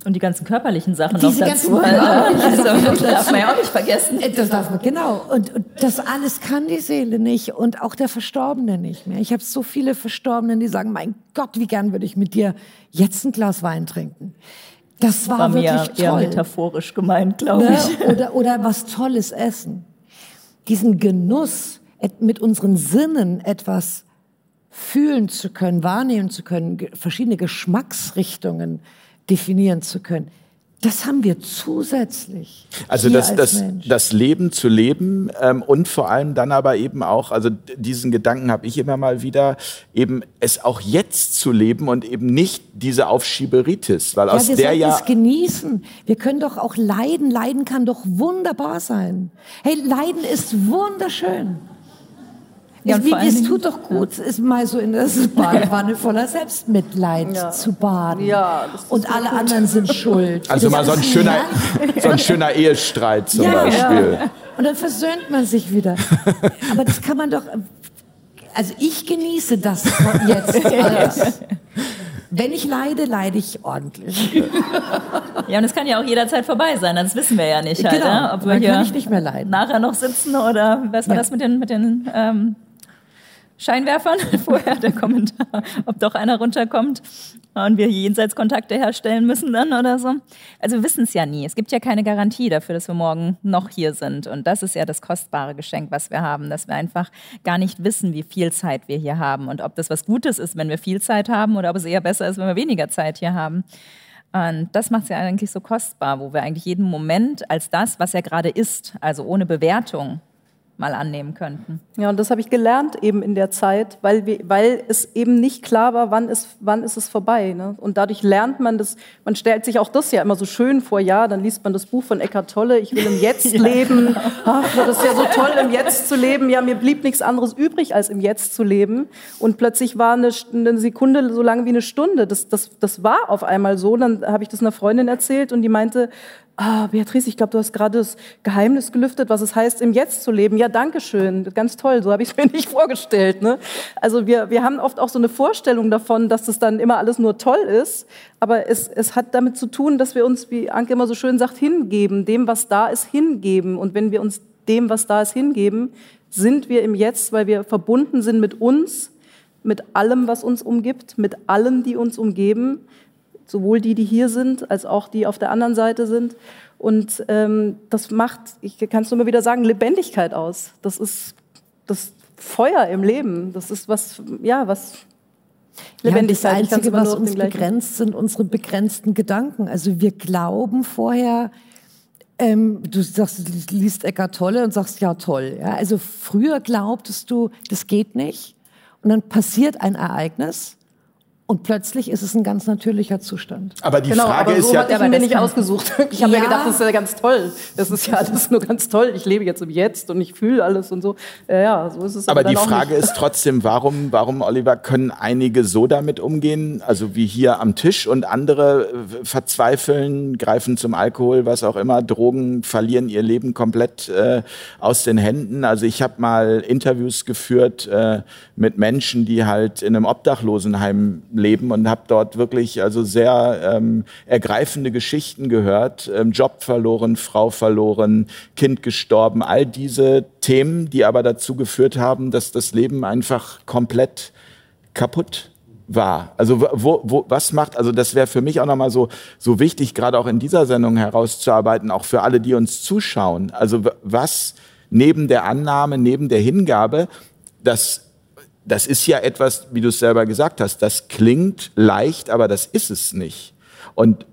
Und die ganzen körperlichen Sachen Diese noch dazu. also, *laughs* das darf man ja auch nicht vergessen. Äh, das darf man, genau. Und, und, das alles kann die Seele nicht und auch der Verstorbene nicht mehr. Ich habe so viele Verstorbenen, die sagen, mein Gott, wie gern würde ich mit dir jetzt ein Glas Wein trinken. Das war, war wirklich mir toll. eher metaphorisch gemeint, glaube ne? ich. *laughs* Oder, oder was Tolles essen. Diesen Genuss, mit unseren Sinnen etwas fühlen zu können, wahrnehmen zu können, verschiedene Geschmacksrichtungen definieren zu können. Das haben wir zusätzlich. Also das, das, das Leben zu leben ähm, und vor allem dann aber eben auch, also diesen Gedanken habe ich immer mal wieder, eben es auch jetzt zu leben und eben nicht diese Aufschieberitis, weil ja, aus wir der ja es genießen. Wir können doch auch leiden. Leiden kann doch wunderbar sein. Hey, Leiden ist wunderschön. Ja, es, es tut doch gut, ja. ist mal so in der *laughs* Badewanne voller Selbstmitleid ja. zu baden. Ja, und alle gut. anderen sind *laughs* schuld. Also mal so ein, schöner, *laughs* so ein schöner Ehestreit zum Beispiel. Und dann versöhnt man sich wieder. Aber das kann man doch. Also ich genieße das jetzt alles. Wenn ich leide, leide ich ordentlich. Ja, und es kann ja auch jederzeit vorbei sein. Das wissen wir ja nicht, halt, genau. ne? ob wir hier nachher noch sitzen oder was war ja. das mit den, mit den ähm, Scheinwerfern, *laughs* vorher der Kommentar, ob doch einer runterkommt und wir Jenseitskontakte herstellen müssen dann oder so. Also wir wissen es ja nie. Es gibt ja keine Garantie dafür, dass wir morgen noch hier sind. Und das ist ja das kostbare Geschenk, was wir haben, dass wir einfach gar nicht wissen, wie viel Zeit wir hier haben und ob das was Gutes ist, wenn wir viel Zeit haben oder ob es eher besser ist, wenn wir weniger Zeit hier haben. Und das macht es ja eigentlich so kostbar, wo wir eigentlich jeden Moment als das, was er gerade ist, also ohne Bewertung, mal annehmen könnten. Ja, und das habe ich gelernt eben in der Zeit, weil, wir, weil es eben nicht klar war, wann ist, wann ist es vorbei. Ne? Und dadurch lernt man das, man stellt sich auch das ja immer so schön vor, ja, dann liest man das Buch von Eckhart Tolle, ich will im Jetzt ja. *laughs* leben, ach, das ist ja so toll, im Jetzt zu leben, ja, mir blieb nichts anderes übrig, als im Jetzt zu leben. Und plötzlich war eine, eine Sekunde so lang wie eine Stunde, das, das, das war auf einmal so, dann habe ich das einer Freundin erzählt und die meinte, Ah, Beatrice, ich glaube, du hast gerade das Geheimnis gelüftet, was es heißt, im Jetzt zu leben. Ja, danke schön. Ganz toll. So habe ich es *laughs* mir nicht vorgestellt. Ne? Also wir, wir haben oft auch so eine Vorstellung davon, dass das dann immer alles nur toll ist. Aber es, es hat damit zu tun, dass wir uns, wie Anke immer so schön sagt, hingeben, dem, was da ist, hingeben. Und wenn wir uns dem, was da ist, hingeben, sind wir im Jetzt, weil wir verbunden sind mit uns, mit allem, was uns umgibt, mit allen, die uns umgeben sowohl die, die hier sind, als auch die auf der anderen Seite sind. Und ähm, das macht, ich kann es nur mal wieder sagen, Lebendigkeit aus. Das ist das Feuer im Leben. Das ist was, ja, was Lebendigkeit. Ja, das Einzige, was uns begrenzt, sind unsere begrenzten Gedanken. Also wir glauben vorher, ähm, du sagst, du liest Eckart Tolle und sagst, ja toll. Ja? Also früher glaubtest du, das geht nicht. Und dann passiert ein Ereignis und plötzlich ist es ein ganz natürlicher Zustand. Aber die genau, Frage aber so ist ja, hat ich mir nicht ausgesucht. *laughs* Ich habe ja. mir gedacht, das ist ja ganz toll. Das ist ja alles nur ganz toll. Ich lebe jetzt im Jetzt und ich fühle alles und so. Ja, so ist es. Aber, aber die Frage ist trotzdem, warum, warum, Oliver, können einige so damit umgehen, also wie hier am Tisch und andere äh, verzweifeln, greifen zum Alkohol, was auch immer, Drogen, verlieren ihr Leben komplett äh, aus den Händen. Also ich habe mal Interviews geführt äh, mit Menschen, die halt in einem Obdachlosenheim Leben und habe dort wirklich also sehr ähm, ergreifende Geschichten gehört. Ähm, Job verloren, Frau verloren, Kind gestorben, all diese Themen, die aber dazu geführt haben, dass das Leben einfach komplett kaputt war? Also wo, wo, was macht, also das wäre für mich auch nochmal so, so wichtig, gerade auch in dieser Sendung herauszuarbeiten, auch für alle, die uns zuschauen. Also was neben der Annahme, neben der Hingabe, das, das ist ja etwas, wie du es selber gesagt hast, das klingt leicht, aber das ist es nicht. Und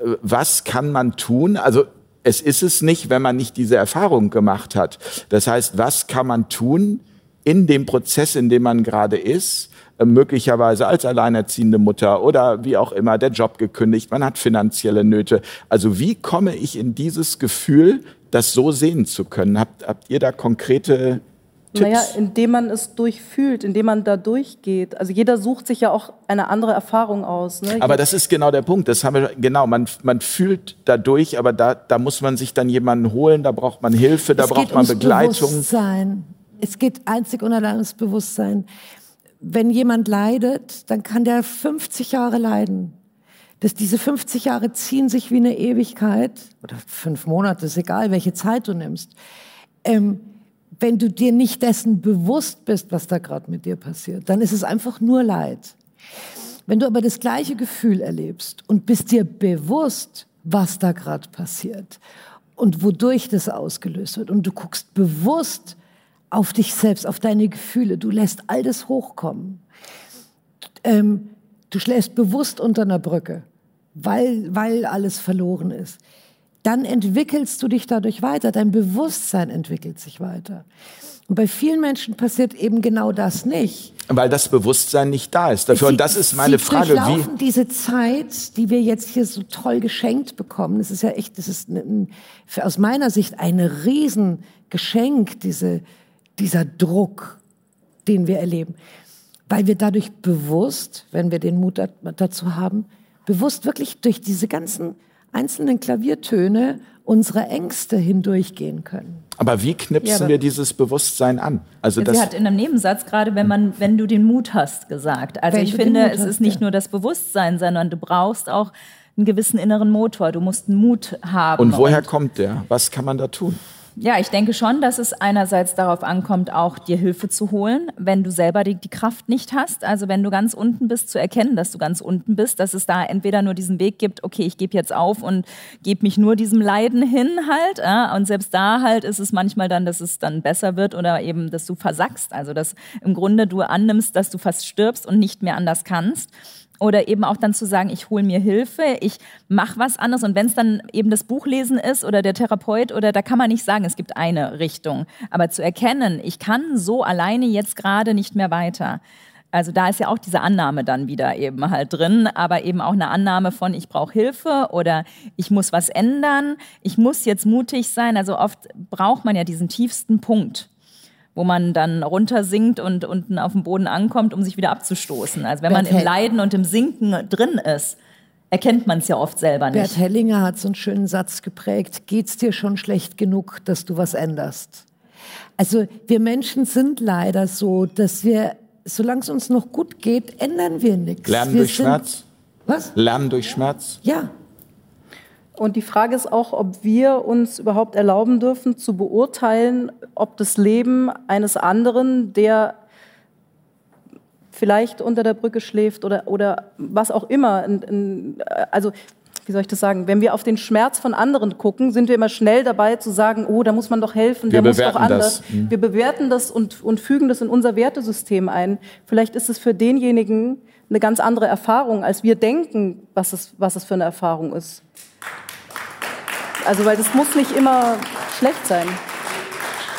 äh, was kann man tun? Also es ist es nicht, wenn man nicht diese Erfahrung gemacht hat. Das heißt, was kann man tun in dem Prozess, in dem man gerade ist, äh, möglicherweise als alleinerziehende Mutter oder wie auch immer, der Job gekündigt, man hat finanzielle Nöte. Also wie komme ich in dieses Gefühl, das so sehen zu können? Habt, habt ihr da konkrete Tipps? Naja, indem man es durchfühlt, indem man da durchgeht. Also jeder sucht sich ja auch eine andere Erfahrung aus. Ne? Aber das ist genau der Punkt. Das haben wir, genau, man, man fühlt da durch, aber da, da muss man sich dann jemanden holen, da braucht man Hilfe, da es braucht geht man ums Begleitung. Bewusstsein. Es geht einzig und allein ums Bewusstsein. Wenn jemand leidet, dann kann der 50 Jahre leiden. Das, diese 50 Jahre ziehen sich wie eine Ewigkeit oder fünf Monate, ist egal, welche Zeit du nimmst. Ähm, wenn du dir nicht dessen bewusst bist, was da gerade mit dir passiert, dann ist es einfach nur Leid. Wenn du aber das gleiche Gefühl erlebst und bist dir bewusst, was da gerade passiert und wodurch das ausgelöst wird und du guckst bewusst auf dich selbst, auf deine Gefühle, du lässt all das hochkommen. Ähm, du schläfst bewusst unter einer Brücke, weil, weil alles verloren ist dann entwickelst du dich dadurch weiter. Dein Bewusstsein entwickelt sich weiter. Und bei vielen Menschen passiert eben genau das nicht. Weil das Bewusstsein nicht da ist dafür. Sie, und das ist meine sie Frage. Wie diese Zeit, die wir jetzt hier so toll geschenkt bekommen, das ist ja echt, das ist ein, aus meiner Sicht ein Riesengeschenk, diese, dieser Druck, den wir erleben. Weil wir dadurch bewusst, wenn wir den Mut dazu haben, bewusst wirklich durch diese ganzen einzelnen Klaviertöne unserer Ängste hindurchgehen können. Aber wie knipsen ja, wir dieses Bewusstsein an? Also sie hat in einem Nebensatz gerade, wenn man, wenn du den Mut hast, gesagt. Also wenn ich finde, es hast, ist nicht ja. nur das Bewusstsein, sondern du brauchst auch einen gewissen inneren Motor. Du musst einen Mut haben. Und woher und kommt der? Was kann man da tun? Ja, ich denke schon, dass es einerseits darauf ankommt, auch dir Hilfe zu holen, wenn du selber die, die, Kraft nicht hast. Also wenn du ganz unten bist, zu erkennen, dass du ganz unten bist, dass es da entweder nur diesen Weg gibt, okay, ich gebe jetzt auf und gebe mich nur diesem Leiden hin halt. Ja, und selbst da halt ist es manchmal dann, dass es dann besser wird oder eben, dass du versackst. Also dass im Grunde du annimmst, dass du fast stirbst und nicht mehr anders kannst oder eben auch dann zu sagen, ich hole mir Hilfe, ich mache was anderes. Und wenn es dann eben das Buchlesen ist oder der Therapeut oder da kann man nicht sagen, es gibt eine Richtung. Aber zu erkennen, ich kann so alleine jetzt gerade nicht mehr weiter. Also da ist ja auch diese Annahme dann wieder eben halt drin, aber eben auch eine Annahme von, ich brauche Hilfe oder ich muss was ändern, ich muss jetzt mutig sein. Also oft braucht man ja diesen tiefsten Punkt wo man dann runtersinkt und unten auf dem Boden ankommt, um sich wieder abzustoßen. Also wenn man im Leiden und im Sinken drin ist, erkennt man es ja oft selber nicht. Bert Hellinger hat so einen schönen Satz geprägt, geht's dir schon schlecht genug, dass du was änderst? Also wir Menschen sind leider so, dass wir, solange es uns noch gut geht, ändern wir nichts. Lernen wir durch sind, Schmerz? Was? Lernen durch Schmerz? Ja, und die Frage ist auch, ob wir uns überhaupt erlauben dürfen, zu beurteilen, ob das Leben eines anderen, der vielleicht unter der Brücke schläft oder, oder was auch immer, also wie soll ich das sagen, wenn wir auf den Schmerz von anderen gucken, sind wir immer schnell dabei zu sagen, oh, da muss man doch helfen, wir der muss doch anders. Mhm. Wir bewerten das und, und fügen das in unser Wertesystem ein. Vielleicht ist es für denjenigen eine ganz andere Erfahrung, als wir denken, was es, was es für eine Erfahrung ist. Also, weil das muss nicht immer schlecht sein.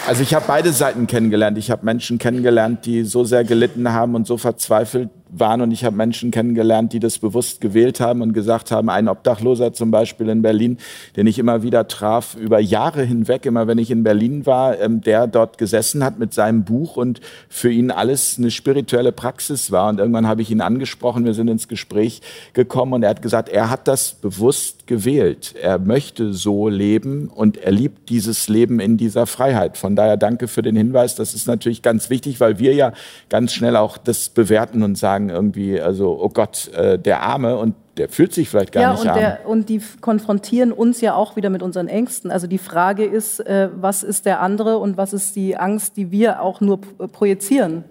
Also ich habe beide Seiten kennengelernt. Ich habe Menschen kennengelernt, die so sehr gelitten haben und so verzweifelt waren und ich habe Menschen kennengelernt, die das bewusst gewählt haben und gesagt haben, ein Obdachloser zum Beispiel in Berlin, den ich immer wieder traf, über Jahre hinweg, immer wenn ich in Berlin war, ähm, der dort gesessen hat mit seinem Buch und für ihn alles eine spirituelle Praxis war. Und irgendwann habe ich ihn angesprochen, wir sind ins Gespräch gekommen und er hat gesagt, er hat das bewusst gewählt. Er möchte so leben und er liebt dieses Leben in dieser Freiheit. Von daher danke für den Hinweis. Das ist natürlich ganz wichtig, weil wir ja ganz schnell auch das bewerten und sagen, irgendwie, also, oh Gott, äh, der Arme und der fühlt sich vielleicht gar ja, nicht und. Der, und die konfrontieren uns ja auch wieder mit unseren Ängsten. Also die Frage ist, äh, was ist der andere und was ist die Angst, die wir auch nur projizieren.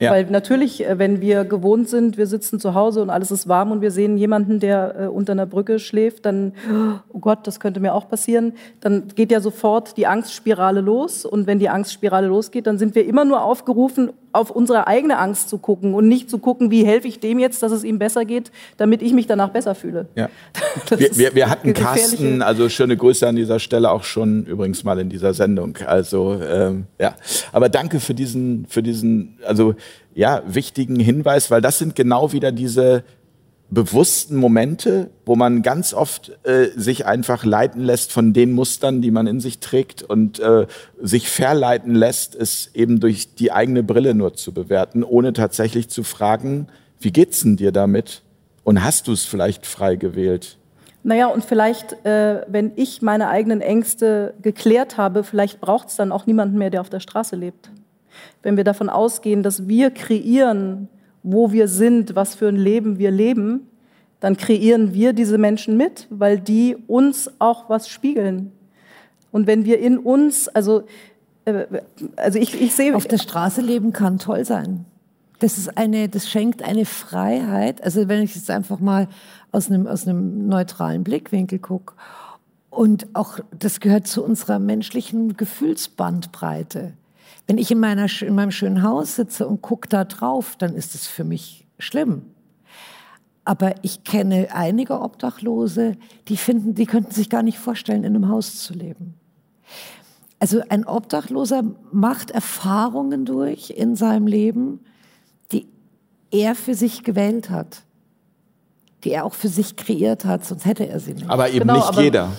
Ja. Weil natürlich, äh, wenn wir gewohnt sind, wir sitzen zu Hause und alles ist warm und wir sehen jemanden, der äh, unter einer Brücke schläft, dann, oh Gott, das könnte mir auch passieren, dann geht ja sofort die Angstspirale los. Und wenn die Angstspirale losgeht, dann sind wir immer nur aufgerufen, auf unsere eigene Angst zu gucken und nicht zu gucken, wie helfe ich dem jetzt, dass es ihm besser geht, damit ich mich danach besser fühle. Ja. *laughs* Wir, wir, wir, hatten Carsten, also schöne Grüße an dieser Stelle auch schon übrigens mal in dieser Sendung. Also ähm, ja, aber danke für diesen, für diesen, also ja, wichtigen Hinweis, weil das sind genau wieder diese bewussten Momente, wo man ganz oft äh, sich einfach leiten lässt von den Mustern, die man in sich trägt und äh, sich verleiten lässt, es eben durch die eigene Brille nur zu bewerten, ohne tatsächlich zu fragen, wie geht's denn dir damit? Und hast du es vielleicht frei gewählt? Naja, und vielleicht, äh, wenn ich meine eigenen Ängste geklärt habe, vielleicht braucht es dann auch niemanden mehr, der auf der Straße lebt. Wenn wir davon ausgehen, dass wir kreieren, wo wir sind, was für ein Leben wir leben, dann kreieren wir diese Menschen mit, weil die uns auch was spiegeln. Und wenn wir in uns, also, äh, also ich, ich sehe. Auf der Straße leben kann toll sein. Das ist eine, das schenkt eine Freiheit. Also wenn ich jetzt einfach mal aus einem, aus einem neutralen Blickwinkel gucke. Und auch das gehört zu unserer menschlichen Gefühlsbandbreite. Wenn ich in, meiner, in meinem schönen Haus sitze und gucke da drauf, dann ist es für mich schlimm. Aber ich kenne einige Obdachlose, die finden, die könnten sich gar nicht vorstellen, in einem Haus zu leben. Also ein Obdachloser macht Erfahrungen durch in seinem Leben, die er für sich gewählt hat, die er auch für sich kreiert hat, sonst hätte er sie nicht. Aber eben genau, nicht jeder.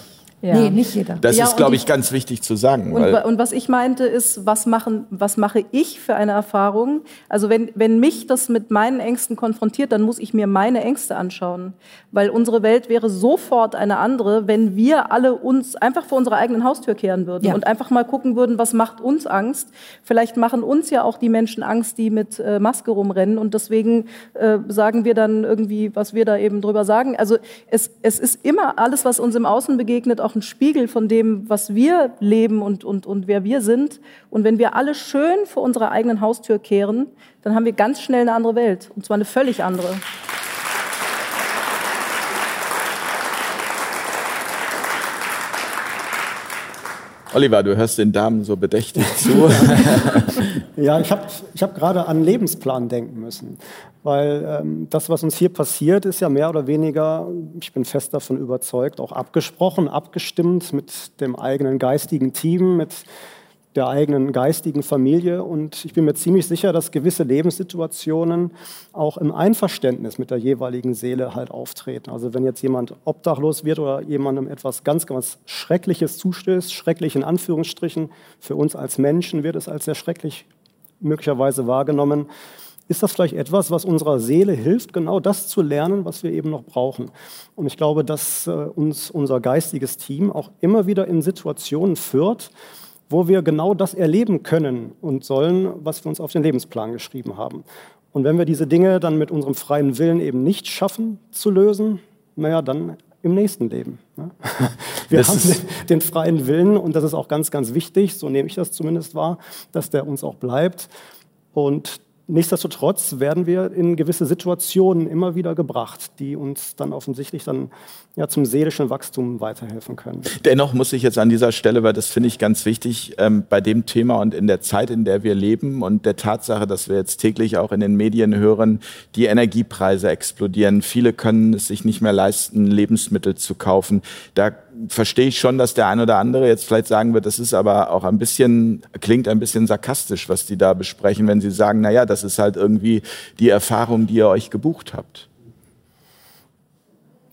Ja. Nee, nicht jeder. Das ja, ist, glaube ich, ganz wichtig zu sagen. Und, und, was ich meinte ist, was, machen, was mache ich für eine Erfahrung? Also wenn, wenn mich das mit meinen Ängsten konfrontiert, dann muss ich mir meine Ängste anschauen. Weil unsere Welt wäre sofort eine andere, wenn wir alle uns einfach vor unserer eigenen Haustür kehren würden ja. und einfach mal gucken würden, was macht uns Angst. Vielleicht machen uns ja auch die Menschen Angst, die mit äh, Maske rumrennen. Und deswegen äh, sagen wir dann irgendwie, was wir da eben drüber sagen. Also es, es ist immer alles, was uns im Außen begegnet, auch auch ein Spiegel von dem, was wir leben und, und, und wer wir sind. Und wenn wir alle schön vor unserer eigenen Haustür kehren, dann haben wir ganz schnell eine andere Welt. Und zwar eine völlig andere. Oliver, du hörst den Damen so bedächtig *laughs* zu. *laughs* ja, ich habe ich hab gerade an Lebensplan denken müssen, weil ähm, das, was uns hier passiert, ist ja mehr oder weniger, ich bin fest davon überzeugt, auch abgesprochen, abgestimmt mit dem eigenen geistigen Team, mit der eigenen geistigen Familie. Und ich bin mir ziemlich sicher, dass gewisse Lebenssituationen auch im Einverständnis mit der jeweiligen Seele halt auftreten. Also wenn jetzt jemand obdachlos wird oder jemandem etwas ganz, ganz Schreckliches zustößt, schrecklich in Anführungsstrichen, für uns als Menschen wird es als sehr schrecklich möglicherweise wahrgenommen, ist das vielleicht etwas, was unserer Seele hilft, genau das zu lernen, was wir eben noch brauchen. Und ich glaube, dass äh, uns unser geistiges Team auch immer wieder in Situationen führt, wo wir genau das erleben können und sollen, was wir uns auf den Lebensplan geschrieben haben. Und wenn wir diese Dinge dann mit unserem freien Willen eben nicht schaffen zu lösen, naja, dann im nächsten Leben. Ne? *laughs* Wir das haben den, den, freien Willen und das ist auch ganz, ganz wichtig, so nehme ich das zumindest wahr, dass der uns auch bleibt. Und Nichtsdestotrotz werden wir in gewisse Situationen immer wieder gebracht, die uns dann offensichtlich dann ja zum seelischen Wachstum weiterhelfen können. Dennoch muss ich jetzt an dieser Stelle, weil das finde ich ganz wichtig, ähm, bei dem Thema und in der Zeit, in der wir leben und der Tatsache, dass wir jetzt täglich auch in den Medien hören, die Energiepreise explodieren. Viele können es sich nicht mehr leisten, Lebensmittel zu kaufen. Da verstehe ich schon, dass der ein oder andere jetzt vielleicht sagen wird, das ist aber auch ein bisschen, klingt ein bisschen sarkastisch, was die da besprechen, wenn sie sagen, naja, das ist halt irgendwie die Erfahrung, die ihr euch gebucht habt.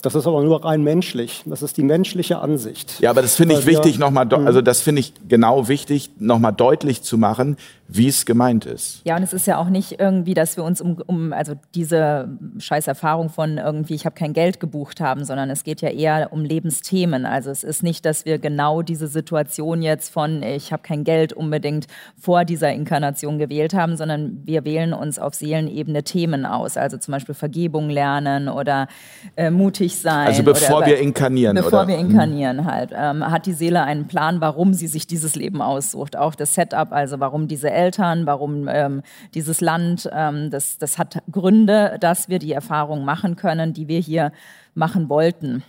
Das ist aber nur rein menschlich. Das ist die menschliche Ansicht. Ja, aber das finde ich wichtig, nochmal, mhm. also das finde ich genau wichtig, nochmal deutlich zu machen, wie es gemeint ist. Ja, und es ist ja auch nicht irgendwie, dass wir uns um, um also diese scheiß Erfahrung von irgendwie, ich habe kein Geld gebucht haben, sondern es geht ja eher um Lebensthemen. Also es ist nicht, dass wir genau diese Situation jetzt von, ich habe kein Geld unbedingt vor dieser Inkarnation gewählt haben, sondern wir wählen uns auf Seelenebene Themen aus. Also zum Beispiel Vergebung lernen oder äh, mutig glücklich sein. Also bevor wir inkarnieren, Bevor oder? wir inkarnieren halt, ähm, hat die Seele einen Plan, warum sie sich dieses Leben aussucht. Auch das Setup, also warum diese Eltern, warum ähm, dieses Land, ähm, das, das hat Gründe, dass wir die Erfahrung machen können, die wir hier machen wollten.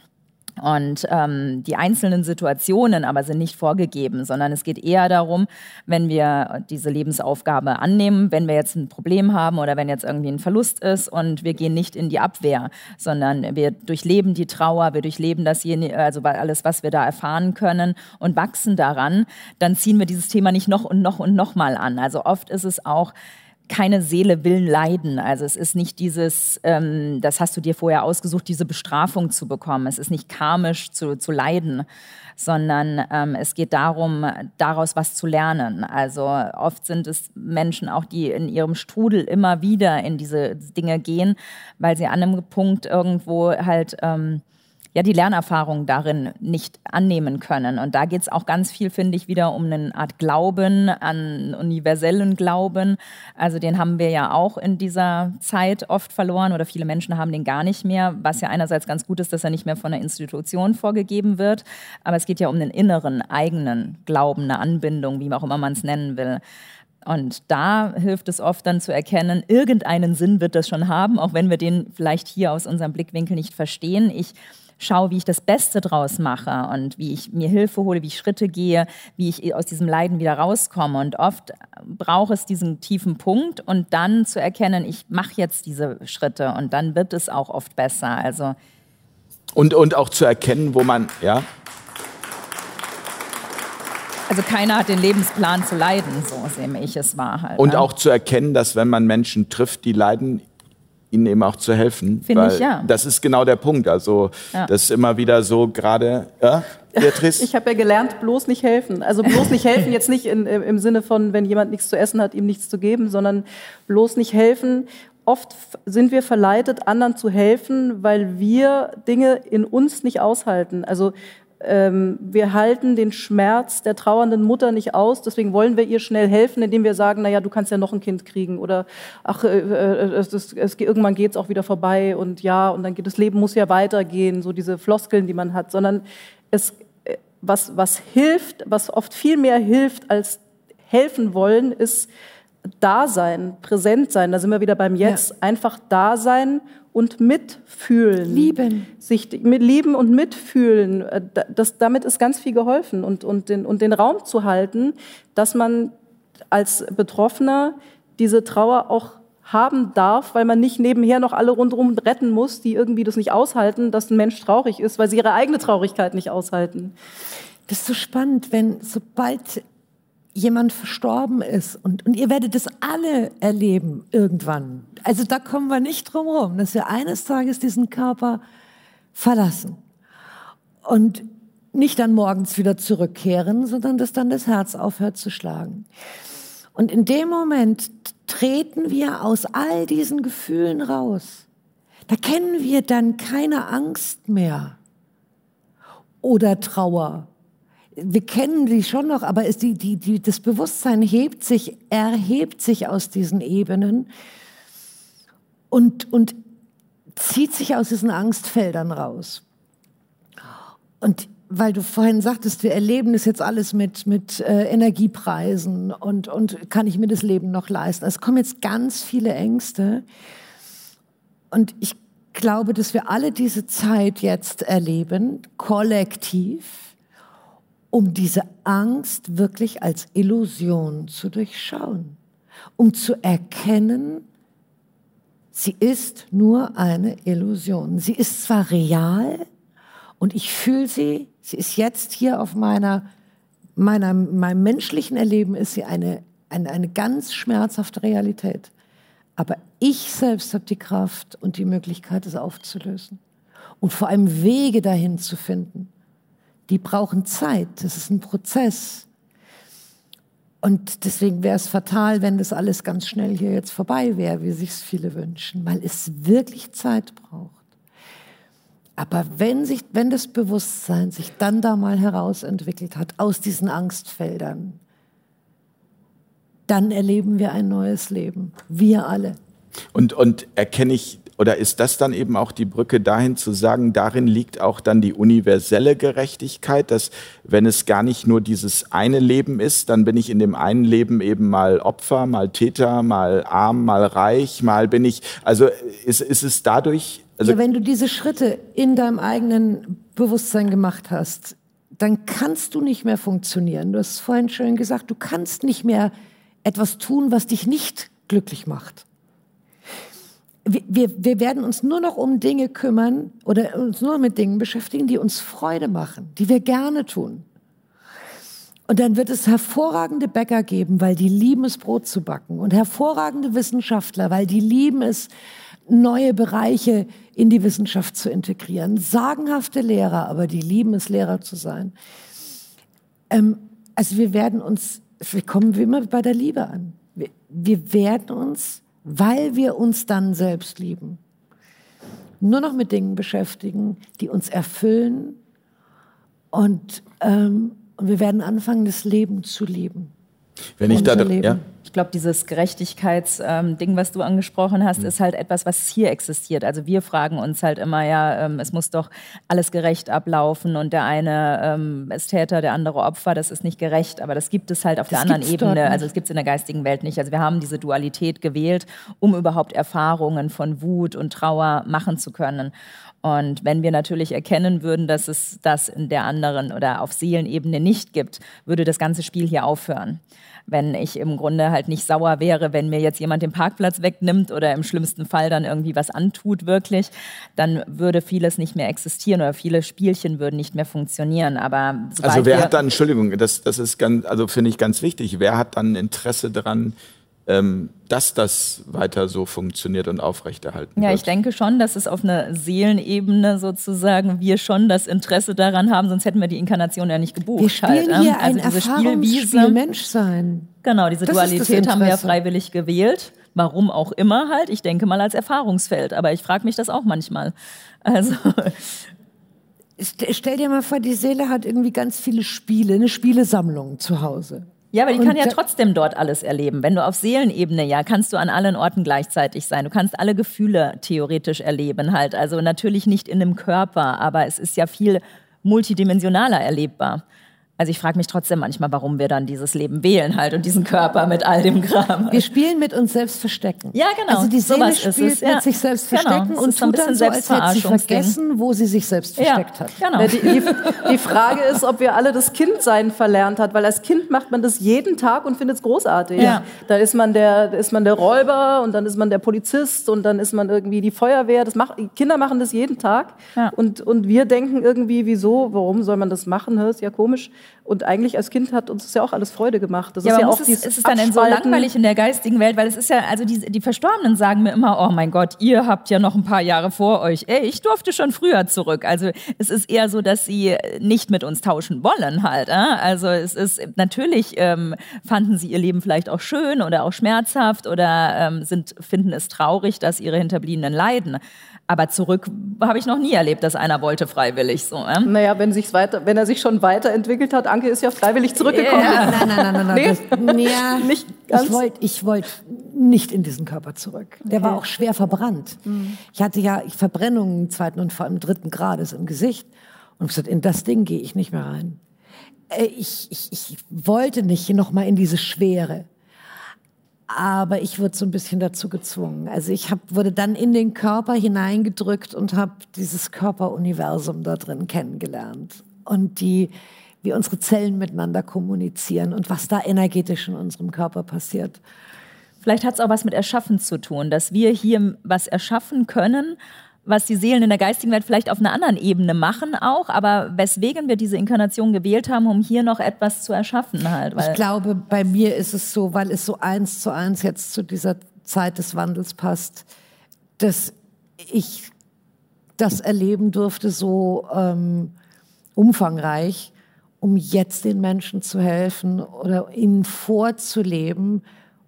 Und ähm, die einzelnen Situationen aber sind nicht vorgegeben, sondern es geht eher darum, wenn wir diese Lebensaufgabe annehmen, wenn wir jetzt ein Problem haben oder wenn jetzt irgendwie ein Verlust ist und wir gehen nicht in die Abwehr, sondern wir durchleben die Trauer, wir durchleben das, also alles, was wir da erfahren können und wachsen daran, dann ziehen wir dieses Thema nicht noch und noch und noch mal an. Also oft ist es auch keine Seele will leiden. Also es ist nicht dieses, ähm, das hast du dir vorher ausgesucht, diese Bestrafung zu bekommen. Es ist nicht karmisch zu, zu leiden, sondern ähm, es geht darum, daraus was zu lernen. Also oft sind es Menschen auch, die in ihrem Strudel immer wieder in diese Dinge gehen, weil sie an einem Punkt irgendwo halt ähm, ja die Lernerfahrung darin nicht annehmen können. Und da geht es auch ganz viel, finde ich, wieder um eine Art Glauben, an universellen Glauben. Also den haben wir ja auch in dieser Zeit oft verloren oder viele Menschen haben den gar nicht mehr, was ja einerseits ganz gut ist, dass er nicht mehr von der Institution vorgegeben wird, aber es geht ja um einen inneren, eigenen Glauben, eine Anbindung, wie auch immer man es nennen will. Und da hilft es oft dann zu erkennen, irgendeinen Sinn wird das schon haben, auch wenn wir den vielleicht hier aus unserem Blickwinkel nicht verstehen. Ich schaue, wie ich das Beste draus mache und wie ich mir Hilfe hole, wie ich Schritte gehe, wie ich aus diesem Leiden wieder rauskomme. Und oft braucht es diesen tiefen Punkt und dann zu erkennen, ich mache jetzt diese Schritte und dann wird es auch oft besser. Also und, und auch zu erkennen, wo man, ja. Also keiner hat den Lebensplan zu leiden, so sehe ich es wahr halt. Und ne? auch zu erkennen, dass wenn man Menschen trifft, die leiden, ihnen eben auch zu helfen. Finde ich, ja. Das ist genau der Punkt. Also Ja. das ist immer wieder so gerade, ja, Beatrice? *laughs* Ich habe ja gelernt, bloß nicht helfen. Also bloß nicht helfen, jetzt nicht in, im Sinne von, wenn jemand nichts zu essen hat, ihm nichts zu geben, sondern bloß nicht helfen. Oft sind wir verleitet, anderen zu helfen, weil wir Dinge in uns nicht aushalten. Also wir halten den Schmerz der trauernden Mutter nicht aus, deswegen wollen wir ihr schnell helfen, indem wir sagen, naja, du kannst ja noch ein Kind kriegen. Oder ach, äh, äh, es, es, es, irgendwann geht es auch wieder vorbei und ja, und dann geht das Leben muss ja weitergehen, so diese Floskeln, die man hat, sondern es, äh, was, was hilft, was oft viel mehr hilft als helfen wollen, ist Dasein, präsent sein. Da sind wir wieder beim Jetzt. Einfach da sein und mitfühlen. Lieben. Sich mit lieben und mitfühlen. Äh, da- Das, damit ist ganz viel geholfen. Und, und, den, und den Raum zu halten, dass man als Betroffener diese Trauer auch haben darf, weil man nicht nebenher noch alle rundherum retten muss, die irgendwie das nicht aushalten, dass ein Mensch traurig ist, weil sie ihre eigene Traurigkeit nicht aushalten. Das ist so spannend, wenn sobald jemand verstorben ist und, und ihr werdet das alle erleben irgendwann. Also da kommen wir nicht drum rum, dass wir eines Tages diesen Körper verlassen und nicht dann morgens wieder zurückkehren, sondern dass dann das Herz aufhört zu schlagen. Und in dem Moment treten wir aus all diesen Gefühlen raus. Da kennen wir dann keine Angst mehr oder Trauer. Wir kennen die schon noch, aber es, die, die, die, das Bewusstsein hebt sich, erhebt sich aus diesen Ebenen und, und zieht sich aus diesen Angstfeldern raus. Und weil du vorhin sagtest, wir erleben das jetzt alles mit, mit äh, Energiepreisen und, und kann ich mir das Leben noch leisten. Es kommen jetzt ganz viele Ängste. Und ich glaube, dass wir alle diese Zeit jetzt erleben, kollektiv, um diese Angst wirklich als Illusion zu durchschauen, um zu erkennen, sie ist nur eine Illusion. Sie ist zwar real und ich fühle sie, sie ist jetzt hier auf meiner, meiner, meinem menschlichen Erleben ist sie eine, eine, eine ganz schmerzhafte Realität. Aber ich selbst habe die Kraft und die Möglichkeit, es aufzulösen. Und vor allem Wege dahin zu finden. Die brauchen Zeit. Das ist ein Prozess. Und deswegen wäre es fatal, wenn das alles ganz schnell hier jetzt vorbei wäre, wie sich viele wünschen, weil es wirklich Zeit braucht. Aber wenn, sich, wenn das Bewusstsein sich dann da mal herausentwickelt hat aus diesen Angstfeldern, dann erleben wir ein neues Leben. Wir alle. Und, und erkenne ich oder ist das dann eben auch die Brücke dahin zu sagen, darin liegt auch dann die universelle Gerechtigkeit, dass wenn es gar nicht nur dieses eine Leben ist, dann bin ich in dem einen Leben eben mal Opfer, mal Täter, mal arm, mal reich, mal bin ich, also ist, ist es dadurch. Also ja, wenn du diese Schritte in deinem eigenen Bewusstsein gemacht hast, dann kannst du nicht mehr funktionieren. Du hast vorhin schön gesagt, du kannst nicht mehr etwas tun, was dich nicht glücklich macht wir, wir, werden uns nur noch um Dinge kümmern oder uns nur mit Dingen beschäftigen, die uns Freude machen, die wir gerne tun. Und dann wird es hervorragende Bäcker geben, weil die lieben es, Brot zu backen. Und hervorragende Wissenschaftler, weil die lieben es, neue Bereiche in die Wissenschaft zu integrieren. Sagenhafte Lehrer, aber die lieben es, Lehrer zu sein. Ähm, also wir werden uns, wir kommen wie immer bei der Liebe an. Wir, wir werden uns weil wir uns dann selbst lieben. Nur noch mit Dingen beschäftigen, die uns erfüllen und, ähm, wir werden anfangen, das Leben zu lieben. Wenn ich da, ja? Ich glaube, dieses Gerechtigkeitsding, ähm, was du angesprochen hast, mhm. ist halt etwas, was hier existiert. Also wir fragen uns halt immer, ja, ähm, es muss doch alles gerecht ablaufen und der eine ähm, ist Täter, der andere Opfer, das ist nicht gerecht. Aber das gibt es halt auf das der anderen Ebene. Also es gibt es in der geistigen Welt nicht. Also wir haben diese Dualität gewählt, um überhaupt Erfahrungen von Wut und Trauer machen zu können. Und wenn wir natürlich erkennen würden, dass es das in der anderen oder auf Seelenebene nicht gibt, würde das ganze Spiel hier aufhören wenn ich im Grunde halt nicht sauer wäre, wenn mir jetzt jemand den Parkplatz wegnimmt oder im schlimmsten Fall dann irgendwie was antut wirklich, dann würde vieles nicht mehr existieren oder viele Spielchen würden nicht mehr funktionieren. Aber also wer hat dann, Entschuldigung, das, das ist ganz, also finde ich ganz wichtig, wer hat dann Interesse daran, dass das weiter so funktioniert und aufrechterhalten ja, wird. Ja, ich denke schon, dass es auf einer Seelenebene sozusagen wir schon das Interesse daran haben, sonst hätten wir die Inkarnation ja nicht gebucht. Wir spielen halt, hier also ein diese Spielwiese. Menschsein. Genau, diese das Dualität haben wir ja freiwillig gewählt. Warum auch immer halt. Ich denke mal als Erfahrungsfeld. Aber ich frage mich das auch manchmal. Also Stell dir mal vor, die Seele hat irgendwie ganz viele Spiele, eine Spielesammlung zu Hause. Ja, aber die kann ja trotzdem dort alles erleben. Wenn du auf Seelenebene, ja, kannst du an allen Orten gleichzeitig sein. Du kannst alle Gefühle theoretisch erleben halt. Also natürlich nicht in dem Körper, aber es ist ja viel multidimensionaler erlebbar. Also ich frage mich trotzdem manchmal, warum wir dann dieses Leben wählen halt und diesen Körper mit all dem Kram. Wir spielen mit uns selbst verstecken. Ja, genau. Also die Seele spielt es, ja. mit sich selbst genau. verstecken genau. und tut dann so, als hätte sie vergessen, wo sie sich selbst versteckt ja, hat. Genau. Die, die, die, Frage ist, ob wir alle das Kindsein verlernt hat, weil als Kind macht man das jeden Tag und findet es großartig. Ja. Da ist man, der, ist man der Räuber und dann ist man der Polizist und dann ist man irgendwie die Feuerwehr. Das macht, Kinder machen das jeden Tag ja. und, und wir denken irgendwie, wieso, warum soll man das machen? Das ist ja komisch. Und eigentlich als Kind hat uns das ja auch alles Freude gemacht. Das ja, ist ja auch es, ist es dann denn so langweilig in der geistigen Welt? Weil es ist ja, also die, die Verstorbenen sagen mir immer, oh mein Gott, ihr habt ja noch ein paar Jahre vor euch. Ey, ich durfte schon früher zurück. Also es ist eher so, dass sie nicht mit uns tauschen wollen halt. Äh? Also es ist, natürlich ähm, fanden sie ihr Leben vielleicht auch schön oder auch schmerzhaft oder ähm, sind, finden es traurig, dass ihre Hinterbliebenen leiden. Aber zurück habe ich noch nie erlebt, dass einer wollte freiwillig so. Äh? Naja, wenn, sich's weiter, wenn er sich schon weiterentwickelt hat, Anke ist ja freiwillig zurückgekommen. Yeah. Nein, nein, nein, nein. nee? Das, ja, *laughs* nicht ganz. Ich wollte ich wollt nicht in diesen Körper zurück. Der okay. war auch schwer verbrannt. Mhm. Ich hatte ja Verbrennungen im zweiten und vor allem dritten Grades im Gesicht. Und gesagt, in das Ding gehe ich nicht mehr rein. Äh, ich, ich, ich wollte nicht noch mal in diese Schwere aber ich wurde so ein bisschen dazu gezwungen. Also ich hab, wurde dann in den Körper hineingedrückt und habe dieses Körperuniversum da drin kennengelernt und die, wie unsere Zellen miteinander kommunizieren und was da energetisch in unserem Körper passiert. Vielleicht hat es auch was mit Erschaffen zu tun, dass wir hier was erschaffen können, was die Seelen in der geistigen Welt vielleicht auf einer anderen Ebene machen auch, aber weswegen wir diese Inkarnation gewählt haben, um hier noch etwas zu erschaffen halt. ich glaube, bei mir ist es so, weil es so eins zu eins jetzt zu dieser Zeit des Wandels passt, dass ich das erleben durfte so ähm, umfangreich, um jetzt den Menschen zu helfen oder ihnen vorzuleben,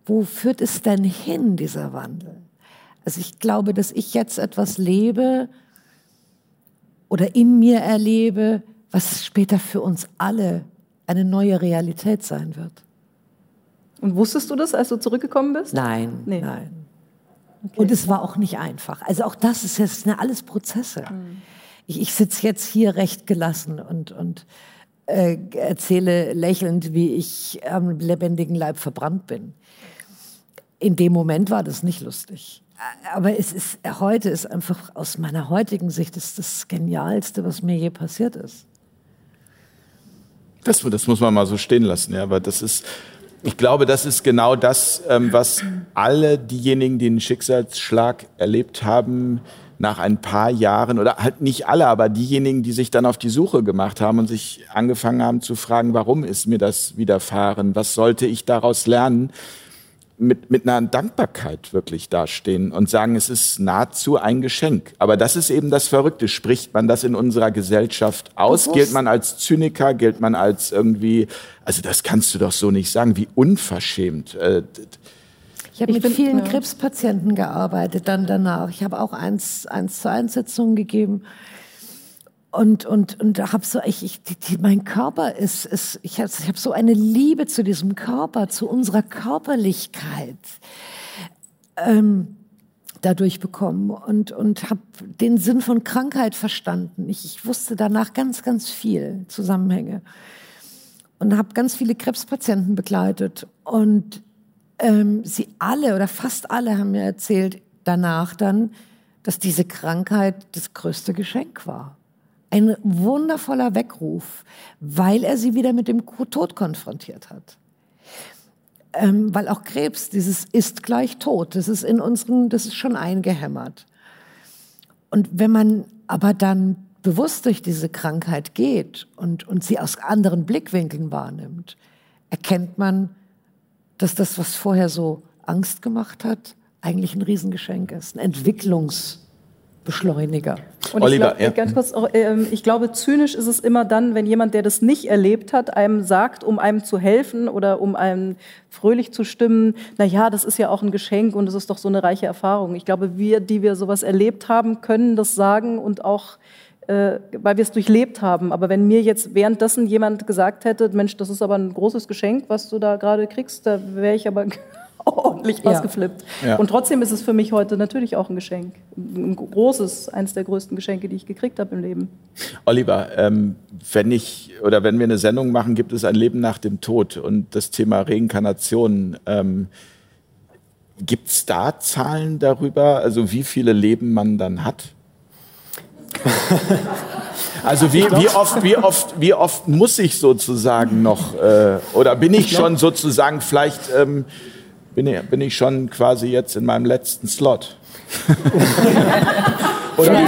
wo führt es denn hin, dieser Wandel? Also ich glaube, dass ich jetzt etwas lebe oder in mir erlebe, was später für uns alle eine neue Realität sein wird. Und wusstest du das, als du zurückgekommen bist? Nein, nee. nein. Okay. Und es war auch nicht einfach. Also auch das ist jetzt ne, alles Prozesse. Mhm. Ich, ich sitze jetzt hier recht gelassen und, und äh, erzähle lächelnd, wie ich am lebendigen Leib verbrannt bin. In dem Moment war das nicht lustig. Aber es ist, heute ist einfach aus meiner heutigen Sicht das, das Genialste, was mir je passiert ist. Das, das muss man mal so stehen lassen, ja, aber das ist, ich glaube, das ist genau das, ähm, was alle diejenigen, die einen Schicksalsschlag erlebt haben, nach ein paar Jahren, oder halt nicht alle, aber diejenigen, die sich dann auf die Suche gemacht haben und sich angefangen haben zu fragen, warum ist mir das widerfahren? Was sollte ich daraus lernen? Mit, mit einer Dankbarkeit wirklich dastehen und sagen, es ist nahezu ein Geschenk. Aber das ist eben das Verrückte. Spricht man das in unserer Gesellschaft aus? Bewusst. Gilt man als Zyniker? Gilt man als irgendwie, also das kannst du doch so nicht sagen, wie unverschämt. Äh, ich habe mit bin, vielen ja. Krebspatienten gearbeitet dann danach. Ich habe auch eins, eins zu eins Sitzungen gegeben und und und habe so ich, ich die, mein Körper ist ist ich habe ich hab so eine Liebe zu diesem Körper zu unserer Körperlichkeit ähm, dadurch bekommen und und habe den Sinn von Krankheit verstanden. Ich, ich wusste danach ganz ganz viel Zusammenhänge und habe ganz viele Krebspatienten begleitet und ähm, sie alle oder fast alle haben mir erzählt danach dann dass diese Krankheit das größte Geschenk war ein wundervoller Weckruf, weil er sie wieder mit dem Tod konfrontiert hat. Ähm, weil auch Krebs, dieses ist gleich tot, das ist in unseren, das ist schon eingehämmert. Und wenn man aber dann bewusst durch diese Krankheit geht und, und sie aus anderen Blickwinkeln wahrnimmt, erkennt man, dass das, was vorher so Angst gemacht hat, eigentlich ein Riesengeschenk ist, ein Entwicklungs- Beschleuniger. Und Oliver, ich, glaub, ja. ganz kurz, ähm, ich glaube, zynisch ist es immer dann, wenn jemand, der das nicht erlebt hat, einem sagt, um einem zu helfen oder um einem fröhlich zu stimmen, na ja, das ist ja auch ein Geschenk und es ist doch so eine reiche Erfahrung. Ich glaube, wir, die wir sowas erlebt haben, können das sagen und auch äh, weil wir es durchlebt haben. Aber wenn mir jetzt währenddessen jemand gesagt hätte, Mensch, das ist aber ein großes Geschenk, was du da gerade kriegst, da wäre ich aber *laughs* ordentlich ja. ausgeflippt. Ja. Und trotzdem ist es für mich heute natürlich auch ein Geschenk. Ein großes, eines der größten Geschenke, die ich gekriegt habe im Leben. Oliver, ähm, wenn ich oder wenn wir eine Sendung machen, gibt es ein Leben nach dem Tod und das Thema Reinkarnation. Ähm, gibt es da Zahlen darüber, also wie viele Leben man dann hat? *laughs* Also wie, wie, oft, wie, oft, wie oft muss ich sozusagen noch, äh, oder bin ich schon sozusagen vielleicht ähm, bin ich, bin ich schon quasi jetzt in meinem letzten Slot. *laughs* Oder wie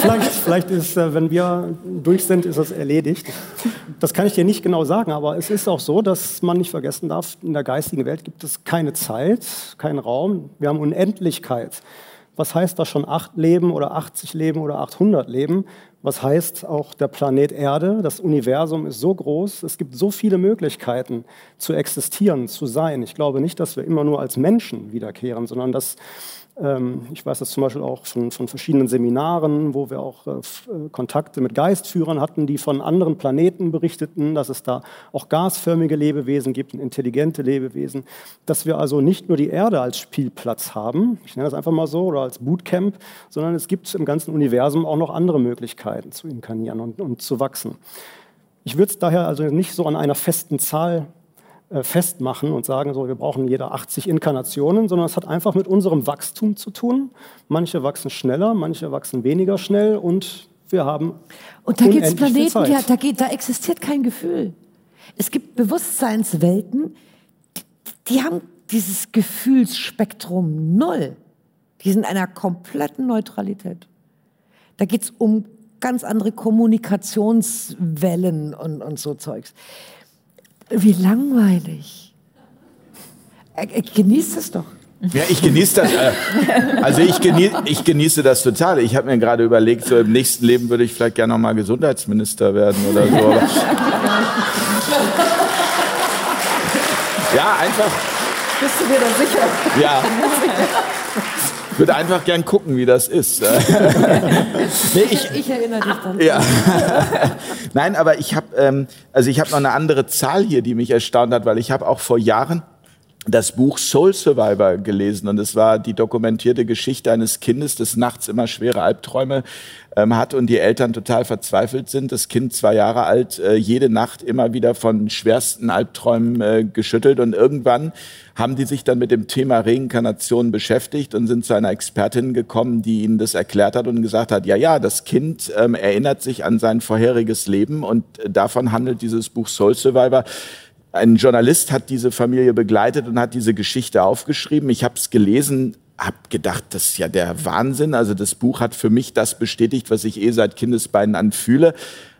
vielleicht, vielleicht ist, äh, wenn wir durch sind, ist das erledigt. Das kann ich dir nicht genau sagen, aber es ist auch so, dass man nicht vergessen darf, in der geistigen Welt gibt es keine Zeit, keinen Raum. Wir haben Unendlichkeit. Was heißt das schon acht Leben oder 80 Leben oder 800 Leben? Was heißt auch der Planet Erde? Das Universum ist so groß, es gibt so viele Möglichkeiten zu existieren, zu sein. Ich glaube nicht, dass wir immer nur als Menschen wiederkehren, sondern dass ich weiß das zum Beispiel auch von, von verschiedenen Seminaren, wo wir auch äh, äh, Kontakte mit Geistführern hatten, die von anderen Planeten berichteten, dass es da auch gasförmige Lebewesen gibt und intelligente Lebewesen. Dass wir also nicht nur die Erde als Spielplatz haben, ich nenne das einfach mal so, oder als Bootcamp, sondern es gibt im ganzen Universum auch noch andere Möglichkeiten zu inkarnieren und, und zu wachsen. Ich würde es daher also nicht so an einer festen Zahl festmachen und sagen, so, wir brauchen jeder 80 Inkarnationen, sondern es hat einfach mit unserem Wachstum zu tun. Manche wachsen schneller, manche wachsen weniger schnell und wir haben. Und da gibt es Planeten, ja, da, geht, da existiert kein Gefühl. Es gibt Bewusstseinswelten, die, die haben dieses Gefühlsspektrum null. Die sind in einer kompletten Neutralität. Da geht es um ganz andere Kommunikationswellen und, und so Zeugs. Wie langweilig. Genießt es doch. Ja, ich genieße das. Äh, also ich, genieße, ich genieße das total. Ich habe mir gerade überlegt, so im nächsten Leben würde ich vielleicht gerne noch mal Gesundheitsminister werden oder so. Aber ja, einfach. Bist du dir da sicher? Ja. Ich würde einfach gern gucken, wie das ist. *laughs* nee, ich, ich, erinnere dich dann. Ja. *laughs* Nein, aber ich habe ähm, also ich habe noch eine andere Zahl hier, die mich erstaunt hat, weil ich habe auch vor Jahren das Buch Soul Survivor gelesen und es war die dokumentierte Geschichte eines Kindes, das nachts immer schwere Albträume ähm, hat und die Eltern total verzweifelt sind. Das Kind zwei Jahre alt, äh, jede Nacht immer wieder von schwersten Albträumen äh, geschüttelt und irgendwann haben die sich dann mit dem Thema Reinkarnation beschäftigt und sind zu einer Expertin gekommen, die ihnen das erklärt hat und gesagt hat, ja, ja, das Kind ähm, erinnert sich an sein vorheriges Leben und äh, davon handelt dieses Buch Soul Survivor. Ein Journalist hat diese Familie begleitet und hat diese Geschichte aufgeschrieben. Ich habe es gelesen, habe gedacht, das ist ja der Wahnsinn. Also das Buch hat für mich das bestätigt, was ich eh seit Kindesbeinen an fühle.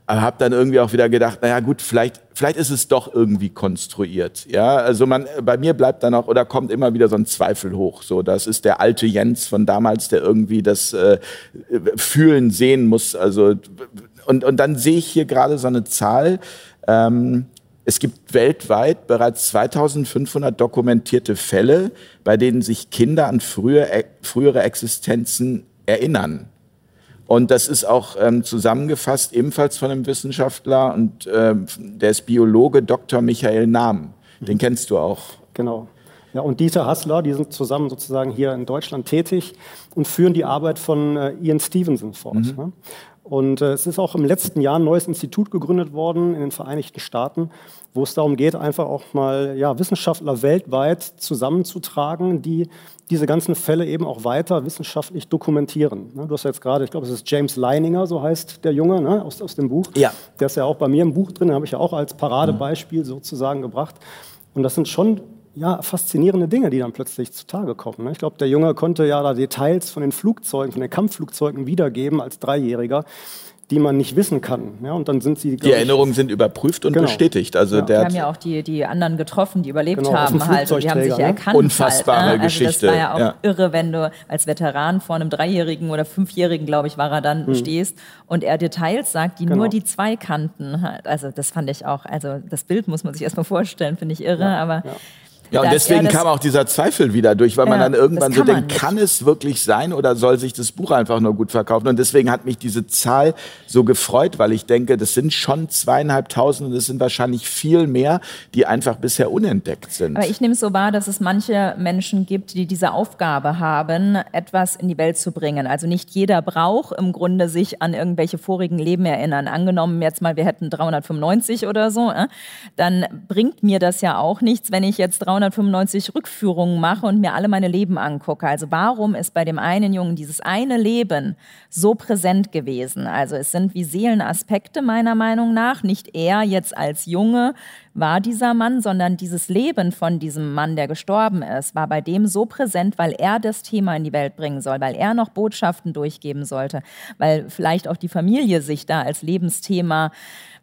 Aber habe dann irgendwie auch wieder gedacht, naja gut, vielleicht, vielleicht ist es doch irgendwie konstruiert. Ja, also man, bei mir bleibt dann auch oder kommt immer wieder so ein Zweifel hoch. So, das ist der alte Jens von damals, der irgendwie das äh, fühlen sehen muss. Also und und dann sehe ich hier gerade so eine Zahl. Ähm, es gibt weltweit bereits 2500 dokumentierte Fälle, bei denen sich Kinder an frühe, äh, frühere Existenzen erinnern. Und das ist auch ähm, zusammengefasst ebenfalls von einem Wissenschaftler und ähm, der ist Biologe Dr. Michael Nahm. Den kennst du auch. Genau. Ja, und Dieter Hassler, die sind zusammen sozusagen hier in Deutschland tätig und führen die Arbeit von äh, Ian Stevenson fort. Mhm. Ne? Und äh, es ist auch im letzten Jahr ein neues Institut gegründet worden in den Vereinigten Staaten, wo es darum geht, einfach auch mal ja, Wissenschaftler weltweit zusammenzutragen, die diese ganzen Fälle eben auch weiter wissenschaftlich dokumentieren. Ne, du hast jetzt gerade, ich glaube, es ist James Leininger, so heißt der Junge ne, aus, aus dem Buch. Ja. Der ist ja auch bei mir im Buch drin, den habe ich ja auch als Paradebeispiel sozusagen gebracht. Und das sind schon ja, faszinierende Dinge, die dann plötzlich zutage kommen. Ne? Ich glaube, der Junge konnte ja da Details von den Flugzeugen, von den Kampfflugzeugen wiedergeben als Dreijähriger die man nicht wissen kann. Ja, und dann sind sie, die Erinnerungen sind überprüft und genau. bestätigt. Also ja. der Wir haben ja auch die, die anderen getroffen, die überlebt genau, haben halt. Und die haben sich ja erkannt. Unfassbare halt, ne? Geschichte. Also das war ja auch ja. irre, wenn du als Veteran vor einem Dreijährigen oder Fünfjährigen, glaube ich, war er dann, hm. stehst und er Details sagt, die genau. nur die zwei kannten. Also das fand ich auch, also das Bild muss man sich erstmal vorstellen, finde ich irre, aber ja, und deswegen kam auch dieser Zweifel wieder durch, weil ja, man dann irgendwann so denkt, kann es wirklich sein oder soll sich das Buch einfach nur gut verkaufen? Und deswegen hat mich diese Zahl so gefreut, weil ich denke, das sind schon zweieinhalbtausend und es sind wahrscheinlich viel mehr, die einfach bisher unentdeckt sind. Aber ich nehme es so wahr, dass es manche Menschen gibt, die diese Aufgabe haben, etwas in die Welt zu bringen. Also nicht jeder braucht im Grunde sich an irgendwelche vorigen Leben erinnern. Angenommen jetzt mal, wir hätten 395 oder so, äh, dann bringt mir das ja auch nichts, wenn ich jetzt 300 395 Rückführungen mache und mir alle meine Leben angucke. Also warum ist bei dem einen Jungen dieses eine Leben so präsent gewesen? Also es sind wie Seelenaspekte meiner Meinung nach. Nicht er jetzt als Junge war dieser Mann, sondern dieses Leben von diesem Mann, der gestorben ist, war bei dem so präsent, weil er das Thema in die Welt bringen soll, weil er noch Botschaften durchgeben sollte, weil vielleicht auch die Familie sich da als Lebensthema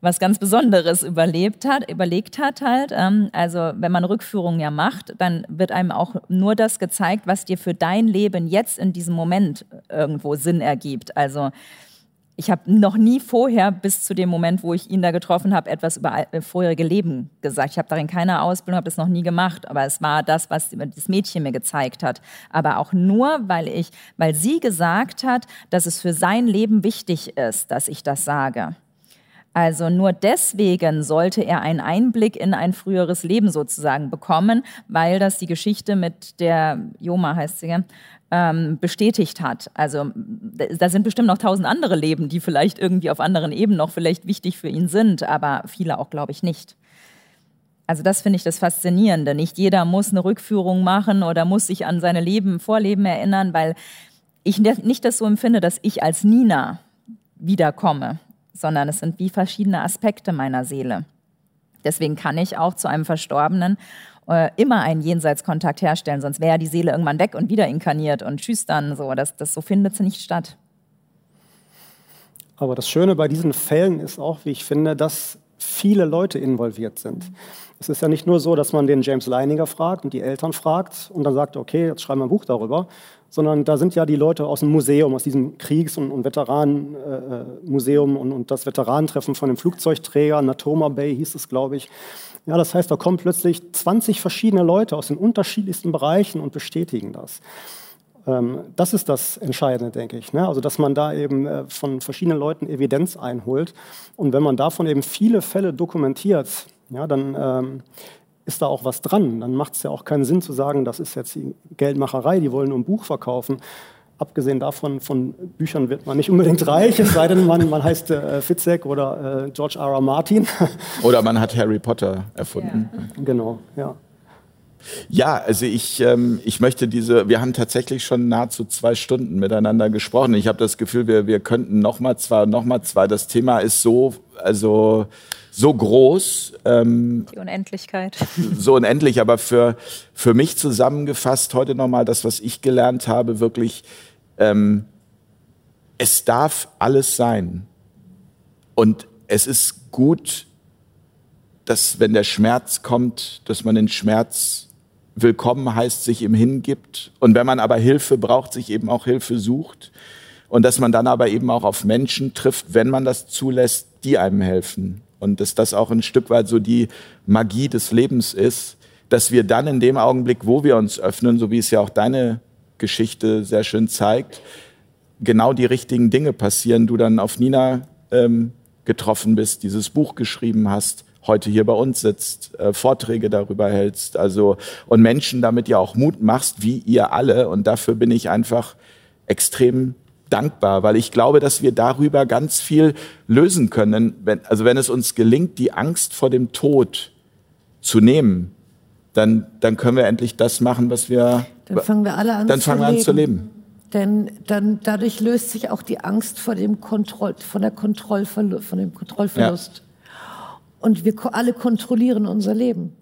was ganz Besonderes überlebt hat, überlegt hat halt. Ähm, also wenn man Rückführungen ja macht, dann wird einem auch nur das gezeigt, was dir für dein Leben jetzt in diesem Moment irgendwo Sinn ergibt. Also ich habe noch nie vorher, bis zu dem Moment, wo ich ihn da getroffen habe, etwas über äh, vorherige Leben gesagt. Ich habe darin keine Ausbildung, habe das noch nie gemacht, aber es war das, was das Mädchen mir gezeigt hat. Aber auch nur, weil ich, weil sie gesagt hat, dass es für sein Leben wichtig ist, dass ich das sage. Also nur deswegen sollte er einen Einblick in ein früheres Leben sozusagen bekommen, weil das die Geschichte mit der Joma heißt sie, ähm, bestätigt hat. Also da sind bestimmt noch tausend andere Leben, die vielleicht irgendwie auf anderen Ebenen noch vielleicht wichtig für ihn sind, aber viele auch, glaube ich, nicht. Also das finde ich das Faszinierende. Nicht jeder muss eine Rückführung machen oder muss sich an seine Leben, Vorleben erinnern, weil ich nicht das so empfinde, dass ich als Nina wiederkomme sondern es sind wie verschiedene Aspekte meiner Seele. Deswegen kann ich auch zu einem Verstorbenen äh, immer einen Jenseitskontakt herstellen, sonst wäre die Seele irgendwann weg und wieder inkarniert und tschüss dann so. Das, das so findet sie nicht statt. Aber das Schöne bei diesen Fällen ist auch, wie ich finde, dass viele Leute involviert sind. Es ist ja nicht nur so, dass man den James Leininger fragt und die Eltern fragt und dann sagt, okay, jetzt schreiben wir ein Buch darüber, sondern da sind ja die Leute aus dem Museum, aus diesem Kriegs- und, und Veteranenmuseum äh, und, und, das Veteranentreffen von dem Flugzeugträger, Natoma Bay hieß es, glaube ich. Ja, das heißt, da kommen plötzlich 20 verschiedene Leute aus den unterschiedlichsten Bereichen und bestätigen das. Ähm, das ist das Entscheidende, denke ich. Ne? Also, dass man da eben äh, von verschiedenen Leuten Evidenz einholt. Und wenn man davon eben viele Fälle dokumentiert, ja, dann ähm, ist da auch was dran. Dann macht es ja auch keinen Sinn zu sagen, das ist jetzt die Geldmacherei, die wollen nur ein Buch verkaufen. Abgesehen davon, von Büchern wird man nicht unbedingt reich, es sei denn, man, man heißt äh, Fitzek oder äh, George R. R. Martin. Oder man hat Harry Potter erfunden. Ja. Genau, ja. Ja, also ich, ähm, ich möchte diese, wir haben tatsächlich schon nahezu zwei Stunden miteinander gesprochen. Ich habe das Gefühl, wir, wir könnten noch mal zwei, noch mal zwei. Das Thema ist so, also so groß. Ähm, Die Unendlichkeit. *laughs* So unendlich, aber für, für mich zusammengefasst heute nochmal das, was ich gelernt habe, wirklich, ähm, es darf alles sein. Und es ist gut, dass wenn der Schmerz kommt, dass man den Schmerz willkommen heißt, sich ihm hingibt. Und wenn man aber Hilfe braucht, sich eben auch Hilfe sucht. Und dass man dann aber eben auch auf Menschen trifft, wenn man das zulässt, die einem helfen. Und dass das auch ein Stück weit so die Magie des Lebens ist, dass wir dann in dem Augenblick, wo wir uns öffnen, so wie es ja auch deine Geschichte sehr schön zeigt, genau die richtigen Dinge passieren. Du dann auf Nina ähm, getroffen bist, dieses Buch geschrieben hast, heute hier bei uns sitzt, äh, Vorträge darüber hältst, also und Menschen damit ja auch Mut machst, wie ihr alle. Und dafür bin ich einfach extrem dankbar, weil ich glaube, dass wir darüber ganz viel lösen können. Wenn, also wenn es uns gelingt, die Angst vor dem Tod zu nehmen, dann, dann können wir endlich das machen, was wir. Dann fangen wir alle an, dann fangen wir an zu leben. Denn dann, dadurch löst sich auch die Angst vor dem Kontroll, von der Kontrollverlust, von dem Kontrollverlust. Ja und wir alle kontrollieren unser Leben.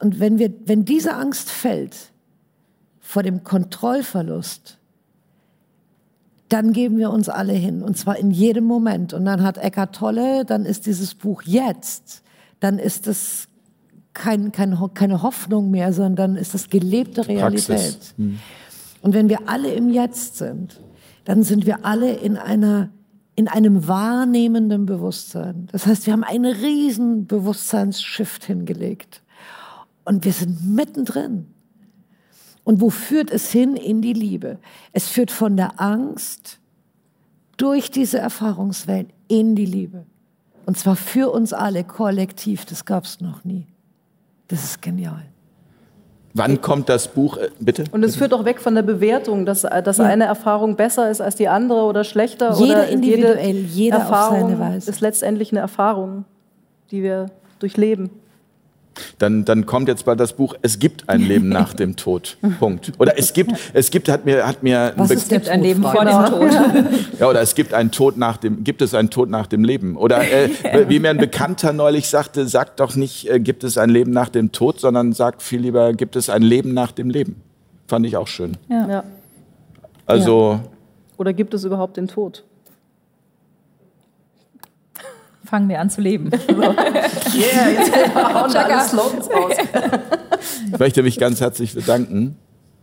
Und wenn, wir, wenn diese Angst fällt vor dem Kontrollverlust, dann geben wir uns alle hin, und zwar in jedem Moment. Und dann hat Eckart Tolle, dann ist dieses Buch jetzt, dann ist es kein, kein, keine Hoffnung mehr, sondern ist es gelebte Realität. Hm. Und wenn wir alle im Jetzt sind, dann sind wir alle in einer in einem wahrnehmenden Bewusstsein. Das heißt, wir haben einen riesen Bewusstseinsshift hingelegt. Und wir sind mittendrin. Und wo führt es hin? In die Liebe. Es führt von der Angst durch diese Erfahrungswelt in die Liebe. Und zwar für uns alle kollektiv. Das gab es noch nie. Das ist genial. Wann kommt das Buch? Äh, bitte? Und es führt auch weg von der Bewertung, dass, äh, dass ja. eine Erfahrung besser ist als die andere oder schlechter. Jeder oder individuell, jede jeder Erfahrung auf seine Weise. ist letztendlich eine Erfahrung, die wir durchleben. Dann, dann kommt jetzt bald das Buch Es gibt ein Leben *laughs* nach dem Tod. Punkt. Oder es gibt, es gibt, hat mir, hat mir Was es gibt ein Leben vor dem Tod. Ja, oder es gibt einen Tod nach dem, gibt es einen Tod nach dem Leben? Oder äh, *laughs* wie mir ein Bekannter neulich sagte, sagt doch nicht, äh, gibt es ein Leben nach dem Tod, sondern sagt viel lieber, gibt es ein Leben nach dem Leben. Fand ich auch schön. Ja. ja. Also. Ja. Oder gibt es überhaupt den Tod? Fangen wir an zu leben. *laughs* yeah, jetzt hauen wir alle Slogans raus. *laughs* Ich möchte mich ganz herzlich bedanken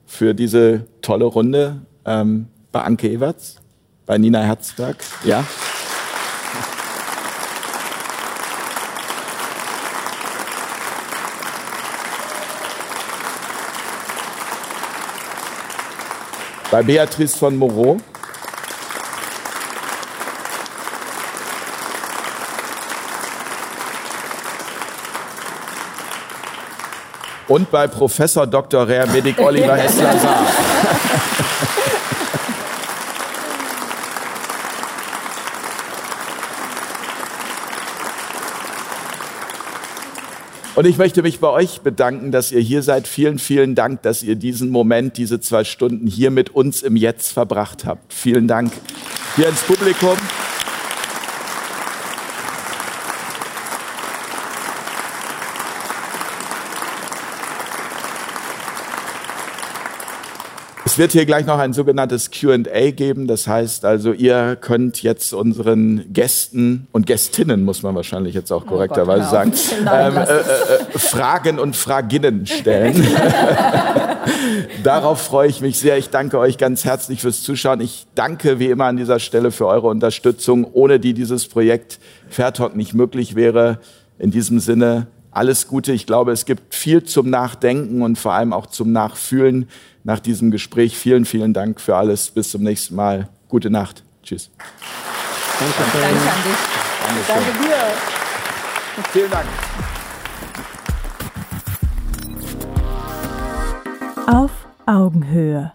für diese tolle Runde ähm, bei Anke Ewerts, bei Nina Herzberg. Ja. Bei Beatrice von Moreau. Und bei Professor Dr. Rer Medic Oliver Hessler-Saar. Und ich möchte mich bei euch bedanken, dass ihr hier seid. Vielen, vielen Dank, dass ihr diesen Moment, diese zwei Stunden hier mit uns im Jetzt verbracht habt. Vielen Dank hier ins Publikum. Es wird hier gleich noch ein sogenanntes QA geben. Das heißt also, ihr könnt jetzt unseren Gästen und Gästinnen, muss man wahrscheinlich jetzt auch korrekterweise oh sagen, ähm, äh, äh, Fragen und Fraginnen stellen. *laughs* Darauf freue ich mich sehr. Ich danke euch ganz herzlich fürs Zuschauen. Ich danke wie immer an dieser Stelle für eure Unterstützung, ohne die dieses Projekt Fairtalk nicht möglich wäre. In diesem Sinne alles Gute. Ich glaube, es gibt viel zum Nachdenken und vor allem auch zum Nachfühlen nach diesem Gespräch. Vielen, vielen Dank für alles. Bis zum nächsten Mal. Gute Nacht. Tschüss. Danke, Danke an dich. Danke, Danke dir. Vielen Dank. Auf Augenhöhe.